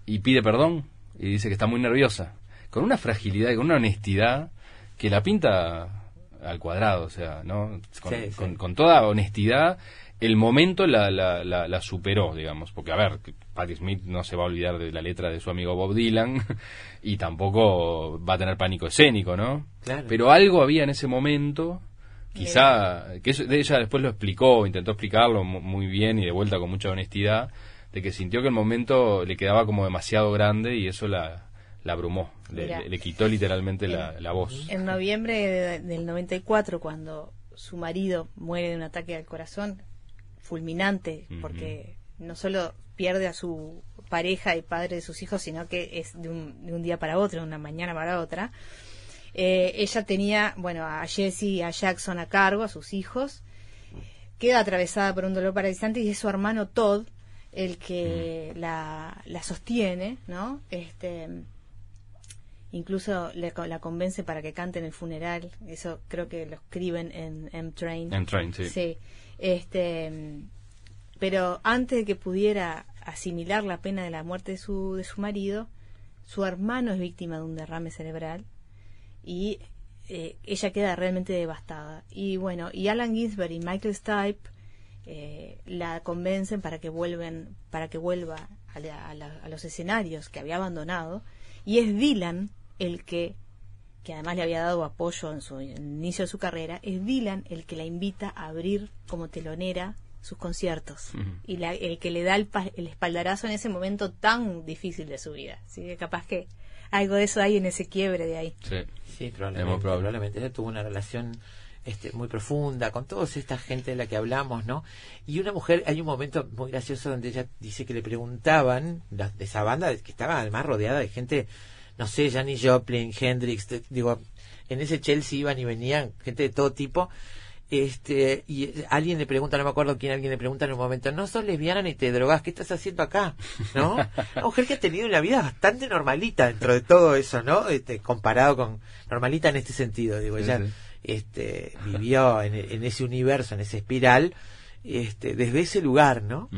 [SPEAKER 13] y pide perdón, y dice que está muy nerviosa, con una fragilidad y con una honestidad que la pinta al cuadrado, o sea, ¿no? Con,
[SPEAKER 3] Sí, sí.
[SPEAKER 13] con- con toda honestidad, el momento la, la, la, la superó, digamos, porque a ver, Patti Smith no se va a olvidar de la letra de su amigo Bob Dylan [laughs] y tampoco va a tener pánico escénico, ¿no?
[SPEAKER 3] Claro.
[SPEAKER 13] Pero algo había en ese momento, quizá, que eso- ella después lo explicó, intentó explicarlo mu- muy bien y de vuelta con mucha honestidad, de que sintió que el momento le quedaba como demasiado grande y eso la, la abrumó, le, quitó literalmente la, la voz.
[SPEAKER 4] En noviembre de- del 94, cuando su marido muere de un ataque al corazón fulminante, porque no solo pierde a su pareja y padre de sus hijos, sino que es de un, de un día para otro, de una mañana para otra. Eh, ella tenía, bueno, a Jesse y a Jackson a cargo, a sus hijos. Queda atravesada por un dolor paralizante y es su hermano Todd el que la, la sostiene, ¿no? Este, incluso le la convence para que cante en el funeral. Eso creo que lo escriben en M-Train.
[SPEAKER 13] M-Train, sí.
[SPEAKER 4] Sí. Este, pero antes de que pudiera asimilar la pena de la muerte de su, de su marido, su hermano es víctima de un derrame cerebral y eh, ella queda realmente devastada. Y bueno, y Alan Ginsberg y Michael Stipe eh, la convencen para que vuelven, para que vuelva a, la- a la- a los escenarios que había abandonado. Y es Dylan el que, que además le había dado apoyo en su en el inicio de su carrera, es Dylan el que la invita a abrir como telonera sus conciertos y la- el que le da el, pa- el espaldarazo en ese momento tan difícil de su vida. Así que capaz que algo de eso hay en ese quiebre de ahí.
[SPEAKER 13] Sí.
[SPEAKER 3] Sí, probablemente. probablemente. Ella tuvo una relación este, muy profunda con toda esta gente de la que hablamos, ¿no? Y una mujer, hay un momento muy gracioso donde ella dice que le preguntaban la- de esa banda que estaba además rodeada de gente, no sé, Janis Joplin, Hendrix, te- digo, en ese Chelsea iban y venían gente de todo tipo Este, y alguien le pregunta, no me acuerdo quién, alguien le pregunta en un momento, no sos lesbiana ni te drogas, ¿qué estás haciendo acá? ¿No? Una mujer que ha tenido una vida bastante normalita dentro de todo eso, ¿no? Este, comparado con, normalita en este sentido, digo,
[SPEAKER 13] Sí, sí.
[SPEAKER 3] Este, vivió en, en ese universo, en esa espiral, este, desde ese lugar, ¿no?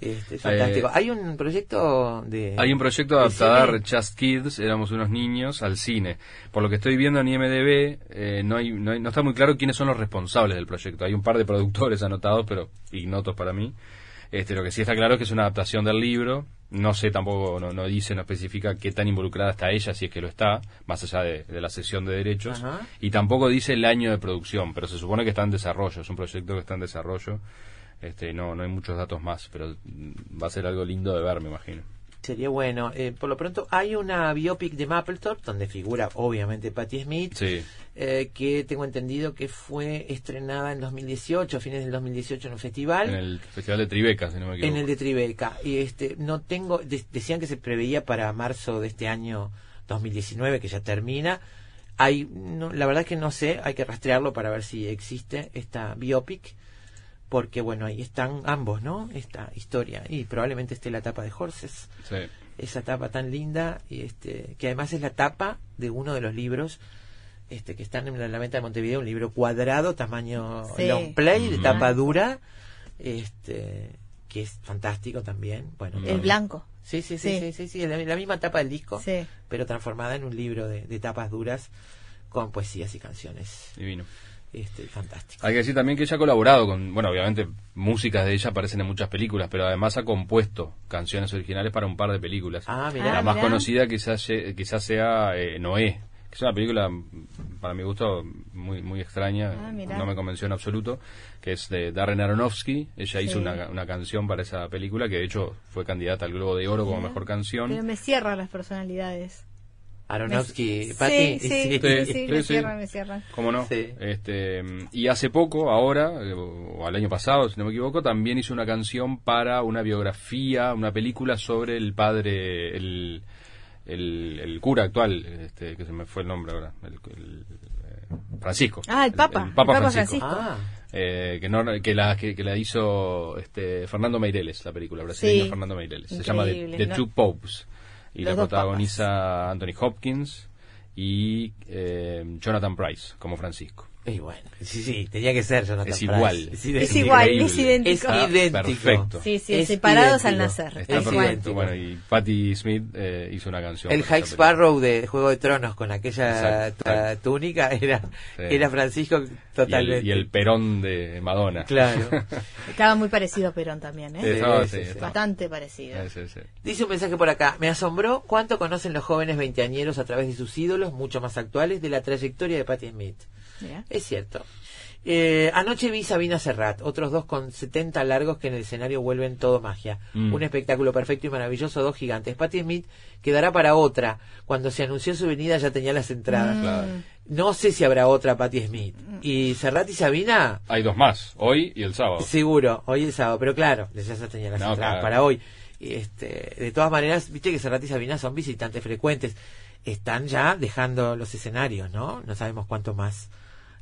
[SPEAKER 3] Este, es fantástico.
[SPEAKER 13] Eh,
[SPEAKER 3] Hay un proyecto de...
[SPEAKER 13] Hay un proyecto de adaptar. Just Kids, éramos unos niños, al cine. Por lo que estoy viendo en IMDB, eh, no, hay, no, hay- no está muy claro quiénes son los responsables del proyecto. Hay un par de productores [laughs] anotados, pero ignotos para mí. Este, lo que sí está claro es que es una adaptación del libro. No sé tampoco, no, no dice, no especifica qué tan involucrada está ella, si es que lo está, más allá de, de la sesión de derechos.
[SPEAKER 3] Ajá.
[SPEAKER 13] Y tampoco dice el año de producción, pero se supone que está en desarrollo, es un proyecto que está en desarrollo. Este, no, no hay muchos datos más, pero va a ser algo lindo de ver, me imagino.
[SPEAKER 3] Sería bueno. Eh, por lo pronto hay una biopic de Mapplethorpe donde figura obviamente Patti Smith,
[SPEAKER 13] Sí.
[SPEAKER 3] eh, que tengo entendido que fue estrenada en 2018, a fines del 2018 en un festival.
[SPEAKER 13] En el Festival de Tribeca, si no me equivoco.
[SPEAKER 3] En el de Tribeca. Y este, no tengo, de- decían que se preveía para marzo de este año 2019, que ya termina. Hay, no, la verdad es que no sé, hay que rastrearlo para ver si existe esta biopic. Porque bueno, ahí están ambos, ¿no? Esta historia. Y probablemente esté la tapa de Horses.
[SPEAKER 13] Sí.
[SPEAKER 3] Esa tapa tan linda, y este, que además es la tapa de uno de los libros este, que están en la, la venta de Montevideo, un libro cuadrado, tamaño
[SPEAKER 4] Sí.
[SPEAKER 3] long play, de tapa dura, este, que es fantástico también. Bueno,
[SPEAKER 4] El blanco.
[SPEAKER 3] Sí, sí, sí,
[SPEAKER 4] Sí.
[SPEAKER 3] sí, sí, sí, la, la misma tapa del disco,
[SPEAKER 4] Sí.
[SPEAKER 3] pero transformada en un libro de, de tapas duras con poesías y canciones.
[SPEAKER 13] Divino.
[SPEAKER 3] Este, fantástico.
[SPEAKER 13] Hay que decir también que ella ha colaborado con, bueno, obviamente músicas de ella aparecen en muchas películas, pero además ha compuesto canciones originales para un par de películas.
[SPEAKER 3] Ah,
[SPEAKER 4] mirá.
[SPEAKER 13] La
[SPEAKER 4] Ah,
[SPEAKER 13] más
[SPEAKER 4] mirá.
[SPEAKER 13] conocida quizás, quizás sea eh, Noé, que es una película, para mi gusto, muy muy extraña,
[SPEAKER 4] Ah,
[SPEAKER 13] no me convenció en absoluto, que es de Darren Aronofsky. Ella hizo una, una canción para esa película que de hecho fue candidata al Globo de Oro como mejor canción.
[SPEAKER 4] Pero me cierran las personalidades.
[SPEAKER 3] Aronofsky, Patti,
[SPEAKER 4] Sí, sí,
[SPEAKER 3] sí.
[SPEAKER 4] sí,
[SPEAKER 13] Sí,
[SPEAKER 4] sí,
[SPEAKER 13] sí,
[SPEAKER 4] me
[SPEAKER 13] sí.
[SPEAKER 4] cierran, me cierran.
[SPEAKER 13] ¿Cómo no?
[SPEAKER 3] Sí.
[SPEAKER 13] Este, y hace poco, ahora, o al año pasado, si no me equivoco, también hizo una canción para una biografía, una película sobre el padre, el, el, el cura actual, este, que se me fue el nombre ahora, el, el, eh, Francisco.
[SPEAKER 4] Ah, el Papa,
[SPEAKER 13] El, Papa
[SPEAKER 4] el Papa
[SPEAKER 13] Francisco.
[SPEAKER 4] Francisco.
[SPEAKER 3] Ah,
[SPEAKER 13] Eh, que, no, que, la, que, que la hizo este, Fernando Meireles, la película brasileña
[SPEAKER 4] Sí.
[SPEAKER 13] Fernando Meireles. Se llama The,
[SPEAKER 4] Increíble,
[SPEAKER 13] The
[SPEAKER 4] ¿no?
[SPEAKER 13] Two Popes. Y
[SPEAKER 4] Los
[SPEAKER 13] la protagoniza Anthony Hopkins y eh, Jonathan Price como Francisco.
[SPEAKER 3] Y bueno, sí, sí, tenía que ser Jonathan
[SPEAKER 13] Es igual.
[SPEAKER 3] Es,
[SPEAKER 4] Es
[SPEAKER 3] idéntico.
[SPEAKER 4] igual, es idéntico.
[SPEAKER 3] Es idéntico.
[SPEAKER 13] perfecto.
[SPEAKER 4] Sí, sí,
[SPEAKER 3] Es
[SPEAKER 4] separados al nacer.
[SPEAKER 13] Está
[SPEAKER 3] Es
[SPEAKER 13] perfecto.
[SPEAKER 3] idéntico.
[SPEAKER 13] Bueno, y Patti Smith eh, hizo una canción.
[SPEAKER 3] El High. Sparrow de Juego de Tronos con aquella
[SPEAKER 13] Exacto,
[SPEAKER 3] ta-
[SPEAKER 13] exacto.
[SPEAKER 3] túnica era,
[SPEAKER 13] Sí.
[SPEAKER 3] era Francisco
[SPEAKER 13] Y el,
[SPEAKER 3] totalmente.
[SPEAKER 13] y el perón de Madonna.
[SPEAKER 3] Claro. [laughs]
[SPEAKER 4] Estaba muy parecido a Perón también,
[SPEAKER 13] Sí,
[SPEAKER 4] ¿eh?
[SPEAKER 13] estaba-
[SPEAKER 3] Sí,
[SPEAKER 13] sí,
[SPEAKER 3] sí, sí.
[SPEAKER 13] estaba.
[SPEAKER 4] Bastante parecido.
[SPEAKER 13] Sí, sí, sí.
[SPEAKER 3] Dice un mensaje por acá. Me asombró cuánto conocen los jóvenes veinteañeros a través de sus ídolos, mucho más actuales, de la trayectoria de Patti Smith. Es cierto. Eh, anoche vi Sabina Serrat, otros dos con 70 largos que en el escenario vuelven todo magia.
[SPEAKER 13] Mm.
[SPEAKER 3] Un espectáculo perfecto y maravilloso, dos gigantes. Patti Smith quedará para otra. Cuando se anunció su venida ya tenía las entradas.
[SPEAKER 4] Mm.
[SPEAKER 13] Claro.
[SPEAKER 3] No sé si habrá otra Patti Smith. Y Serrat y Sabina,
[SPEAKER 13] Hay dos más, hoy y el sábado.
[SPEAKER 3] seguro, hoy el sábado, pero claro, ya se tenía las
[SPEAKER 13] No,
[SPEAKER 3] entradas
[SPEAKER 13] claro.
[SPEAKER 3] para hoy. Y, Este, de todas maneras, viste que Serrat y Sabina son visitantes frecuentes. Están ya dejando los escenarios, ¿no? No sabemos cuánto más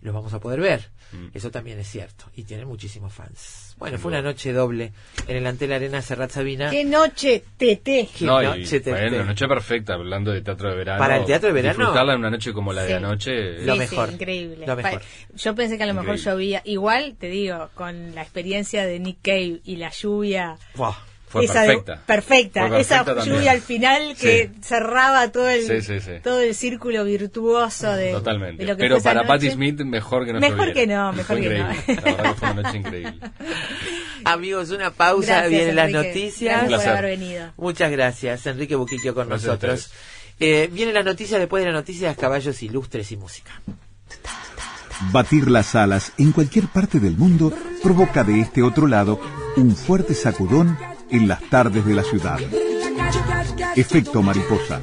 [SPEAKER 3] los vamos a poder ver.
[SPEAKER 13] Mm.
[SPEAKER 3] Eso también es cierto. Y tienen muchísimos fans. Bueno, fue una noche doble en el Antel Arena Serrat Sabina.
[SPEAKER 4] ¡Qué noche, Tete!
[SPEAKER 3] Qué
[SPEAKER 13] No, y,
[SPEAKER 3] noche, te-
[SPEAKER 13] bueno, noche perfecta, hablando de teatro de verano.
[SPEAKER 3] Para el teatro de verano.
[SPEAKER 13] Disfrutarla en una noche como la
[SPEAKER 4] Sí.
[SPEAKER 13] de anoche.
[SPEAKER 3] Lo
[SPEAKER 4] Sí,
[SPEAKER 3] mejor.
[SPEAKER 4] sí, increíble.
[SPEAKER 3] Lo mejor.
[SPEAKER 4] Pa- Yo pensé que a lo mejor
[SPEAKER 13] Increíble.
[SPEAKER 4] llovía. Igual, te digo, con la experiencia de Nick Cave y la lluvia.
[SPEAKER 3] Buah.
[SPEAKER 13] Fue
[SPEAKER 4] esa de-
[SPEAKER 13] perfecta.
[SPEAKER 4] perfecta.
[SPEAKER 13] Fue
[SPEAKER 4] Esa
[SPEAKER 13] también.
[SPEAKER 4] lluvia al final que
[SPEAKER 13] Sí.
[SPEAKER 4] cerraba todo el,
[SPEAKER 13] Sí, sí, sí.
[SPEAKER 4] todo el círculo virtuoso de,
[SPEAKER 13] Totalmente.
[SPEAKER 4] de lo que
[SPEAKER 13] Pero
[SPEAKER 4] fue
[SPEAKER 13] para
[SPEAKER 4] noche.
[SPEAKER 13] Patti Smith, mejor que no
[SPEAKER 4] Mejor que no, mejor
[SPEAKER 13] Fue
[SPEAKER 4] que no.
[SPEAKER 13] increíble. La verdad que fue una noche increíble. [laughs]
[SPEAKER 3] Amigos, una pausa.
[SPEAKER 4] Gracias,
[SPEAKER 3] Vienen las noticias.
[SPEAKER 4] Gracias por
[SPEAKER 13] placer.
[SPEAKER 4] haber venido.
[SPEAKER 3] Muchas gracias, Enrique Buquiquio con
[SPEAKER 13] Gracias
[SPEAKER 3] nosotros. Eh, vienen las noticias después de las noticias, caballos ilustres y música.
[SPEAKER 2] Batir las alas en cualquier parte del mundo provoca de este otro lado un fuerte sacudón en las tardes de la ciudad. Efecto mariposa.